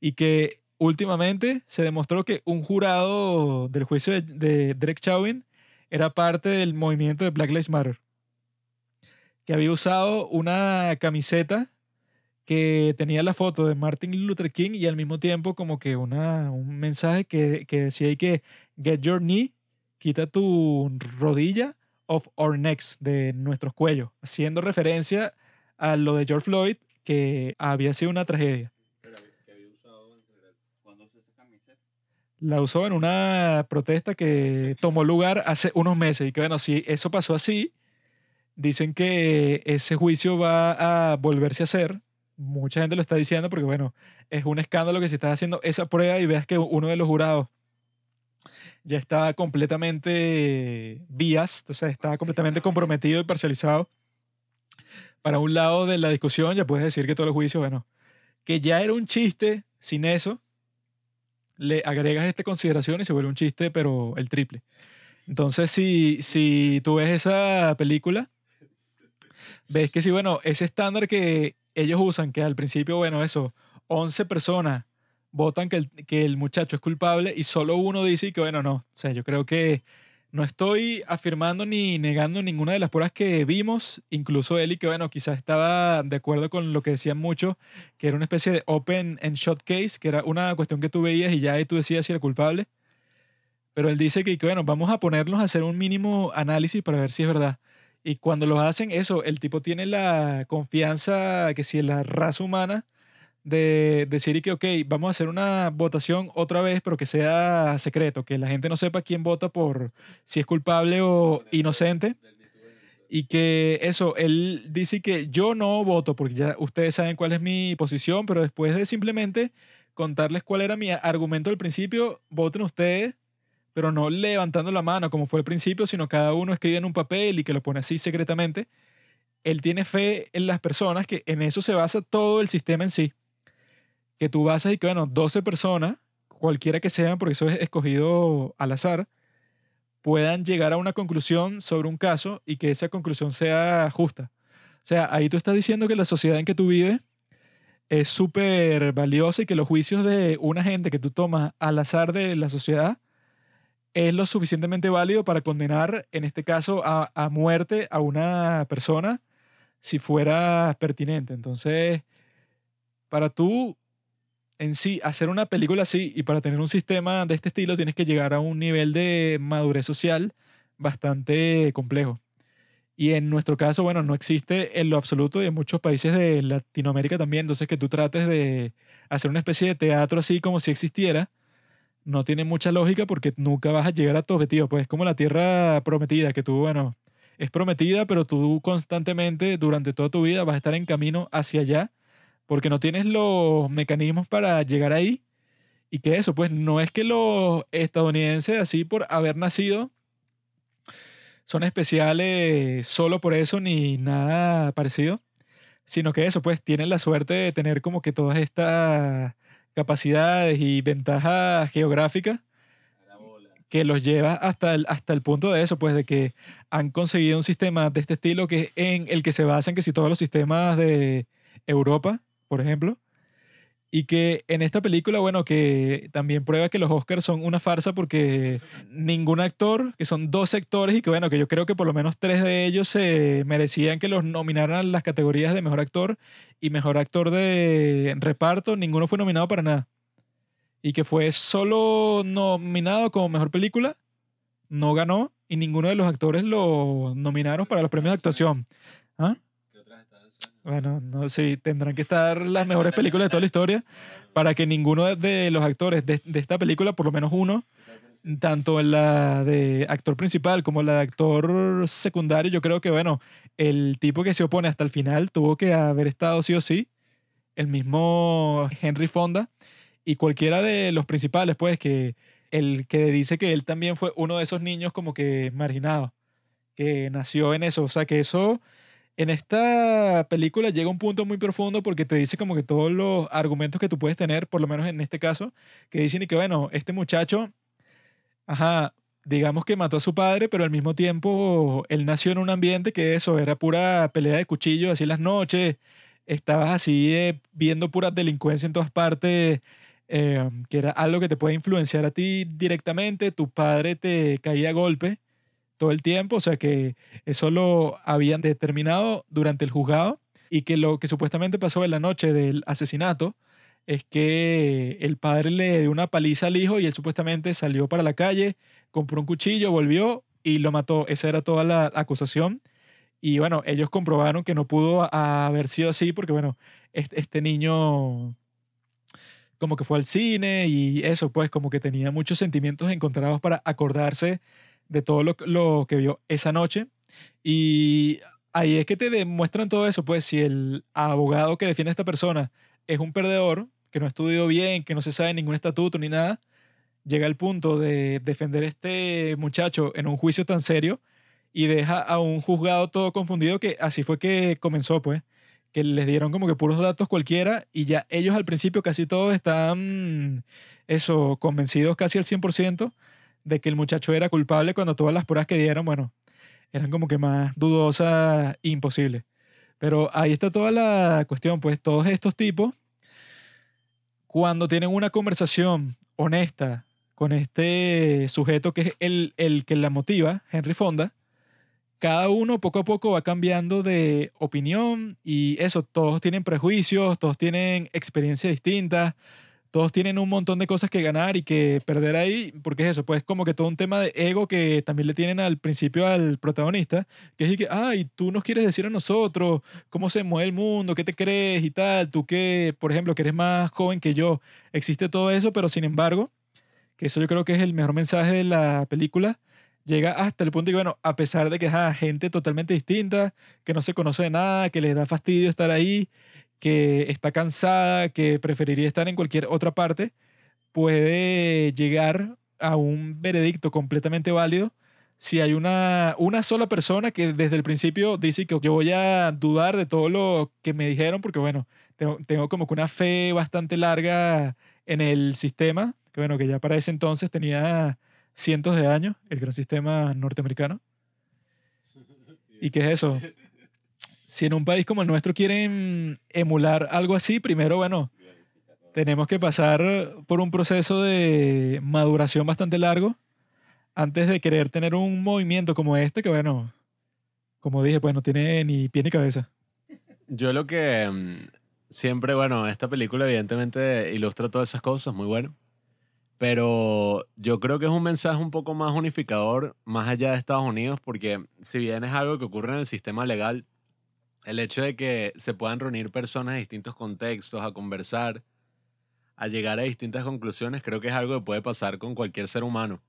y que últimamente se demostró que un jurado del juicio de, de Derek Chauvin era parte del movimiento de Black Lives Matter, que había usado una camiseta que tenía la foto de Martin Luther King y al mismo tiempo como que una, un mensaje que, que decía ahí que get your knee, quita tu rodilla of our necks, de nuestros cuellos, haciendo referencia a lo de George Floyd, que había sido una tragedia. La usó en una protesta que tomó lugar hace unos meses y que bueno, si eso pasó así, dicen que ese juicio va a volverse a hacer. Mucha gente lo está diciendo porque bueno, es un escándalo que si estás haciendo esa prueba y veas que uno de los jurados ya está completamente vías, entonces está completamente comprometido y parcializado para un lado de la discusión, ya puedes decir que todo el juicio, bueno, que ya era un chiste sin eso, le agregas esta consideración y se vuelve un chiste, pero el triple. Entonces, si, si tú ves esa película, ves que sí, bueno, ese estándar que ellos usan, que al principio, bueno, eso, 11 personas votan que el, que el muchacho es culpable y solo uno dice que, bueno, no. O sea, yo creo que no estoy afirmando ni negando ninguna de las pruebas que vimos, incluso él y que, bueno, quizás estaba de acuerdo con lo que decían muchos, que era una especie de open and shot case, que era una cuestión que tú veías y ya ahí tú decías si era culpable. Pero él dice que, que, bueno, vamos a ponernos a hacer un mínimo análisis para ver si es verdad. Y cuando lo hacen, eso, el tipo tiene la confianza que si la raza humana de decir que, ok, vamos a hacer una votación otra vez, pero que sea secreto, que la gente no sepa quién vota por si es culpable o inocente. Y que eso, él dice que yo no voto, porque ya ustedes saben cuál es mi posición, pero después de simplemente contarles cuál era mi argumento al principio, voten ustedes, pero no levantando la mano como fue al principio, sino cada uno escribe en un papel y que lo pone así secretamente. Él tiene fe en las personas, que en eso se basa todo el sistema en sí. Que tú basas y que, bueno, 12 personas, cualquiera que sean, porque eso es escogido al azar, puedan llegar a una conclusión sobre un caso y que esa conclusión sea justa. O sea, ahí tú estás diciendo que la sociedad en que tú vives es súper valiosa y que los juicios de una gente que tú tomas al azar de la sociedad es lo suficientemente válido para condenar, en este caso, a, a muerte a una persona si fuera pertinente. Entonces, para tú en sí hacer una película así y para tener un sistema de este estilo tienes que llegar a un nivel de madurez social bastante complejo. Y en nuestro caso, bueno, no existe en lo absoluto y en muchos países de Latinoamérica también. Entonces, que tú trates de hacer una especie de teatro así como si existiera, no tiene mucha lógica porque nunca vas a llegar a tu objetivo. Pues es como la tierra prometida, que tú, bueno, es prometida, pero tú constantemente durante toda tu vida vas a estar en camino hacia allá porque no tienes los mecanismos para llegar ahí. Y que eso, pues no es que los estadounidenses, así por haber nacido, son especiales solo por eso ni nada parecido, sino que eso, pues tienen la suerte de tener como que todas estas capacidades y ventajas geográficas que los lleva hasta el, hasta el punto de eso, pues de que han conseguido un sistema de este estilo que en el que se basan que si todos los sistemas de Europa, por ejemplo, y que en esta película, bueno, que también prueba que los Oscars son una farsa porque ningún actor, que son dos actores y que bueno, que yo creo que por lo menos tres de ellos se merecían que los nominaran las categorías de mejor actor y mejor actor de reparto, ninguno fue nominado para nada. Y que fue solo nominado como mejor película, no ganó y ninguno de los actores lo nominaron para los premios de actuación. ¿Ah? Bueno, no, sí, tendrán que estar las mejores películas de toda la historia para que ninguno de los actores de, de esta película, por lo menos uno, tanto en la de actor principal como la de actor secundario, yo creo que, bueno, el tipo que se opone hasta el final tuvo que haber estado sí o sí, el mismo Henry Fonda, y cualquiera de los principales, pues, que el que dice que él también fue uno de esos niños como que marginados, que nació en eso, o sea, que eso en esta película llega un punto muy profundo porque te dice como que todos los argumentos que tú puedes tener, por lo menos en este caso, que dicen y que bueno, este muchacho, ajá, digamos que mató a su padre, pero al mismo tiempo él nació en un ambiente que eso era pura pelea de cuchillos, así las noches, estabas así eh, viendo pura delincuencia en todas partes, eh, que era algo que te puede influenciar a ti directamente, tu padre te caía a golpe todo el tiempo, o sea que eso lo habían determinado durante el juzgado y que lo que supuestamente pasó en la noche del asesinato es que el padre le dio una paliza al hijo y él supuestamente salió para la calle, compró un cuchillo, volvió y lo mató. Esa era toda la acusación. Y bueno, ellos comprobaron que no pudo haber sido así porque bueno, este, niño como que fue al cine y eso pues como que tenía muchos sentimientos encontrados para acordarse de todo lo, que vio esa noche. Y ahí es que te demuestran todo eso, pues si el abogado que defiende a esta persona es un perdedor, que no estudió bien, que no se sabe ningún estatuto ni nada, llega al punto de defender a este muchacho en un juicio tan serio y deja a un juzgado todo confundido que así fue que comenzó, pues, que les dieron como que puros datos cualquiera y ya ellos al principio casi todos están, eso, convencidos casi al 100% de que el muchacho era culpable cuando todas las pruebas que dieron, bueno, eran como que más dudosas e imposibles. Pero ahí está toda la cuestión, pues todos estos tipos, cuando tienen una conversación honesta con este sujeto que es el, el que la motiva, Henry Fonda, cada uno poco a poco va cambiando de opinión y eso, todos tienen prejuicios, todos tienen experiencias distintas, todos tienen un montón de cosas que ganar y que perder ahí, porque es eso, pues como que todo un tema de ego que también le tienen al principio al protagonista, que es que, ay, tú nos quieres decir a nosotros cómo se mueve el mundo, qué te crees y tal, tú que, por ejemplo, que eres más joven que yo, existe todo eso, pero sin embargo, que eso yo creo que es el mejor mensaje de la película, llega hasta el punto de que, bueno, a pesar de que es a gente totalmente distinta, que no se conoce de nada, que le da fastidio estar ahí, que está cansada, que preferiría estar en cualquier otra parte, puede llegar a un veredicto completamente válido si hay una, una sola persona que desde el principio dice que yo voy a dudar de todo lo que me dijeron, porque bueno, tengo, tengo como que una fe bastante larga en el sistema, que bueno, que ya para ese entonces tenía cientos de años, el gran sistema norteamericano. ¿Y qué es eso? Si en un país como el nuestro quieren emular algo así, primero, bueno, tenemos que pasar por un proceso de maduración bastante largo antes de querer tener un movimiento como este, que bueno, como dije, pues no tiene ni pie ni cabeza. Yo lo que mm, siempre, bueno, esta película evidentemente ilustra todas esas cosas, muy bueno. Pero yo creo que es un mensaje un poco más unificador, más allá de Estados Unidos, porque si bien es algo que ocurre en el sistema legal, el hecho de que se puedan reunir personas de distintos contextos a conversar, a llegar a distintas conclusiones, creo que es algo que puede pasar con cualquier ser humano.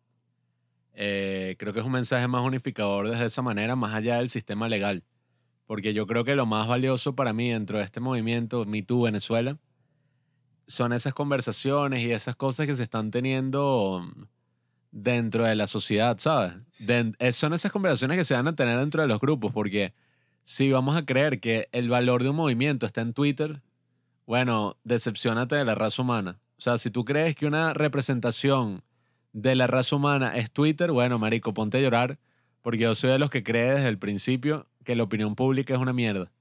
Eh, creo que es un mensaje más unificador desde esa manera, más allá del sistema legal. Porque yo creo que lo más valioso para mí dentro de este movimiento Me Too Venezuela son esas conversaciones y esas cosas que se están teniendo dentro de la sociedad, ¿sabes? Eh, son esas conversaciones que se van a tener dentro de los grupos, porque si vamos a creer que el valor de un movimiento está en Twitter, bueno, decepcionate de la raza humana. O sea, si tú crees que una representación de la raza humana es Twitter, bueno, marico, ponte a llorar, porque yo soy de los que cree desde el principio que la opinión pública es una mierda.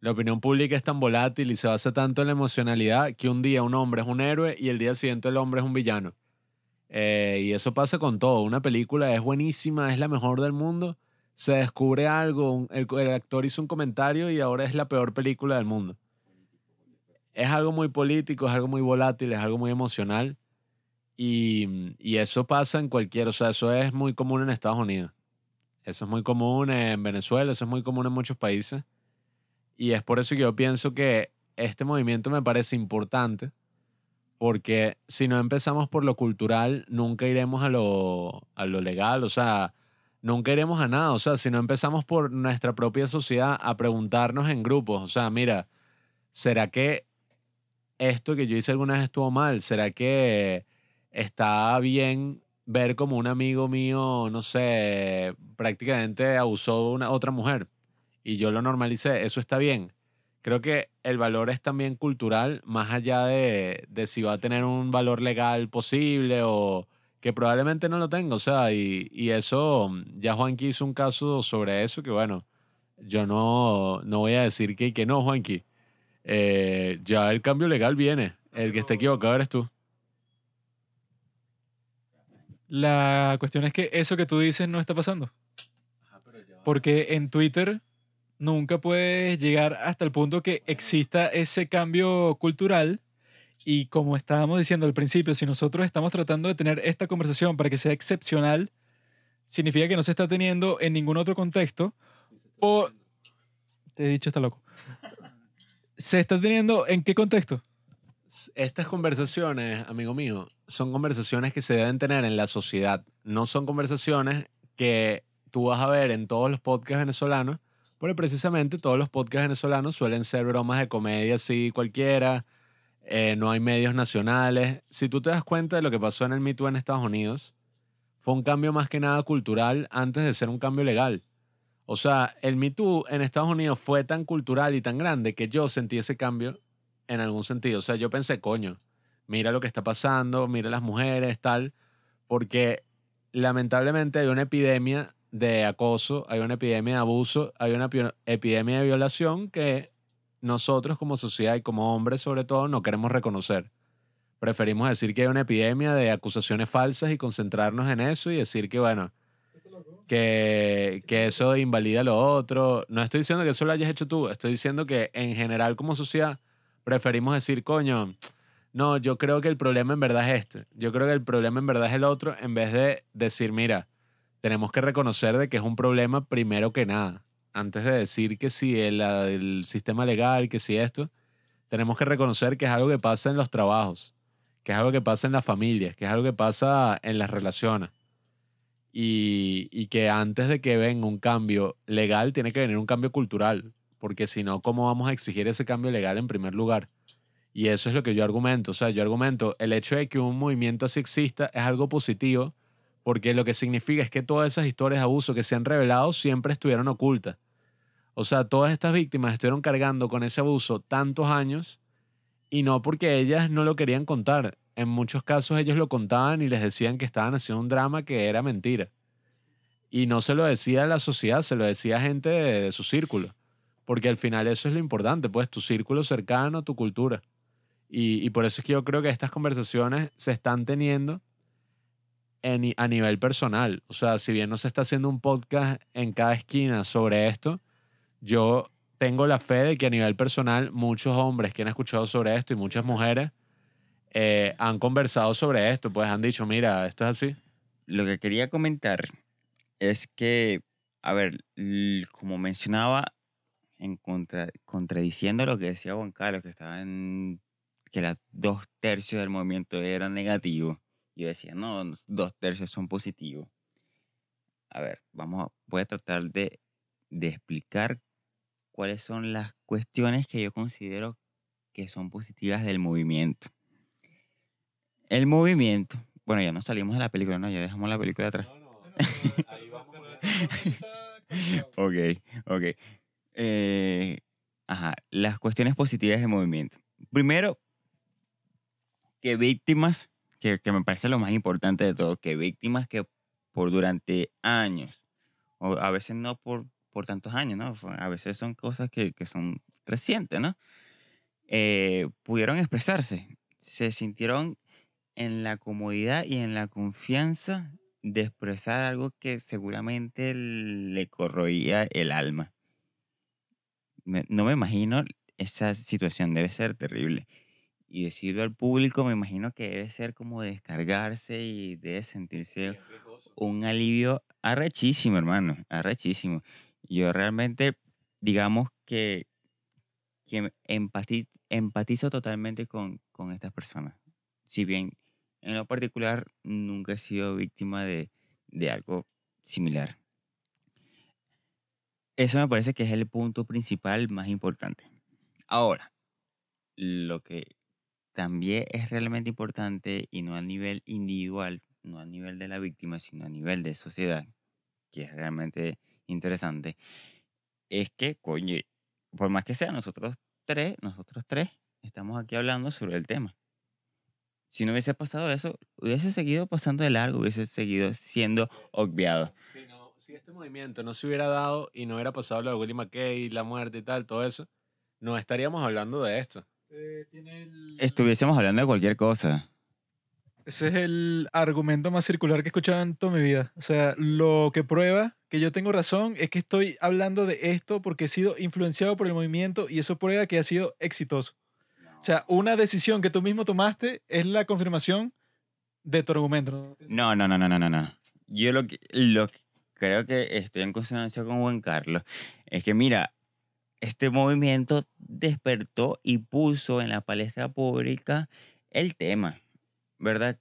La opinión pública es tan volátil y se basa tanto en la emocionalidad que un día un hombre es un héroe y el día siguiente el hombre es un villano. Eh, y eso pasa con todo. Una película es buenísima, es la mejor del mundo. Se descubre algo, el, el actor hizo un comentario y ahora es la peor película del mundo. Es algo muy político, es algo muy volátil, es algo muy emocional. Y, y eso pasa en cualquier, o sea, eso es muy común en Estados Unidos. Eso es muy común en Venezuela, eso es muy común en muchos países. Y es por eso que yo pienso que este movimiento me parece importante, porque si no empezamos por lo cultural, nunca iremos a lo, a lo legal, o sea, nunca iremos a nada, o sea, si no empezamos por nuestra propia sociedad a preguntarnos en grupos, o sea, mira, ¿será que esto que yo hice alguna vez estuvo mal? ¿Será que está bien ver como un amigo mío, no sé, prácticamente abusó de una otra mujer y yo lo normalicé? ¿Eso está bien? Creo que el valor es también cultural, más allá de, de si va a tener un valor legal posible o que probablemente no lo tenga. O sea, y, y eso, ya Juanqui hizo un caso sobre eso que, bueno, yo no, no voy a decir que, que no, Juanqui. Eh, ya el cambio legal viene. El que está equivocado eres tú. La cuestión es que eso que tú dices no está pasando. Porque en Twitter nunca puedes llegar hasta el punto que exista ese cambio cultural. Y como estábamos diciendo al principio, si nosotros estamos tratando de tener esta conversación para que sea excepcional, significa que no se está teniendo en ningún otro contexto. O, te he dicho, está loco. ¿Se está teniendo en qué contexto? Estas conversaciones, amigo mío, son conversaciones que se deben tener en la sociedad. No son conversaciones que tú vas a ver en todos los podcasts venezolanos, porque precisamente todos los podcasts venezolanos suelen ser bromas de comedia así cualquiera, eh, no hay medios nacionales. Si tú te das cuenta de lo que pasó en el Me Too en Estados Unidos, fue un cambio más que nada cultural antes de ser un cambio legal. O sea, el Me Too en Estados Unidos fue tan cultural y tan grande que yo sentí ese cambio en algún sentido. O sea, yo pensé, coño, mira lo que está pasando, mira las mujeres, tal, porque lamentablemente hay una epidemia de acoso, hay una epidemia de abuso, hay una pi- epidemia de violación que nosotros como sociedad y como hombres sobre todo no queremos reconocer. Preferimos decir que hay una epidemia de acusaciones falsas y concentrarnos en eso y decir que, bueno, que, que eso invalida lo otro. No estoy diciendo que eso lo hayas hecho tú, estoy diciendo que en general como sociedad preferimos decir, coño, no, yo creo que el problema en verdad es este, yo creo que el problema en verdad es el otro, en vez de decir, mira, tenemos que reconocer de que es un problema primero que nada. Antes de decir que si el, sistema legal, que si esto, tenemos que reconocer que es algo que pasa en los trabajos, que es algo que pasa en las familias, que es algo que pasa en las relaciones. Y, y que antes de que venga un cambio legal, tiene que venir un cambio cultural, porque si no, ¿cómo vamos a exigir ese cambio legal en primer lugar? Y eso es lo que yo argumento. O sea, yo argumento, el hecho de que un movimiento así exista es algo positivo, porque lo que significa es que todas esas historias de abuso que se han revelado siempre estuvieron ocultas. O sea, todas estas víctimas estuvieron cargando con ese abuso tantos años y no porque ellas no lo querían contar. En muchos casos ellos lo contaban y les decían que estaban haciendo un drama que era mentira. Y no se lo decía a la sociedad, se lo decía a gente de, su círculo. Porque al final eso es lo importante, pues tu círculo cercano, tu cultura. Y, y por eso es que yo creo que estas conversaciones se están teniendo en- a nivel personal. O sea, si bien no se está haciendo un podcast en cada esquina sobre esto, yo tengo la fe de que a nivel personal muchos hombres que han escuchado sobre esto y muchas mujeres eh, han conversado sobre esto, pues han dicho, mira, esto es así. Lo que quería comentar es que, a ver, como mencionaba, en contra, contradiciendo lo que decía Juan Carlos, que estaba en que las dos tercios del movimiento eran negativos, yo decía, no, no, dos tercios son positivos. A ver, vamos a, voy a tratar de, de explicar cuáles son las cuestiones que yo considero que son positivas del movimiento. El movimiento, bueno, ya no salimos de la película, no, ya dejamos la película atrás. Ok, ok. Eh, ajá, las cuestiones positivas del movimiento. Primero, que víctimas, que, que me parece lo más importante de todo, que víctimas que por durante años, o a veces no por, por tantos años, ¿no? A veces son cosas que, que son recientes, ¿no? Eh, pudieron expresarse, se sintieron en la comodidad y en la confianza de expresar algo que seguramente le corroía el alma. Me- no me imagino esa situación, debe ser terrible. Y decirlo al público, me imagino que debe ser como descargarse y debe sentirse un alivio arrechísimo, hermano, arrechísimo. Yo realmente, digamos que, que empati- empatizo totalmente con, con estas personas. Si bien en lo particular nunca he sido víctima de, de algo similar. Eso me parece que es el punto principal más importante. Ahora, lo que también es realmente importante y no a nivel individual, no a nivel de la víctima, sino a nivel de sociedad, que es realmente interesante, es que, coño, por más que sea nosotros tres, nosotros tres estamos aquí hablando sobre el tema. Si no hubiese pasado eso, hubiese seguido pasando de largo, hubiese seguido siendo obviado. Si, no- si este movimiento no se hubiera dado y no hubiera pasado lo de Willie McKay, la muerte y tal, todo eso, no estaríamos hablando de esto. Estuviésemos hablando de cualquier cosa. Ese es el argumento más circular que he escuchado en toda mi vida. O sea, lo que prueba que yo tengo razón es que estoy hablando de esto porque he sido influenciado por el movimiento y eso prueba que ha sido exitoso. O sea, una decisión que tú mismo tomaste es la confirmación de tu argumento. ¿no? No, no, no, no, no, no, no. Yo lo que, lo que creo que estoy en consonancia con Juan Carlos es que, mira, este movimiento despertó y puso en la palestra pública el tema, ¿verdad?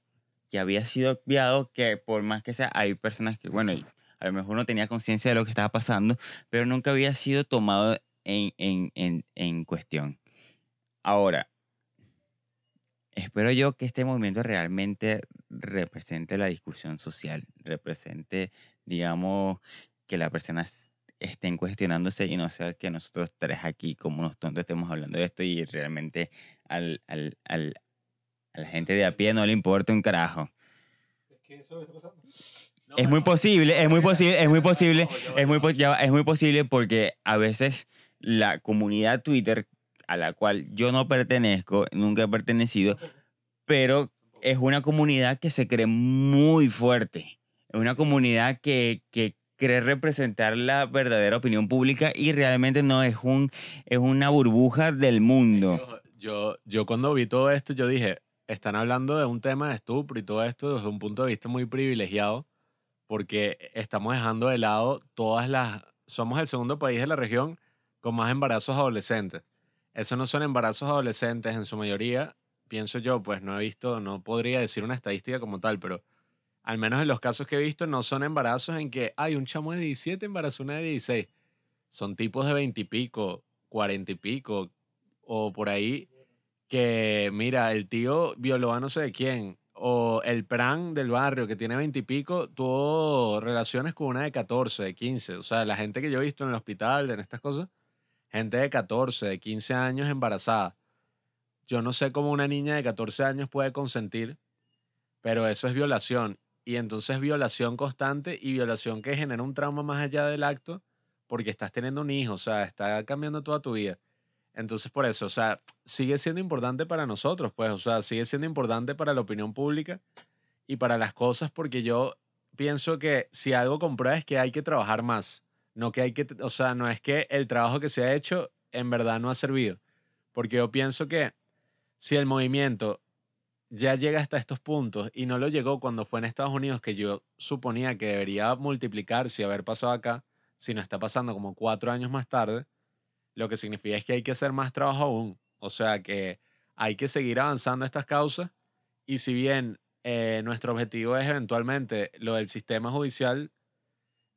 Que había sido obviado, que por más que sea, hay personas que, bueno, a lo mejor no tenía conciencia de lo que estaba pasando, pero nunca había sido tomado en, en, en, en cuestión. Ahora, espero yo que este movimiento realmente represente la discusión social, represente, digamos, que las personas estén cuestionándose y no sea que nosotros tres aquí como unos tontos estemos hablando de esto y realmente al, al, al- a la gente de a pie no le importa un carajo. Es muy posible, es muy posible, es muy posible, es muy, po- ya va, es muy posible porque a veces la comunidad Twitter a la cual yo no pertenezco, nunca he pertenecido, pero es una comunidad que se cree muy fuerte. Es una comunidad que, que cree representar la verdadera opinión pública y realmente no es, un, es una burbuja del mundo. Yo, yo cuando vi todo esto, yo dije, están hablando de un tema de estupro y todo esto desde un punto de vista muy privilegiado, porque estamos dejando de lado todas las... Somos el segundo país de la región con más embarazos adolescentes. Esos no son embarazos adolescentes en su mayoría, pienso yo, pues no he visto, no podría decir una estadística como tal, pero al menos en los casos que he visto, no son embarazos en que hay un chamo de 17 embarazó una de 16. Son tipos de 20 y pico, 40 y pico, o por ahí, que mira, el tío violó a no sé de quién, o el pran del barrio que tiene 20 y pico, tuvo relaciones con una de 14, de 15. O sea, la gente que yo he visto en el hospital, en estas cosas, gente de 14, de 15 años embarazada. Yo no sé cómo una niña de 14 años puede consentir, pero eso es violación. Y entonces violación constante y violación que genera un trauma más allá del acto porque estás teniendo un hijo, o sea, está cambiando toda tu vida. Entonces, por eso, o sea, sigue siendo importante para nosotros, pues, o sea, sigue siendo importante para la opinión pública y para las cosas, porque yo pienso que si algo comprueba es que hay que trabajar más, no que hay que, o sea, no es que el trabajo que se ha hecho en verdad no ha servido, porque yo pienso que si el movimiento ya llega hasta estos puntos y no lo llegó cuando fue en Estados Unidos, que yo suponía que debería multiplicarse y haber pasado acá, si no está pasando como cuatro años más tarde, lo que significa es que hay que hacer más trabajo aún. O sea que hay que seguir avanzando estas causas y si bien eh, nuestro objetivo es eventualmente lo del sistema judicial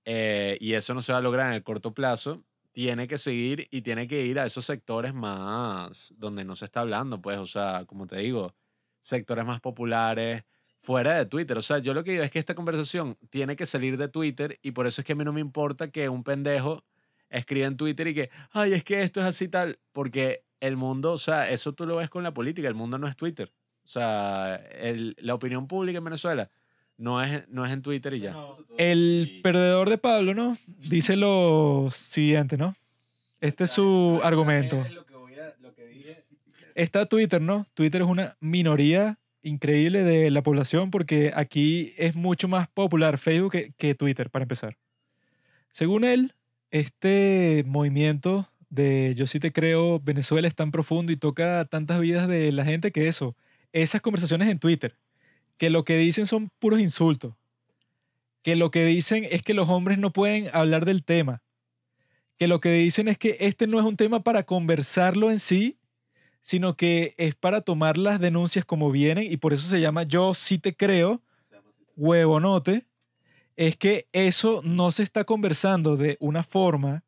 eh, y eso no se va a lograr en el corto plazo, tiene que seguir y tiene que ir a esos sectores más donde no se está hablando, pues, o sea, como te digo, sectores más populares, fuera de Twitter. O sea, yo lo que digo es que esta conversación tiene que salir de Twitter y por eso es que a mí no me importa que un pendejo escriba en Twitter y que, ay, es que esto es así tal, porque el mundo, o sea, eso tú lo ves con la política, el mundo no es Twitter. O sea, el, la opinión pública en Venezuela no es, no es en Twitter y ya. El perdedor de Pablo, ¿no? Dice lo siguiente, ¿no? Este es su argumento. Está Twitter, ¿no? Twitter es una minoría increíble de la población porque aquí es mucho más popular Facebook que, Twitter, para empezar. Según él, este movimiento de Yo sí te creo, Venezuela es tan profundo y toca tantas vidas de la gente que eso, esas conversaciones en Twitter, que lo que dicen son puros insultos, que lo que dicen es que los hombres no pueden hablar del tema, que lo que dicen es que este no es un tema para conversarlo en sí, sino que es para tomar las denuncias como vienen y por eso se llama Yo sí te creo, huevonote, es que eso no se está conversando de una forma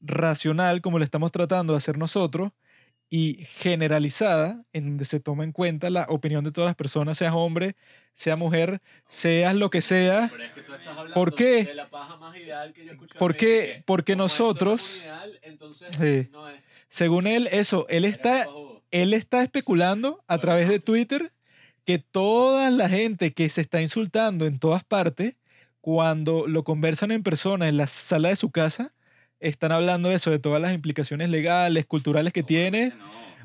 racional como lo estamos tratando de hacer nosotros y generalizada, en donde se toma en cuenta la opinión de todas las personas, seas hombre, sea mujer, seas lo que sea. ¿Por qué? ¿Por qué? Porque nosotros, sí. Según él, eso, él está, él está especulando a través de Twitter que toda la gente que se está insultando en todas partes, cuando lo conversan en persona en la sala de su casa, están hablando de eso, de todas las implicaciones legales, culturales que tiene.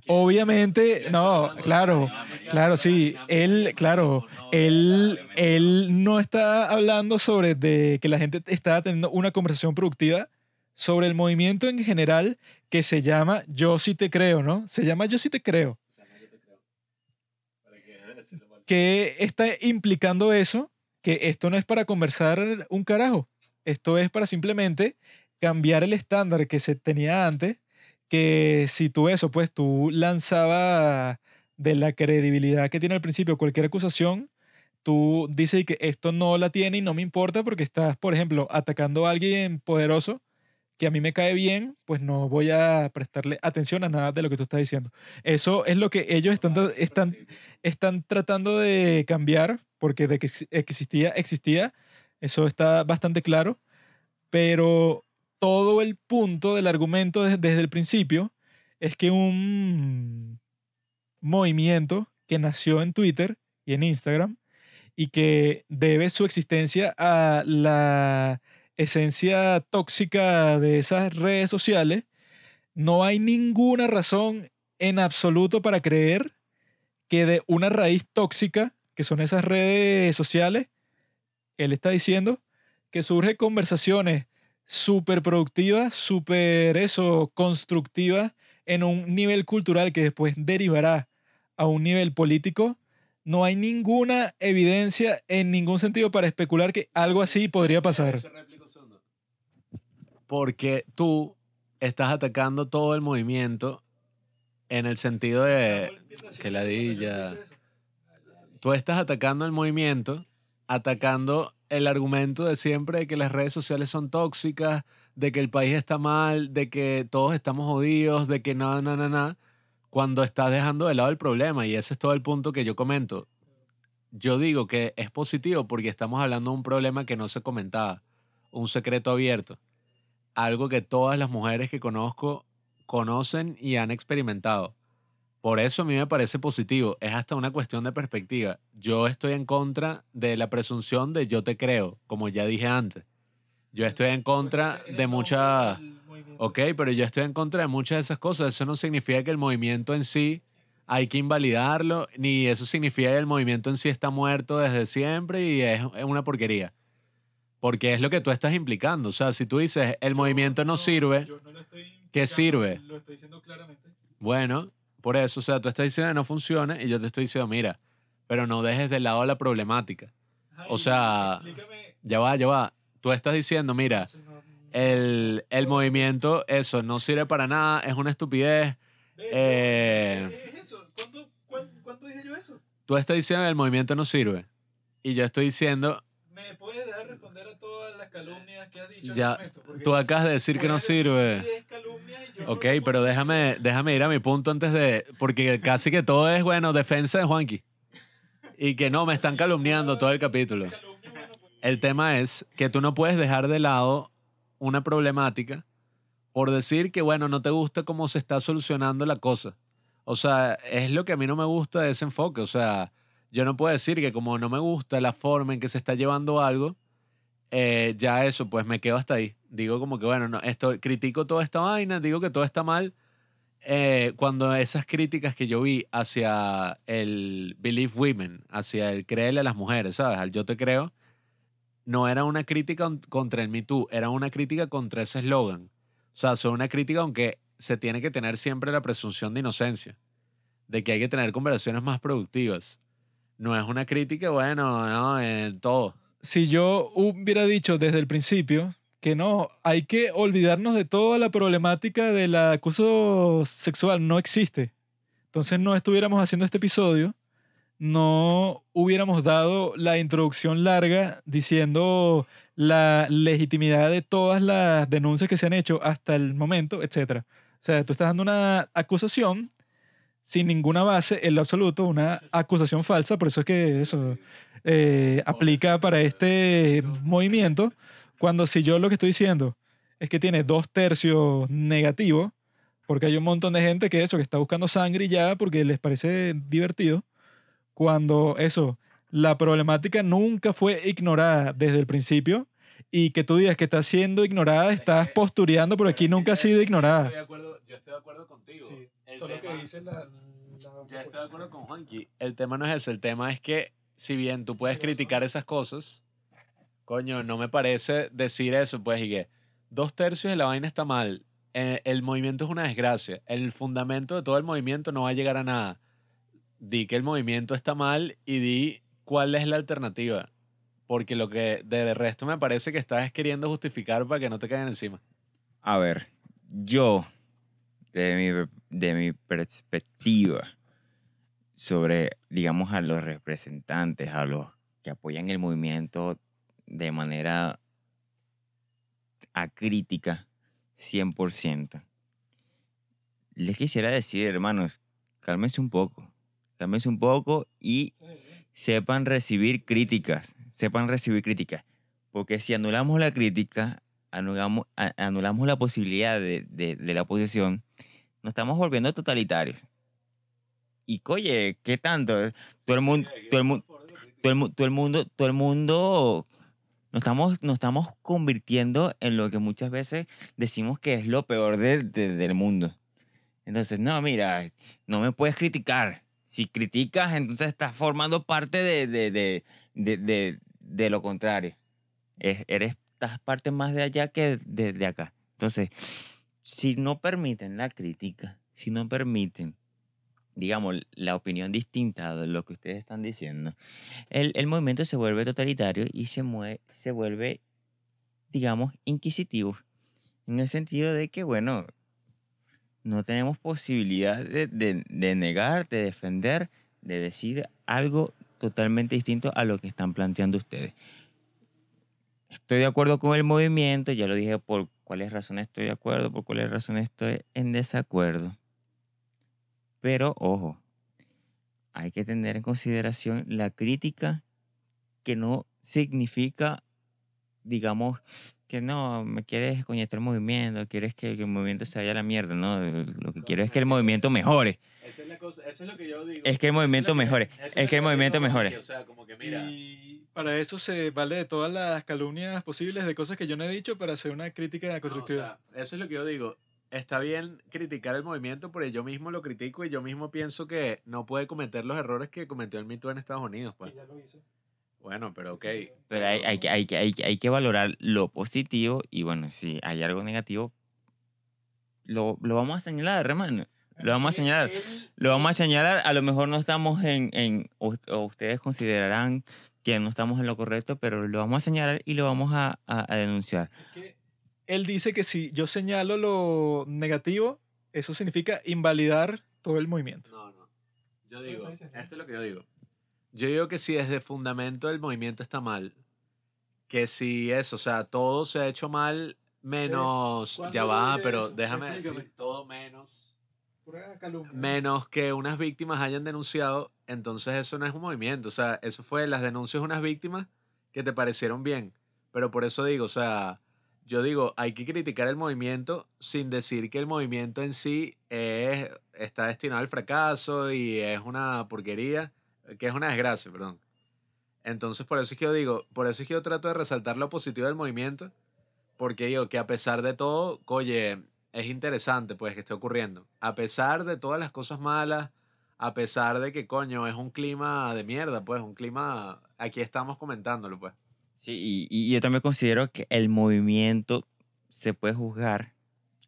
Obviamente, no, claro, claro, sí, él, claro, él, él no está hablando sobre de que la gente está teniendo una conversación productiva sobre el movimiento en general que se llama Yo sí te creo, ¿no? Se llama Yo sí te creo. ¿Qué está implicando eso? Que esto no es para conversar un carajo. Esto es para simplemente cambiar el estándar que se tenía antes, que si tú eso, pues tú lanzabas de la credibilidad que tiene al principio cualquier acusación, tú dices que esto no la tiene y no me importa porque estás, por ejemplo, atacando a alguien poderoso que a mí me cae bien, pues no voy a prestarle atención a nada de lo que tú estás diciendo. Eso es lo que ellos están, están, están tratando de cambiar, porque de que existía, existía, eso está bastante claro, pero todo el punto del argumento desde, el principio es que un movimiento que nació en Twitter y en Instagram y que debe su existencia a la esencia tóxica de esas redes sociales, no hay ninguna razón en absoluto para creer que de una raíz tóxica, que son esas redes sociales, él está diciendo que surgen conversaciones súper productivas, súper eso, constructivas en un nivel cultural que después derivará a un nivel político, no hay ninguna evidencia en ningún sentido para especular que algo así podría pasar. Porque tú estás atacando todo el movimiento en el sentido de que ladilla. Tú estás atacando el movimiento, atacando el argumento de siempre de que las redes sociales son tóxicas, de que el país está mal, de que todos estamos jodidos, de que nada, nada, nada, cuando estás dejando de lado el problema. Y ese es todo el punto que yo comento. Yo digo que es positivo porque estamos hablando de un problema que no se comentaba, un secreto abierto, algo que todas las mujeres que conozco conocen y han experimentado. Por eso a mí me parece positivo. Es hasta una cuestión de perspectiva. Yo estoy en contra de la presunción de yo te creo, como ya dije antes. Yo estoy en contra de muchas... Ok, pero yo estoy en contra de muchas de esas cosas. Eso no significa que el movimiento en sí hay que invalidarlo, ni eso significa que el movimiento en sí está muerto desde siempre y es es una porquería. Porque es lo que tú estás implicando. O sea, si tú dices el movimiento no sirve, ¿qué sirve? Lo estoy diciendo claramente. Bueno, por eso, o sea, tú estás diciendo que no funciona y yo te estoy diciendo, mira, pero no dejes de lado la problemática. O sea, ya va, ya va. Tú estás diciendo, mira, el, el movimiento, eso, no sirve para nada, es una estupidez. Eh, ¿Es eso? ¿Cuándo, cuándo, cuándo dije yo eso? Tú estás diciendo que el movimiento no sirve. Y yo estoy diciendo, ¿Me puedes dejar responder a todas las calumnias que has dicho? Ya, tú acabas de decir que no sirve. 10 calumnias y yo no Ok, pero déjame, déjame ir a mi punto antes de. Porque casi que todo es, bueno, defensa de Juanqui. Y que no, me están calumniando todo el capítulo. Pues, El tema es que tú no puedes dejar de lado una problemática por decir que, bueno, no te gusta cómo se está solucionando la cosa. O sea, es lo que a mí no me gusta de ese enfoque. O sea, yo no puedo decir que como no me gusta la forma en que se está llevando algo, eh, ya eso, pues me quedo hasta ahí. Digo como que, bueno, no, esto, critico toda esta vaina, digo que todo está mal. Eh, cuando esas críticas que yo vi hacia el Believe Women, hacia el creerle a las mujeres, ¿sabes? Al yo te creo, no era una crítica on- contra el Me Too, era una crítica contra ese eslogan. O sea, son una crítica aunque se tiene que tener siempre la presunción de inocencia, de que hay que tener conversaciones más productivas. No es una crítica, bueno, no, en todo. Si yo hubiera dicho desde el principio que no, hay que olvidarnos de toda la problemática del acoso sexual, no existe. Entonces no estuviéramos haciendo este episodio, no hubiéramos dado la introducción larga diciendo la legitimidad de todas las denuncias que se han hecho hasta el momento, etc. O sea, tú estás dando una acusación sin ninguna base en lo absoluto, una acusación falsa, por eso es que eso eh, aplica para este movimiento, cuando si yo lo que estoy diciendo es que tiene dos tercios negativos, porque hay un montón de gente que eso, que está buscando sangre y ya porque les parece divertido, cuando eso, la problemática nunca fue ignorada desde el principio y que tú digas que está siendo ignorada, estás postureando, pero aquí nunca ha sido ignorada. yo estoy de acuerdo contigo. El solo que tema- dice la... Yo estoy de acuerdo con Juanqui. El tema no es ese. El tema es que, si bien tú puedes criticar esas cosas, coño, no me parece decir eso, pues, y que dos tercios de la vaina está mal. eh, el movimiento es una desgracia. El fundamento de todo el movimiento no va a llegar a nada. Di que el movimiento está mal y di cuál es la alternativa. Porque lo que de resto me parece que estás queriendo justificar para que no te caigan encima. A ver, yo, de mi, de mi perspectiva sobre, digamos, a los representantes, a los que apoyan el movimiento de manera acrítica, 100%, les quisiera decir, hermanos, cálmense un poco, cálmense un poco y sepan recibir críticas, sepan recibir críticas. Porque si anulamos la crítica, anulamos, anulamos la posibilidad de, de- de la oposición, nos estamos volviendo totalitarios. Y oye, ¿qué tanto? Todo el mundo, todo el mundo, todo el, mu- todo el mundo, todo el mundo, nos estamos, nos estamos convirtiendo en lo que muchas veces decimos que es lo peor de- de- del mundo. Entonces, no, mira, no me puedes criticar. Si criticas, entonces estás formando parte de, de, de, lo contrario. Es- eres, estás parte más de allá que de, acá. Entonces, si no permiten la crítica, si no permiten, digamos, la opinión distinta de lo que ustedes están diciendo, el, el movimiento se vuelve totalitario y se, mue- se vuelve, digamos, inquisitivo. En el sentido de que, bueno, no tenemos posibilidad de, de- de negar, de defender, de decir algo totalmente distinto a lo que están planteando ustedes. Estoy de acuerdo con el movimiento, ya lo dije por cuáles razones estoy de acuerdo, por cuáles razones estoy en desacuerdo. Pero ojo, hay que tener en consideración la crítica que no significa, digamos, que no, me quieres coñetar el movimiento, quieres que, que el movimiento se vaya a la mierda, no, lo que quiero es que el movimiento mejore. Esa es la cosa, eso es lo que yo digo. Es que el movimiento lo que- mejore, es lo que el movimiento mejore. O sea, como que mira, Y para eso se vale de todas las calumnias posibles de cosas que yo no he dicho para hacer una crítica no, o constructiva. sea, eso es lo que yo digo. Está bien criticar el movimiento, pero yo mismo lo critico y yo mismo pienso que no puede cometer los errores que cometió el Me Too en Estados Unidos. Pues. Bueno, pero ok. Pero hay, hay, que- hay, que- hay, que- hay que valorar lo positivo y bueno, si hay algo negativo, lo, lo vamos a señalar, hermano. Lo vamos a señalar. Lo vamos a señalar. A lo mejor no estamos en, en o, o ustedes considerarán que no estamos en lo correcto, pero lo vamos a señalar y lo vamos a, a- a denunciar. Él dice que si yo señalo lo negativo, eso significa invalidar todo el movimiento. No, no. Yo digo, esto es lo que yo digo. Yo digo que si desde fundamento el movimiento está mal, que si eso, o sea, todo se ha hecho mal menos, ¿Cuándo ya va, pero eso? déjame Explícame. decir, todo menos, menos que unas víctimas hayan denunciado, entonces eso no es un movimiento, o sea, eso fue las denuncias de unas víctimas que te parecieron bien, pero por eso digo, o sea, yo digo, hay que criticar el movimiento sin decir que el movimiento en sí es, está destinado al fracaso y es una porquería, que es una desgracia, perdón. Entonces, por eso es que yo digo, por eso es que yo trato de resaltar lo positivo del movimiento, porque digo que a pesar de todo, oye, es interesante pues que esté ocurriendo. A pesar de todas las cosas malas, a pesar de que, coño, es un clima de mierda, pues, un clima, aquí estamos comentándolo, pues. Sí, y, y yo también considero que el movimiento se puede juzgar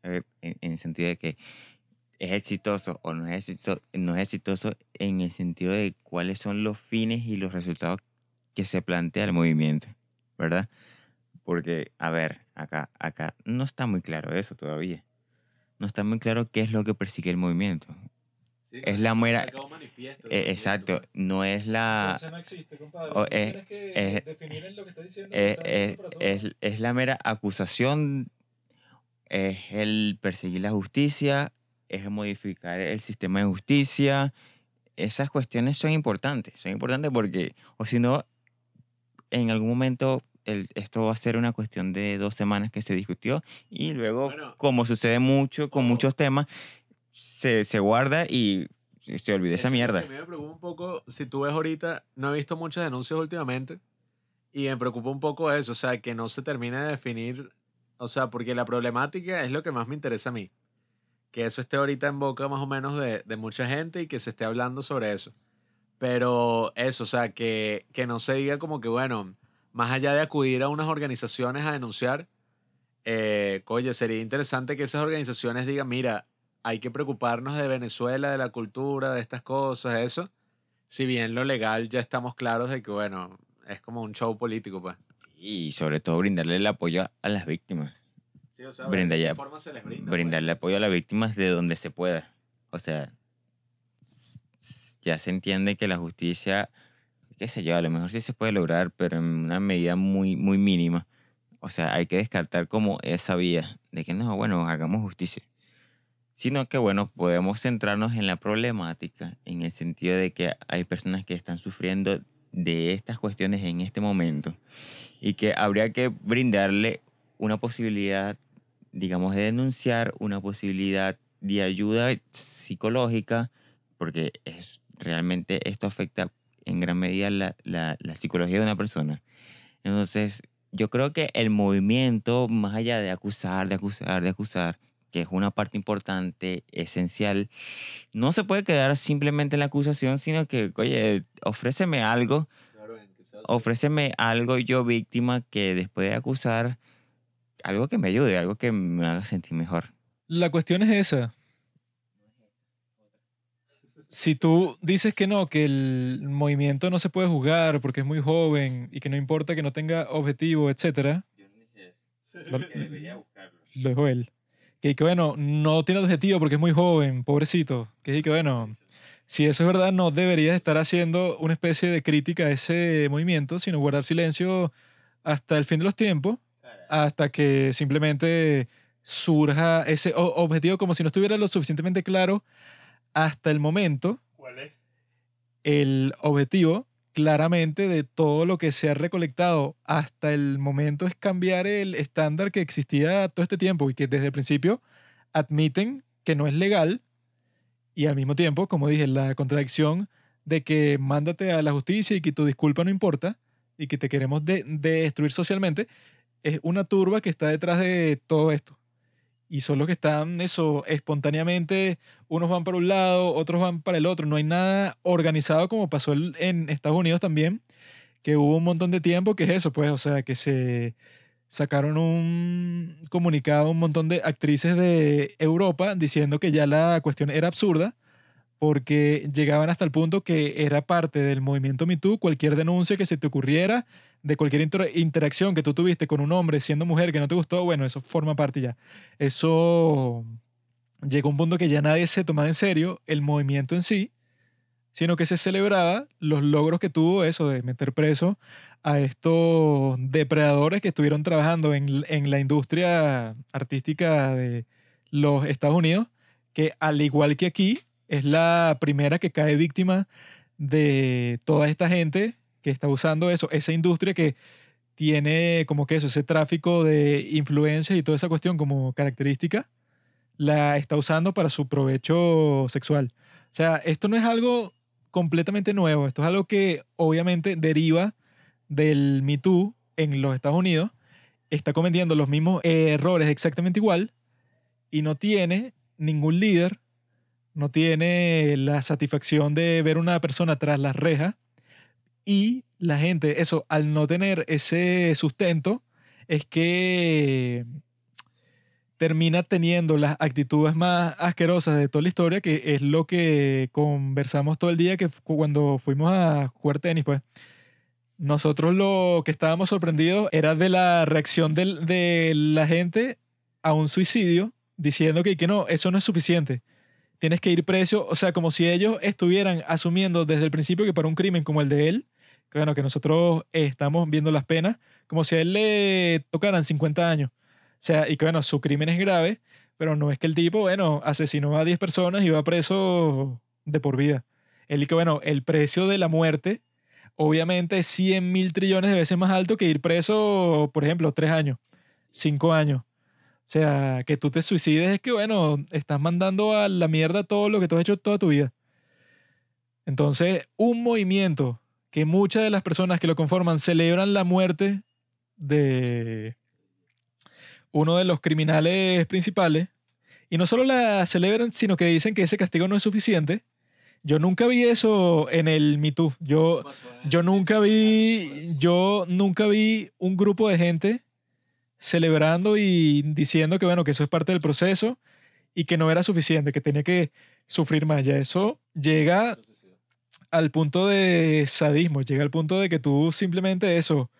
eh, en, en sentido de que es exitoso o no es exitoso, no es exitoso en el sentido de cuáles son los fines y los resultados que se plantea el movimiento, ¿verdad? Porque, a ver, acá, acá no está muy claro eso todavía. No está muy claro qué es lo que persigue el movimiento. Es la mera- Eh, exacto, no es la... Entonces no existe, compadre. o Tú es- tienes que es- definir en lo que está diciendo. es, está es- diciendo para todo. es- es la mera acusación, es el perseguir la justicia, es modificar el sistema de justicia. Esas cuestiones son importantes, son importantes porque, o si no, en algún momento el- esto va a ser una cuestión de dos semanas que se discutió y luego, Bueno, como sucede mucho con muchos temas, se, se guarda y se olvida esa mierda. que A mí me preocupa un poco, si tú ves ahorita, no he visto muchas denuncias últimamente y me preocupa un poco eso, o sea, que no se termine de definir, o sea, porque la problemática es lo que más me interesa a mí, que eso esté ahorita en boca más o menos de, de mucha gente y que se esté hablando sobre eso. Pero eso, o sea, que, que no se diga como que, bueno, más allá de acudir a unas organizaciones a denunciar, eh, oye, sería interesante que esas organizaciones digan, mira, hay que preocuparnos de Venezuela, de la cultura, de estas cosas, eso. Si bien lo legal ya estamos claros de que, bueno, es como un show político, pues. Y sobre todo brindarle el apoyo a las víctimas. Sí, o sea, Brinda ¿de qué ya- se les brinda, pues? brindarle apoyo a las víctimas de donde se pueda. O sea, ya se entiende que la justicia, qué sé yo, a lo mejor sí se puede lograr, pero en una medida muy, muy mínima. O sea, hay que descartar como esa vía de que no, bueno, hagamos justicia. Sino que, bueno, podemos centrarnos en la problemática, en el sentido de que hay personas que están sufriendo de estas cuestiones en este momento y que habría que brindarle una posibilidad digamos, de denunciar una posibilidad de ayuda psicológica, porque es, realmente esto afecta en gran medida la, la, la psicología de una persona. Entonces, yo creo que el movimiento, más allá de acusar, de acusar, de acusar, que es una parte importante, esencial, no se puede quedar simplemente en la acusación, sino que, oye, ofréceme algo, Claro, ofréceme algo yo víctima que después de acusar, algo que me ayude, algo que me haga sentir mejor. La cuestión es esa. si tú dices que no, que el movimiento no se puede juzgar porque es muy joven y que no importa que no tenga objetivo, etcétera, Lo- lo dijo él. Que, que bueno, no tiene objetivo porque es muy joven, pobrecito. Que, que bueno, si eso es verdad, no deberías estar haciendo una especie de crítica a ese movimiento, sino guardar silencio hasta el fin de los tiempos, hasta que simplemente surja ese objetivo como si no estuviera lo suficientemente claro hasta el momento. ¿Cuál es? El objetivo claramente de todo lo que se ha recolectado hasta el momento es cambiar el estándar que existía todo este tiempo y que desde el principio admiten que no es legal y al mismo tiempo, como dije, la contradicción de que mándate a la justicia y que tu disculpa no importa y que te queremos de- destruir socialmente, es una turba que está detrás de todo esto. Y son los que están, eso, espontáneamente, unos van para un lado, otros van para el otro. No hay nada organizado como pasó en Estados Unidos también, que hubo un montón de tiempo que es eso, pues, o sea, que se sacaron un comunicado un montón de actrices de Europa diciendo que ya la cuestión era absurda porque llegaban hasta el punto que era parte del movimiento Me Too, cualquier denuncia que se te ocurriera, de cualquier inter- interacción que tú tuviste con un hombre siendo mujer que no te gustó, bueno, eso forma parte ya. Eso llegó a un punto que ya nadie se tomaba en serio el movimiento en sí, sino que se celebraba los logros que tuvo eso de meter preso a estos depredadores que estuvieron trabajando en, en la industria artística de los Estados Unidos, que al igual que aquí, es la primera que cae víctima de toda esta gente que está usando eso, esa industria que tiene como que eso, ese tráfico de influencias y toda esa cuestión como característica, la está usando para su provecho sexual. O sea, esto no es algo completamente nuevo, esto es algo que obviamente deriva del Me Too en los Estados Unidos, está cometiendo los mismos errores exactamente igual y no tiene ningún líder, no tiene la satisfacción de ver una persona tras las rejas y la gente, eso, al no tener ese sustento, es que termina teniendo las actitudes más asquerosas de toda la historia, que es lo que conversamos todo el día que cuando fuimos a jugar tenis, pues. Nosotros lo que estábamos sorprendidos era de la reacción del- de la gente a un suicidio, diciendo que, que no, eso no es suficiente. Tienes que ir preso, o sea, como si ellos estuvieran asumiendo desde el principio que para un crimen como el de él, que bueno, que nosotros eh, estamos viendo las penas, como si a él le tocaran 50 años. O sea, y que bueno, su crimen es grave, pero no es que el tipo, bueno, asesinó a 10 personas y va preso de por vida. Él que bueno, el precio de la muerte obviamente es 100 mil trillones de veces más alto que ir preso, por ejemplo, 3 años, 5 años. O sea, que tú te suicides es que, bueno, estás mandando a la mierda todo lo que tú has hecho toda tu vida. Entonces, un movimiento que muchas de las personas que lo conforman celebran la muerte de uno de los criminales principales, y no solo la celebran, sino que dicen que ese castigo no es suficiente. Yo nunca vi eso en el Me Too. Yo, yo nunca vi, yo nunca vi un grupo de gente celebrando y diciendo que bueno, que eso es parte del proceso y que no era suficiente, que tenía que sufrir más. Ya eso llega al punto de sadismo, llega al punto de que tú simplemente eso,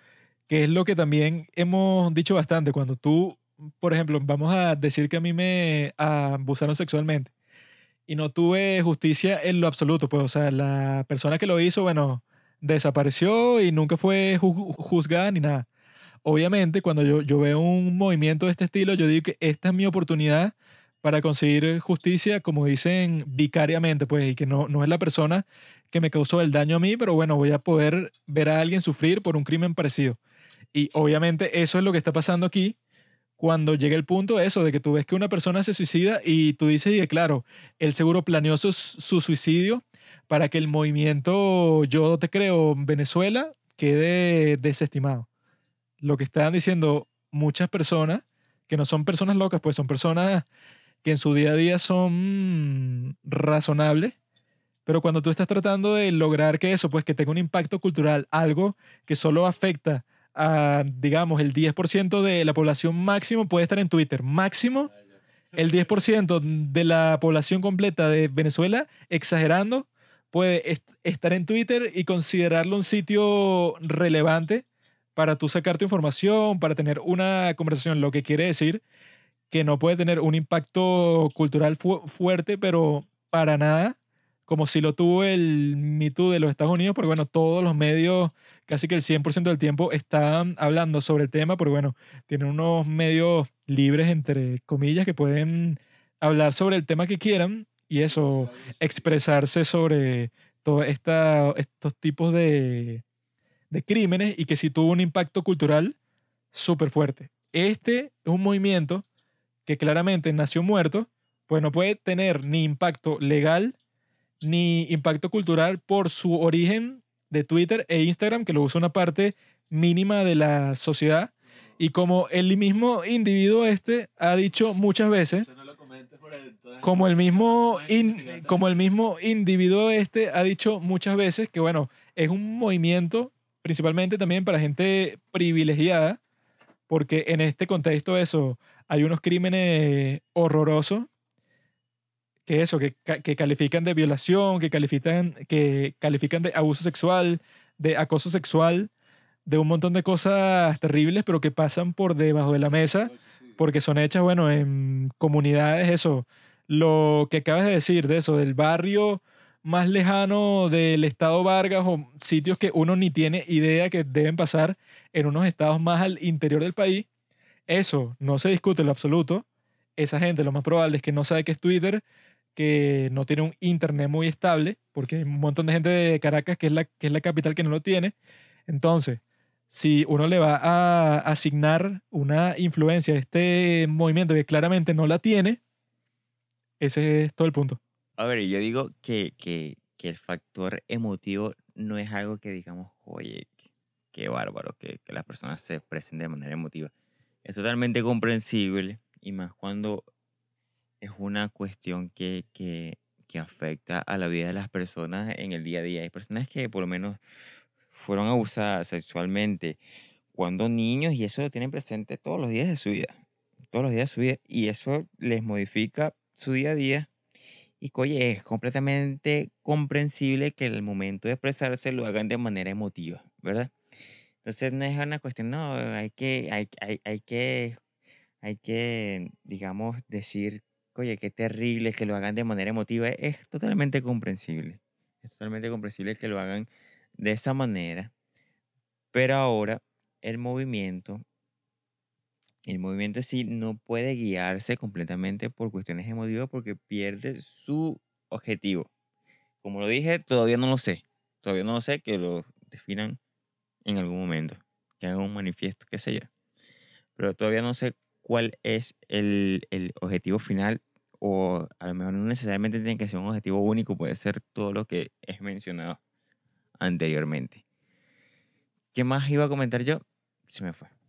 que es lo que también hemos dicho bastante, cuando tú, por ejemplo, vamos a decir que a mí me abusaron sexualmente y no tuve justicia en lo absoluto, pues, o sea, la persona que lo hizo, bueno, desapareció y nunca fue ju- juzgada ni nada. Obviamente, cuando yo, yo veo un movimiento de este estilo, yo digo que esta es mi oportunidad para conseguir justicia, como dicen, vicariamente, pues, y que no, no es la persona que me causó el daño a mí, pero bueno, voy a poder ver a alguien sufrir por un crimen parecido. Y obviamente eso es lo que está pasando aquí cuando llega el punto de eso, de que tú ves que una persona se suicida y tú dices, y claro, él seguro planeó su, su suicidio para que el movimiento Yo Te Creo Venezuela quede desestimado. Lo que están diciendo muchas personas, que no son personas locas, pues son personas que en su día a día son razonables, pero cuando tú estás tratando de lograr que eso, pues que tenga un impacto cultural, algo que solo afecta a, digamos, el 10% de la población máximo puede estar en Twitter. Máximo el 10% de la población completa de Venezuela, exagerando, puede est- estar en Twitter y considerarlo un sitio relevante para tú sacar tu información, para tener una conversación, lo que quiere decir que no puede tener un impacto cultural fu- fuerte, pero para nada, como si lo tuvo el Me Too de los Estados Unidos, porque bueno, todos los medios, casi que el 100% del tiempo, están hablando sobre el tema, porque bueno, tienen unos medios libres, entre comillas, que pueden hablar sobre el tema que quieran y eso, expresarse sobre todos estos tipos de, de crímenes y que sí tuvo un impacto cultural súper fuerte. Este es un movimiento que claramente nació muerto, pues no puede tener ni impacto legal ni impacto cultural por su origen de Twitter e Instagram, que lo usa una parte mínima de la sociedad. Y como el mismo individuo este ha dicho muchas veces, como el mismo in- como el mismo individuo este ha dicho muchas veces que bueno es un movimiento principalmente también para gente privilegiada porque en este contexto eso hay unos crímenes horrorosos que eso que, ca- que califican de violación que califican que califican de abuso sexual de acoso sexual de un montón de cosas terribles pero que pasan por debajo de la mesa porque son hechas, bueno, en comunidades, eso, lo que acabas de decir, de eso, del barrio más lejano del estado Vargas o sitios que uno ni tiene idea que deben pasar en unos estados más al interior del país, eso no se discute en lo absoluto. Esa gente lo más probable es que no sabe qué es Twitter, que no tiene un internet muy estable, porque hay un montón de gente de Caracas, que es la, que es la capital, que no lo tiene. Entonces, si uno le va a asignar una influencia a este movimiento que claramente no la tiene, ese es todo el punto. A ver, yo digo que, que, que el factor emotivo no es algo que digamos, oye, qué- bárbaro que, que las personas se expresen de manera emotiva. Es totalmente comprensible y más cuando es una cuestión que, que, que afecta a la vida de las personas en el día a día. Hay personas que por lo menos fueron abusadas sexualmente cuando niños y eso lo tienen presente todos los días de su vida. Todos los días de su vida y eso les modifica su día a día. Y oye, es completamente comprensible que el momento de expresarse lo hagan de manera emotiva, ¿verdad? Entonces no es una cuestión, no, hay que, hay, hay, hay que, hay que, digamos, decir, oye, qué terrible que lo hagan de manera emotiva. Es totalmente comprensible. Es totalmente comprensible que lo hagan de esa manera. Pero ahora el movimiento, el movimiento en sí no puede guiarse completamente por cuestiones emotivas porque pierde su objetivo. Como lo dije, todavía no lo sé. Todavía no lo sé, que lo definan en algún momento. Que hagan un manifiesto, qué sé yo. Pero todavía no sé cuál es el, el objetivo final o a lo mejor no necesariamente tiene que ser un objetivo único, puede ser todo lo que es mencionado anteriormente. ¿Qué más iba a comentar yo? Se me fue.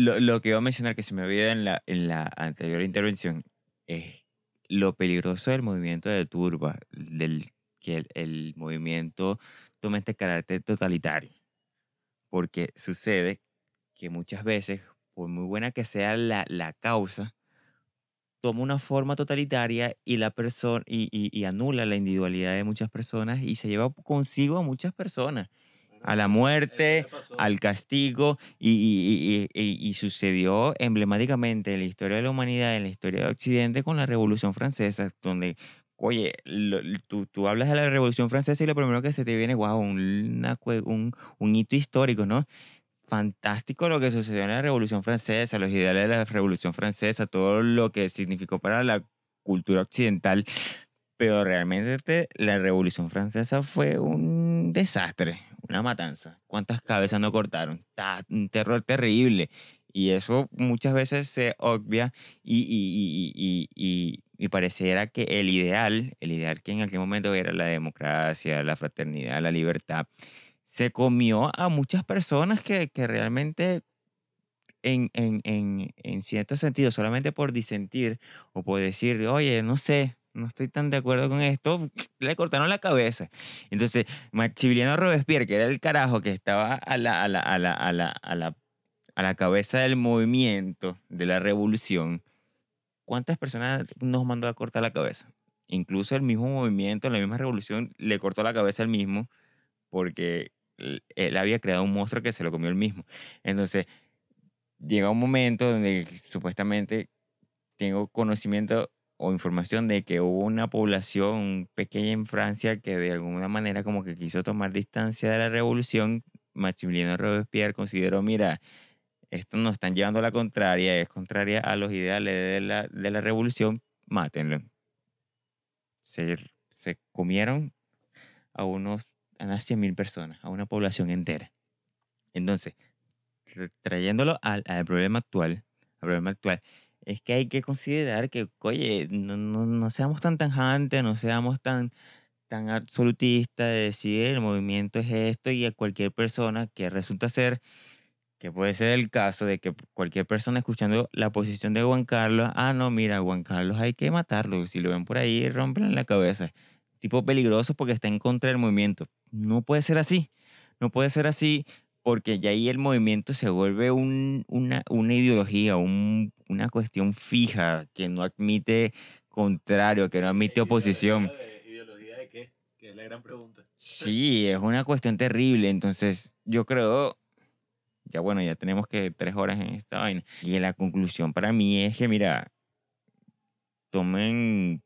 Lo, lo que iba a mencionar que se me había en la, en la anterior intervención es lo peligroso del movimiento de turba, del que el, el movimiento tome este carácter totalitario. Porque sucede que muchas veces, por muy buena que sea la, la causa, toma una forma totalitaria y la persona y, y- y anula la individualidad de muchas personas y se lleva consigo a muchas personas a la muerte, al castigo y, y- y- y- y sucedió emblemáticamente en la historia de la humanidad, en la historia de Occidente con la Revolución Francesa, donde, oye, lo- tú, tú hablas de la Revolución Francesa y lo primero que se te viene, wow, una cue- un, un hito histórico, ¿no? Fantástico lo que sucedió en la Revolución Francesa, los ideales de la Revolución Francesa, todo lo que significó para la cultura occidental, pero realmente la Revolución Francesa fue un desastre, una matanza. ¿Cuántas cabezas no cortaron? Ta- Un terror terrible. Y eso muchas veces se obvia y, y, y- y pareciera que el ideal, el ideal que en aquel momento era la democracia, la fraternidad, la libertad, se comió a muchas personas que, que realmente en, en, en, en cierto sentido, solamente por disentir o por decir, oye, no sé, no estoy tan de acuerdo con esto, le cortaron la cabeza. Entonces, Maximiliano Robespierre, que era el carajo que estaba a la, a la, a la, a la, a la, a la cabeza del movimiento de la revolución, ¿cuántas personas nos mandó a cortar la cabeza? Incluso el mismo movimiento, la misma revolución, le cortó la cabeza al mismo porque él- había creado un monstruo que se lo comió el mismo. Entonces, llega un momento donde supuestamente tengo conocimiento o información de que hubo una población pequeña en Francia que de alguna manera como que quiso tomar distancia de la revolución. Maximiliano Robespierre consideró, mira, esto nos están llevando a la contraria, es contraria a los ideales de la, de la revolución, mátenlo. Se, se comieron a unos a unas 100.000 personas, a una población entera. Entonces, tra- trayéndolo al, al problema actual, al problema actual, es que hay que considerar que, oye, no, no, no seamos tan tajantes, no seamos tan, tan absolutistas de decir el movimiento es esto y a cualquier persona que resulta ser, que puede ser el caso de que cualquier persona escuchando la posición de Juan Carlos, ah, no, mira, Juan Carlos hay que matarlo, si lo ven por ahí, rompen la cabeza. Tipo peligroso porque está en contra del movimiento. No puede ser así, no puede ser así porque ya ahí el movimiento se vuelve un- una, una ideología, un- una cuestión fija que no admite contrario, que no admite oposición. ¿Ideología de qué? Que es la gran pregunta. Sí, es una cuestión terrible. Entonces, yo creo, ya bueno, ya tenemos que tres horas en esta vaina. Y la conclusión para mí es que, mira, tomen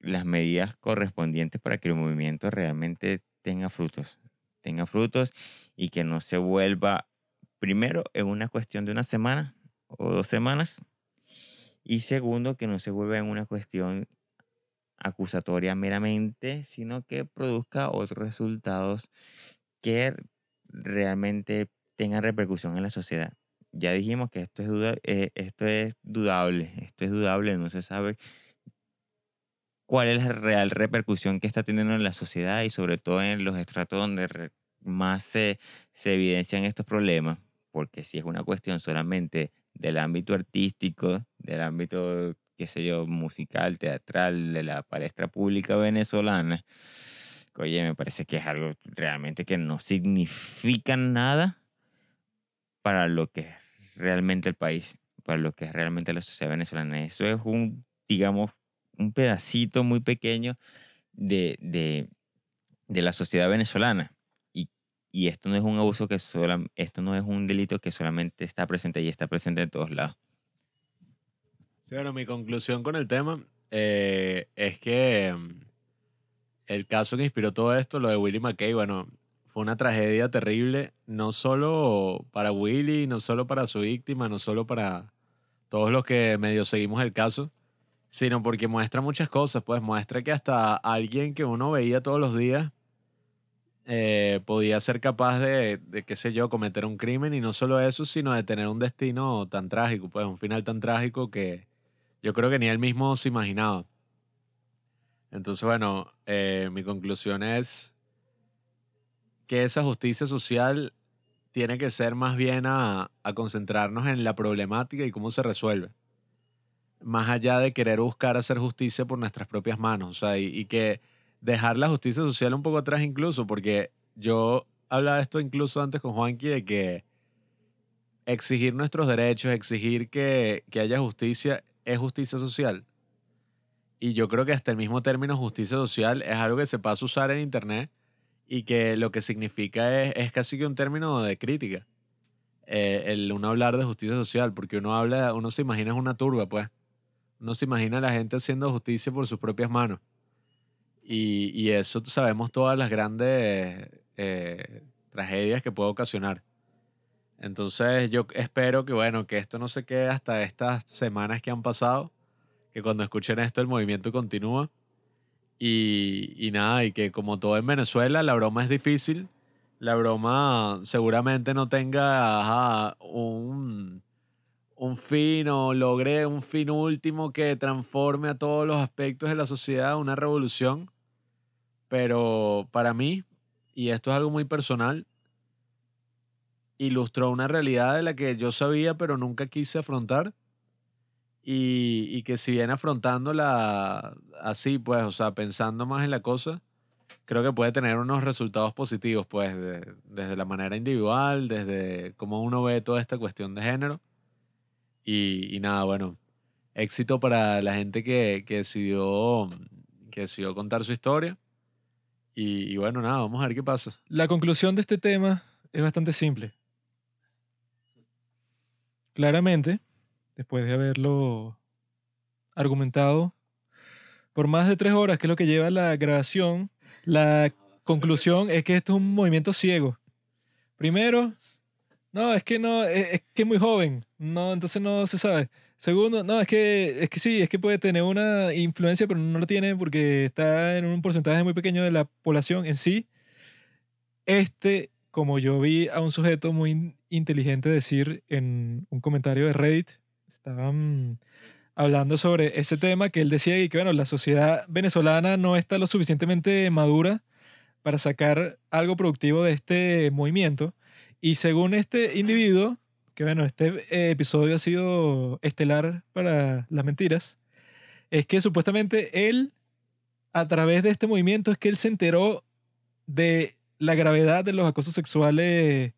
las medidas correspondientes para que el movimiento realmente tenga frutos. Tenga frutos y que no se vuelva, primero, en una cuestión de una semana o dos semanas. Y segundo, que no se vuelva en una cuestión acusatoria meramente, sino que produzca otros resultados que realmente tengan repercusión en la sociedad. Ya dijimos que esto es, duda- eh, esto es dudable, esto es dudable, no se sabe cuál es la real repercusión que está teniendo en la sociedad y sobre todo en los estratos donde más se, evidencian estos problemas, porque si es una cuestión solamente del ámbito artístico, del ámbito, qué sé yo, musical, teatral, de la palestra pública venezolana, oye, me parece que es algo realmente que no significa nada para lo que es realmente el país, para lo que es realmente la sociedad venezolana. Eso es un, digamos, un pedacito muy pequeño de, de, de la sociedad venezolana. Y, esto no es un abuso que sola, esto no es un delito que solamente está presente y está presente en todos lados. Sí, bueno, mi conclusión con el tema eh, es que mm, el caso que inspiró todo esto, lo de Willie McKay, bueno, fue una tragedia terrible, no solo para Willie, no solo para su víctima, no solo para todos los que medio seguimos el caso, sino porque muestra muchas cosas, pues muestra que hasta alguien que uno veía todos los días eh, podía ser capaz de, de, qué sé yo, cometer un crimen y no solo eso, sino de tener un destino tan trágico, pues un final tan trágico que yo creo que ni él mismo se imaginaba. Entonces, bueno, eh, mi conclusión es que esa justicia social tiene que ser más bien a, concentrarnos en la problemática y cómo se resuelve. Más allá de querer buscar hacer justicia por nuestras propias manos. O sea, y que dejar la justicia social un poco atrás incluso, porque yo hablaba esto incluso antes con Juanqui, de que exigir nuestros derechos, exigir que, que haya justicia, es justicia social. Y yo creo que hasta el mismo término justicia social es algo que se pasa a usar en Internet y que lo que significa es, es casi que un término de crítica. Eh, el uno hablar de justicia social, porque uno habla, uno se imagina una turba, pues. Uno se imagina la gente haciendo justicia por sus propias manos. Y, y eso sabemos todas las grandes eh, tragedias que puede ocasionar. Entonces yo espero que, bueno, que esto no se quede hasta estas semanas que han pasado, que cuando escuchen esto el movimiento continúa. Y, y, nada, y que como todo en Venezuela, la broma es difícil. La broma seguramente no tenga ajá, un, un fin o logre un fin último que transforme a todos los aspectos de la sociedad, una revolución. Pero para mí, y esto es algo muy personal, ilustró una realidad de la que yo sabía pero nunca quise afrontar y, y, que si bien afrontándola así, pues, o sea, pensando más en la cosa, creo que puede tener unos resultados positivos, pues, de, desde la manera individual, desde cómo uno ve toda esta cuestión de género. Y, y nada, bueno, éxito para la gente que, que decidió, que decidió contar su historia. Y, y bueno, nada, vamos a ver qué pasa. La conclusión de este tema es bastante simple. Claramente, después de haberlo argumentado por más de tres horas, que es lo que lleva la grabación, la conclusión es que esto es un movimiento ciego. Primero, no, es que no, es, es que es muy joven, no, entonces no se sabe. Segundo, no, es que, es que sí, es que puede tener una influencia, pero no lo tiene porque está en un porcentaje muy pequeño de la población en sí. Este, como yo vi a un sujeto muy inteligente decir en un comentario de Reddit, estaban hablando sobre ese tema que él decía que bueno, la sociedad venezolana no está lo suficientemente madura para sacar algo productivo de este movimiento. Y según este individuo, que bueno, este eh, episodio ha sido estelar para las mentiras, es que supuestamente él, a través de este movimiento, es que él se enteró de la gravedad de los acosos sexuales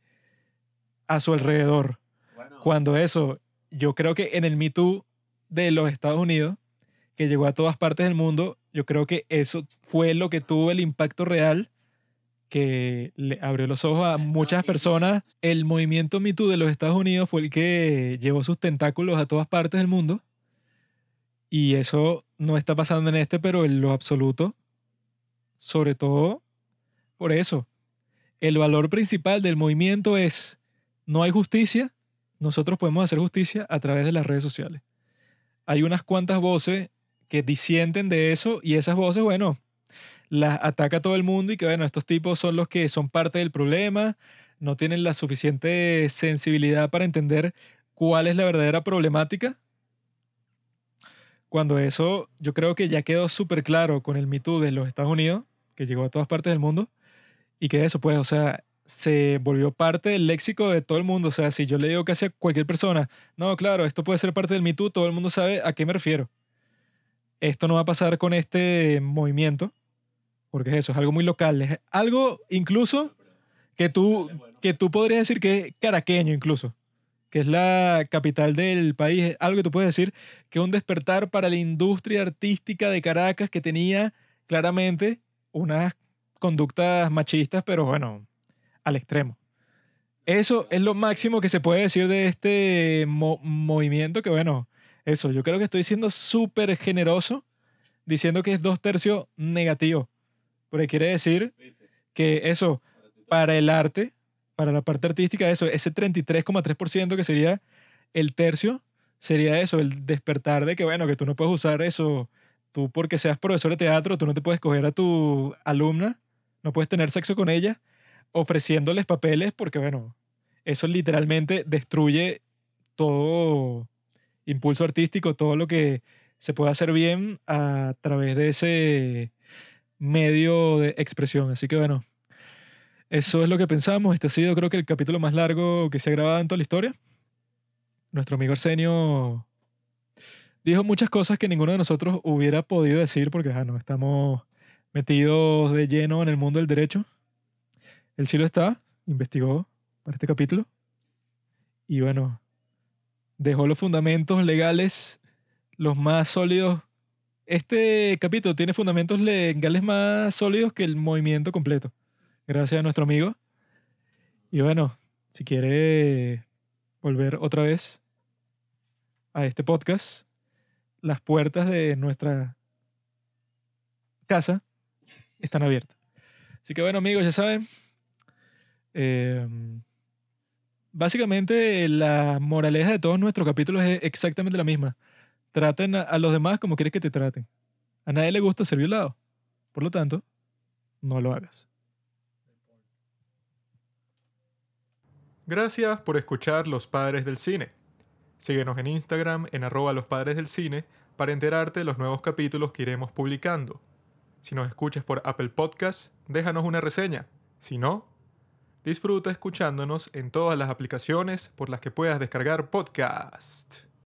a su alrededor. Cuando eso, yo creo que en el Me Too de los Estados Unidos, que llegó a todas partes del mundo, yo creo que eso fue lo que tuvo el impacto real que le abrió los ojos a muchas personas. El movimiento Me Too de los Estados Unidos fue el que llevó sus tentáculos a todas partes del mundo. Y eso no está pasando en este, pero en lo absoluto, sobre todo por eso. El valor principal del movimiento es, no hay justicia, nosotros podemos hacer justicia a través de las redes sociales. Hay unas cuantas voces que disienten de eso y esas voces, bueno, las ataca todo el mundo y que, bueno, estos tipos son los que son parte del problema, no tienen la suficiente sensibilidad para entender cuál es la verdadera problemática. Cuando eso yo creo que ya quedó súper claro con el Me Too de los Estados Unidos, que llegó a todas partes del mundo, y que eso, pues, o sea, se volvió parte del léxico de todo el mundo. O sea, si yo le digo casi a cualquier persona, no, claro, esto puede ser parte del Me Too, todo el mundo sabe a qué me refiero. Esto no va a pasar con este movimiento, porque es eso, es algo muy local. Es algo incluso que tú, que tú podrías decir que es caraqueño incluso, que es la capital del país. Es algo que tú puedes decir que un despertar para la industria artística de Caracas que tenía claramente unas conductas machistas, pero bueno, al extremo. Eso es lo máximo que se puede decir de este mo- movimiento, que bueno, eso, yo creo que estoy siendo súper generoso diciendo que es dos tercios negativo, porque quiere decir que eso, para el arte, para la parte artística, eso, ese 33,3% que sería el tercio, sería eso, el despertar de que, bueno, que tú no puedes usar eso, tú porque seas profesor de teatro, tú no te puedes coger a tu alumna, no puedes tener sexo con ella, ofreciéndoles papeles, porque, bueno, eso literalmente destruye todo impulso artístico, todo lo que se puede hacer bien a través de ese medio de expresión. Así que bueno, eso es lo que pensamos. Este ha sido creo que el capítulo más largo que se ha grabado en toda la historia. Nuestro amigo Arsenio dijo muchas cosas que ninguno de nosotros hubiera podido decir porque ah, no, estamos metidos de lleno en el mundo del derecho. Él sí lo está, investigó para este capítulo. Y bueno, dejó los fundamentos legales los más sólidos. Este capítulo tiene fundamentos legales más sólidos que el movimiento completo. Gracias a nuestro amigo. Y bueno, si quiere volver otra vez a este podcast, las puertas de nuestra casa están abiertas. Así que bueno, amigos, ya saben. eh, básicamente la moraleja de todos nuestros capítulos es exactamente la misma. Traten a, los demás como quieres que te traten. A nadie le gusta ser violado. Por lo tanto, no lo hagas. Gracias por escuchar Los Padres del Cine. Síguenos en Instagram en arroba los padres del cine para enterarte de los nuevos capítulos que iremos publicando. Si nos escuchas por Apple Podcast, déjanos una reseña. Si no, disfruta escuchándonos en todas las aplicaciones por las que puedas descargar podcast.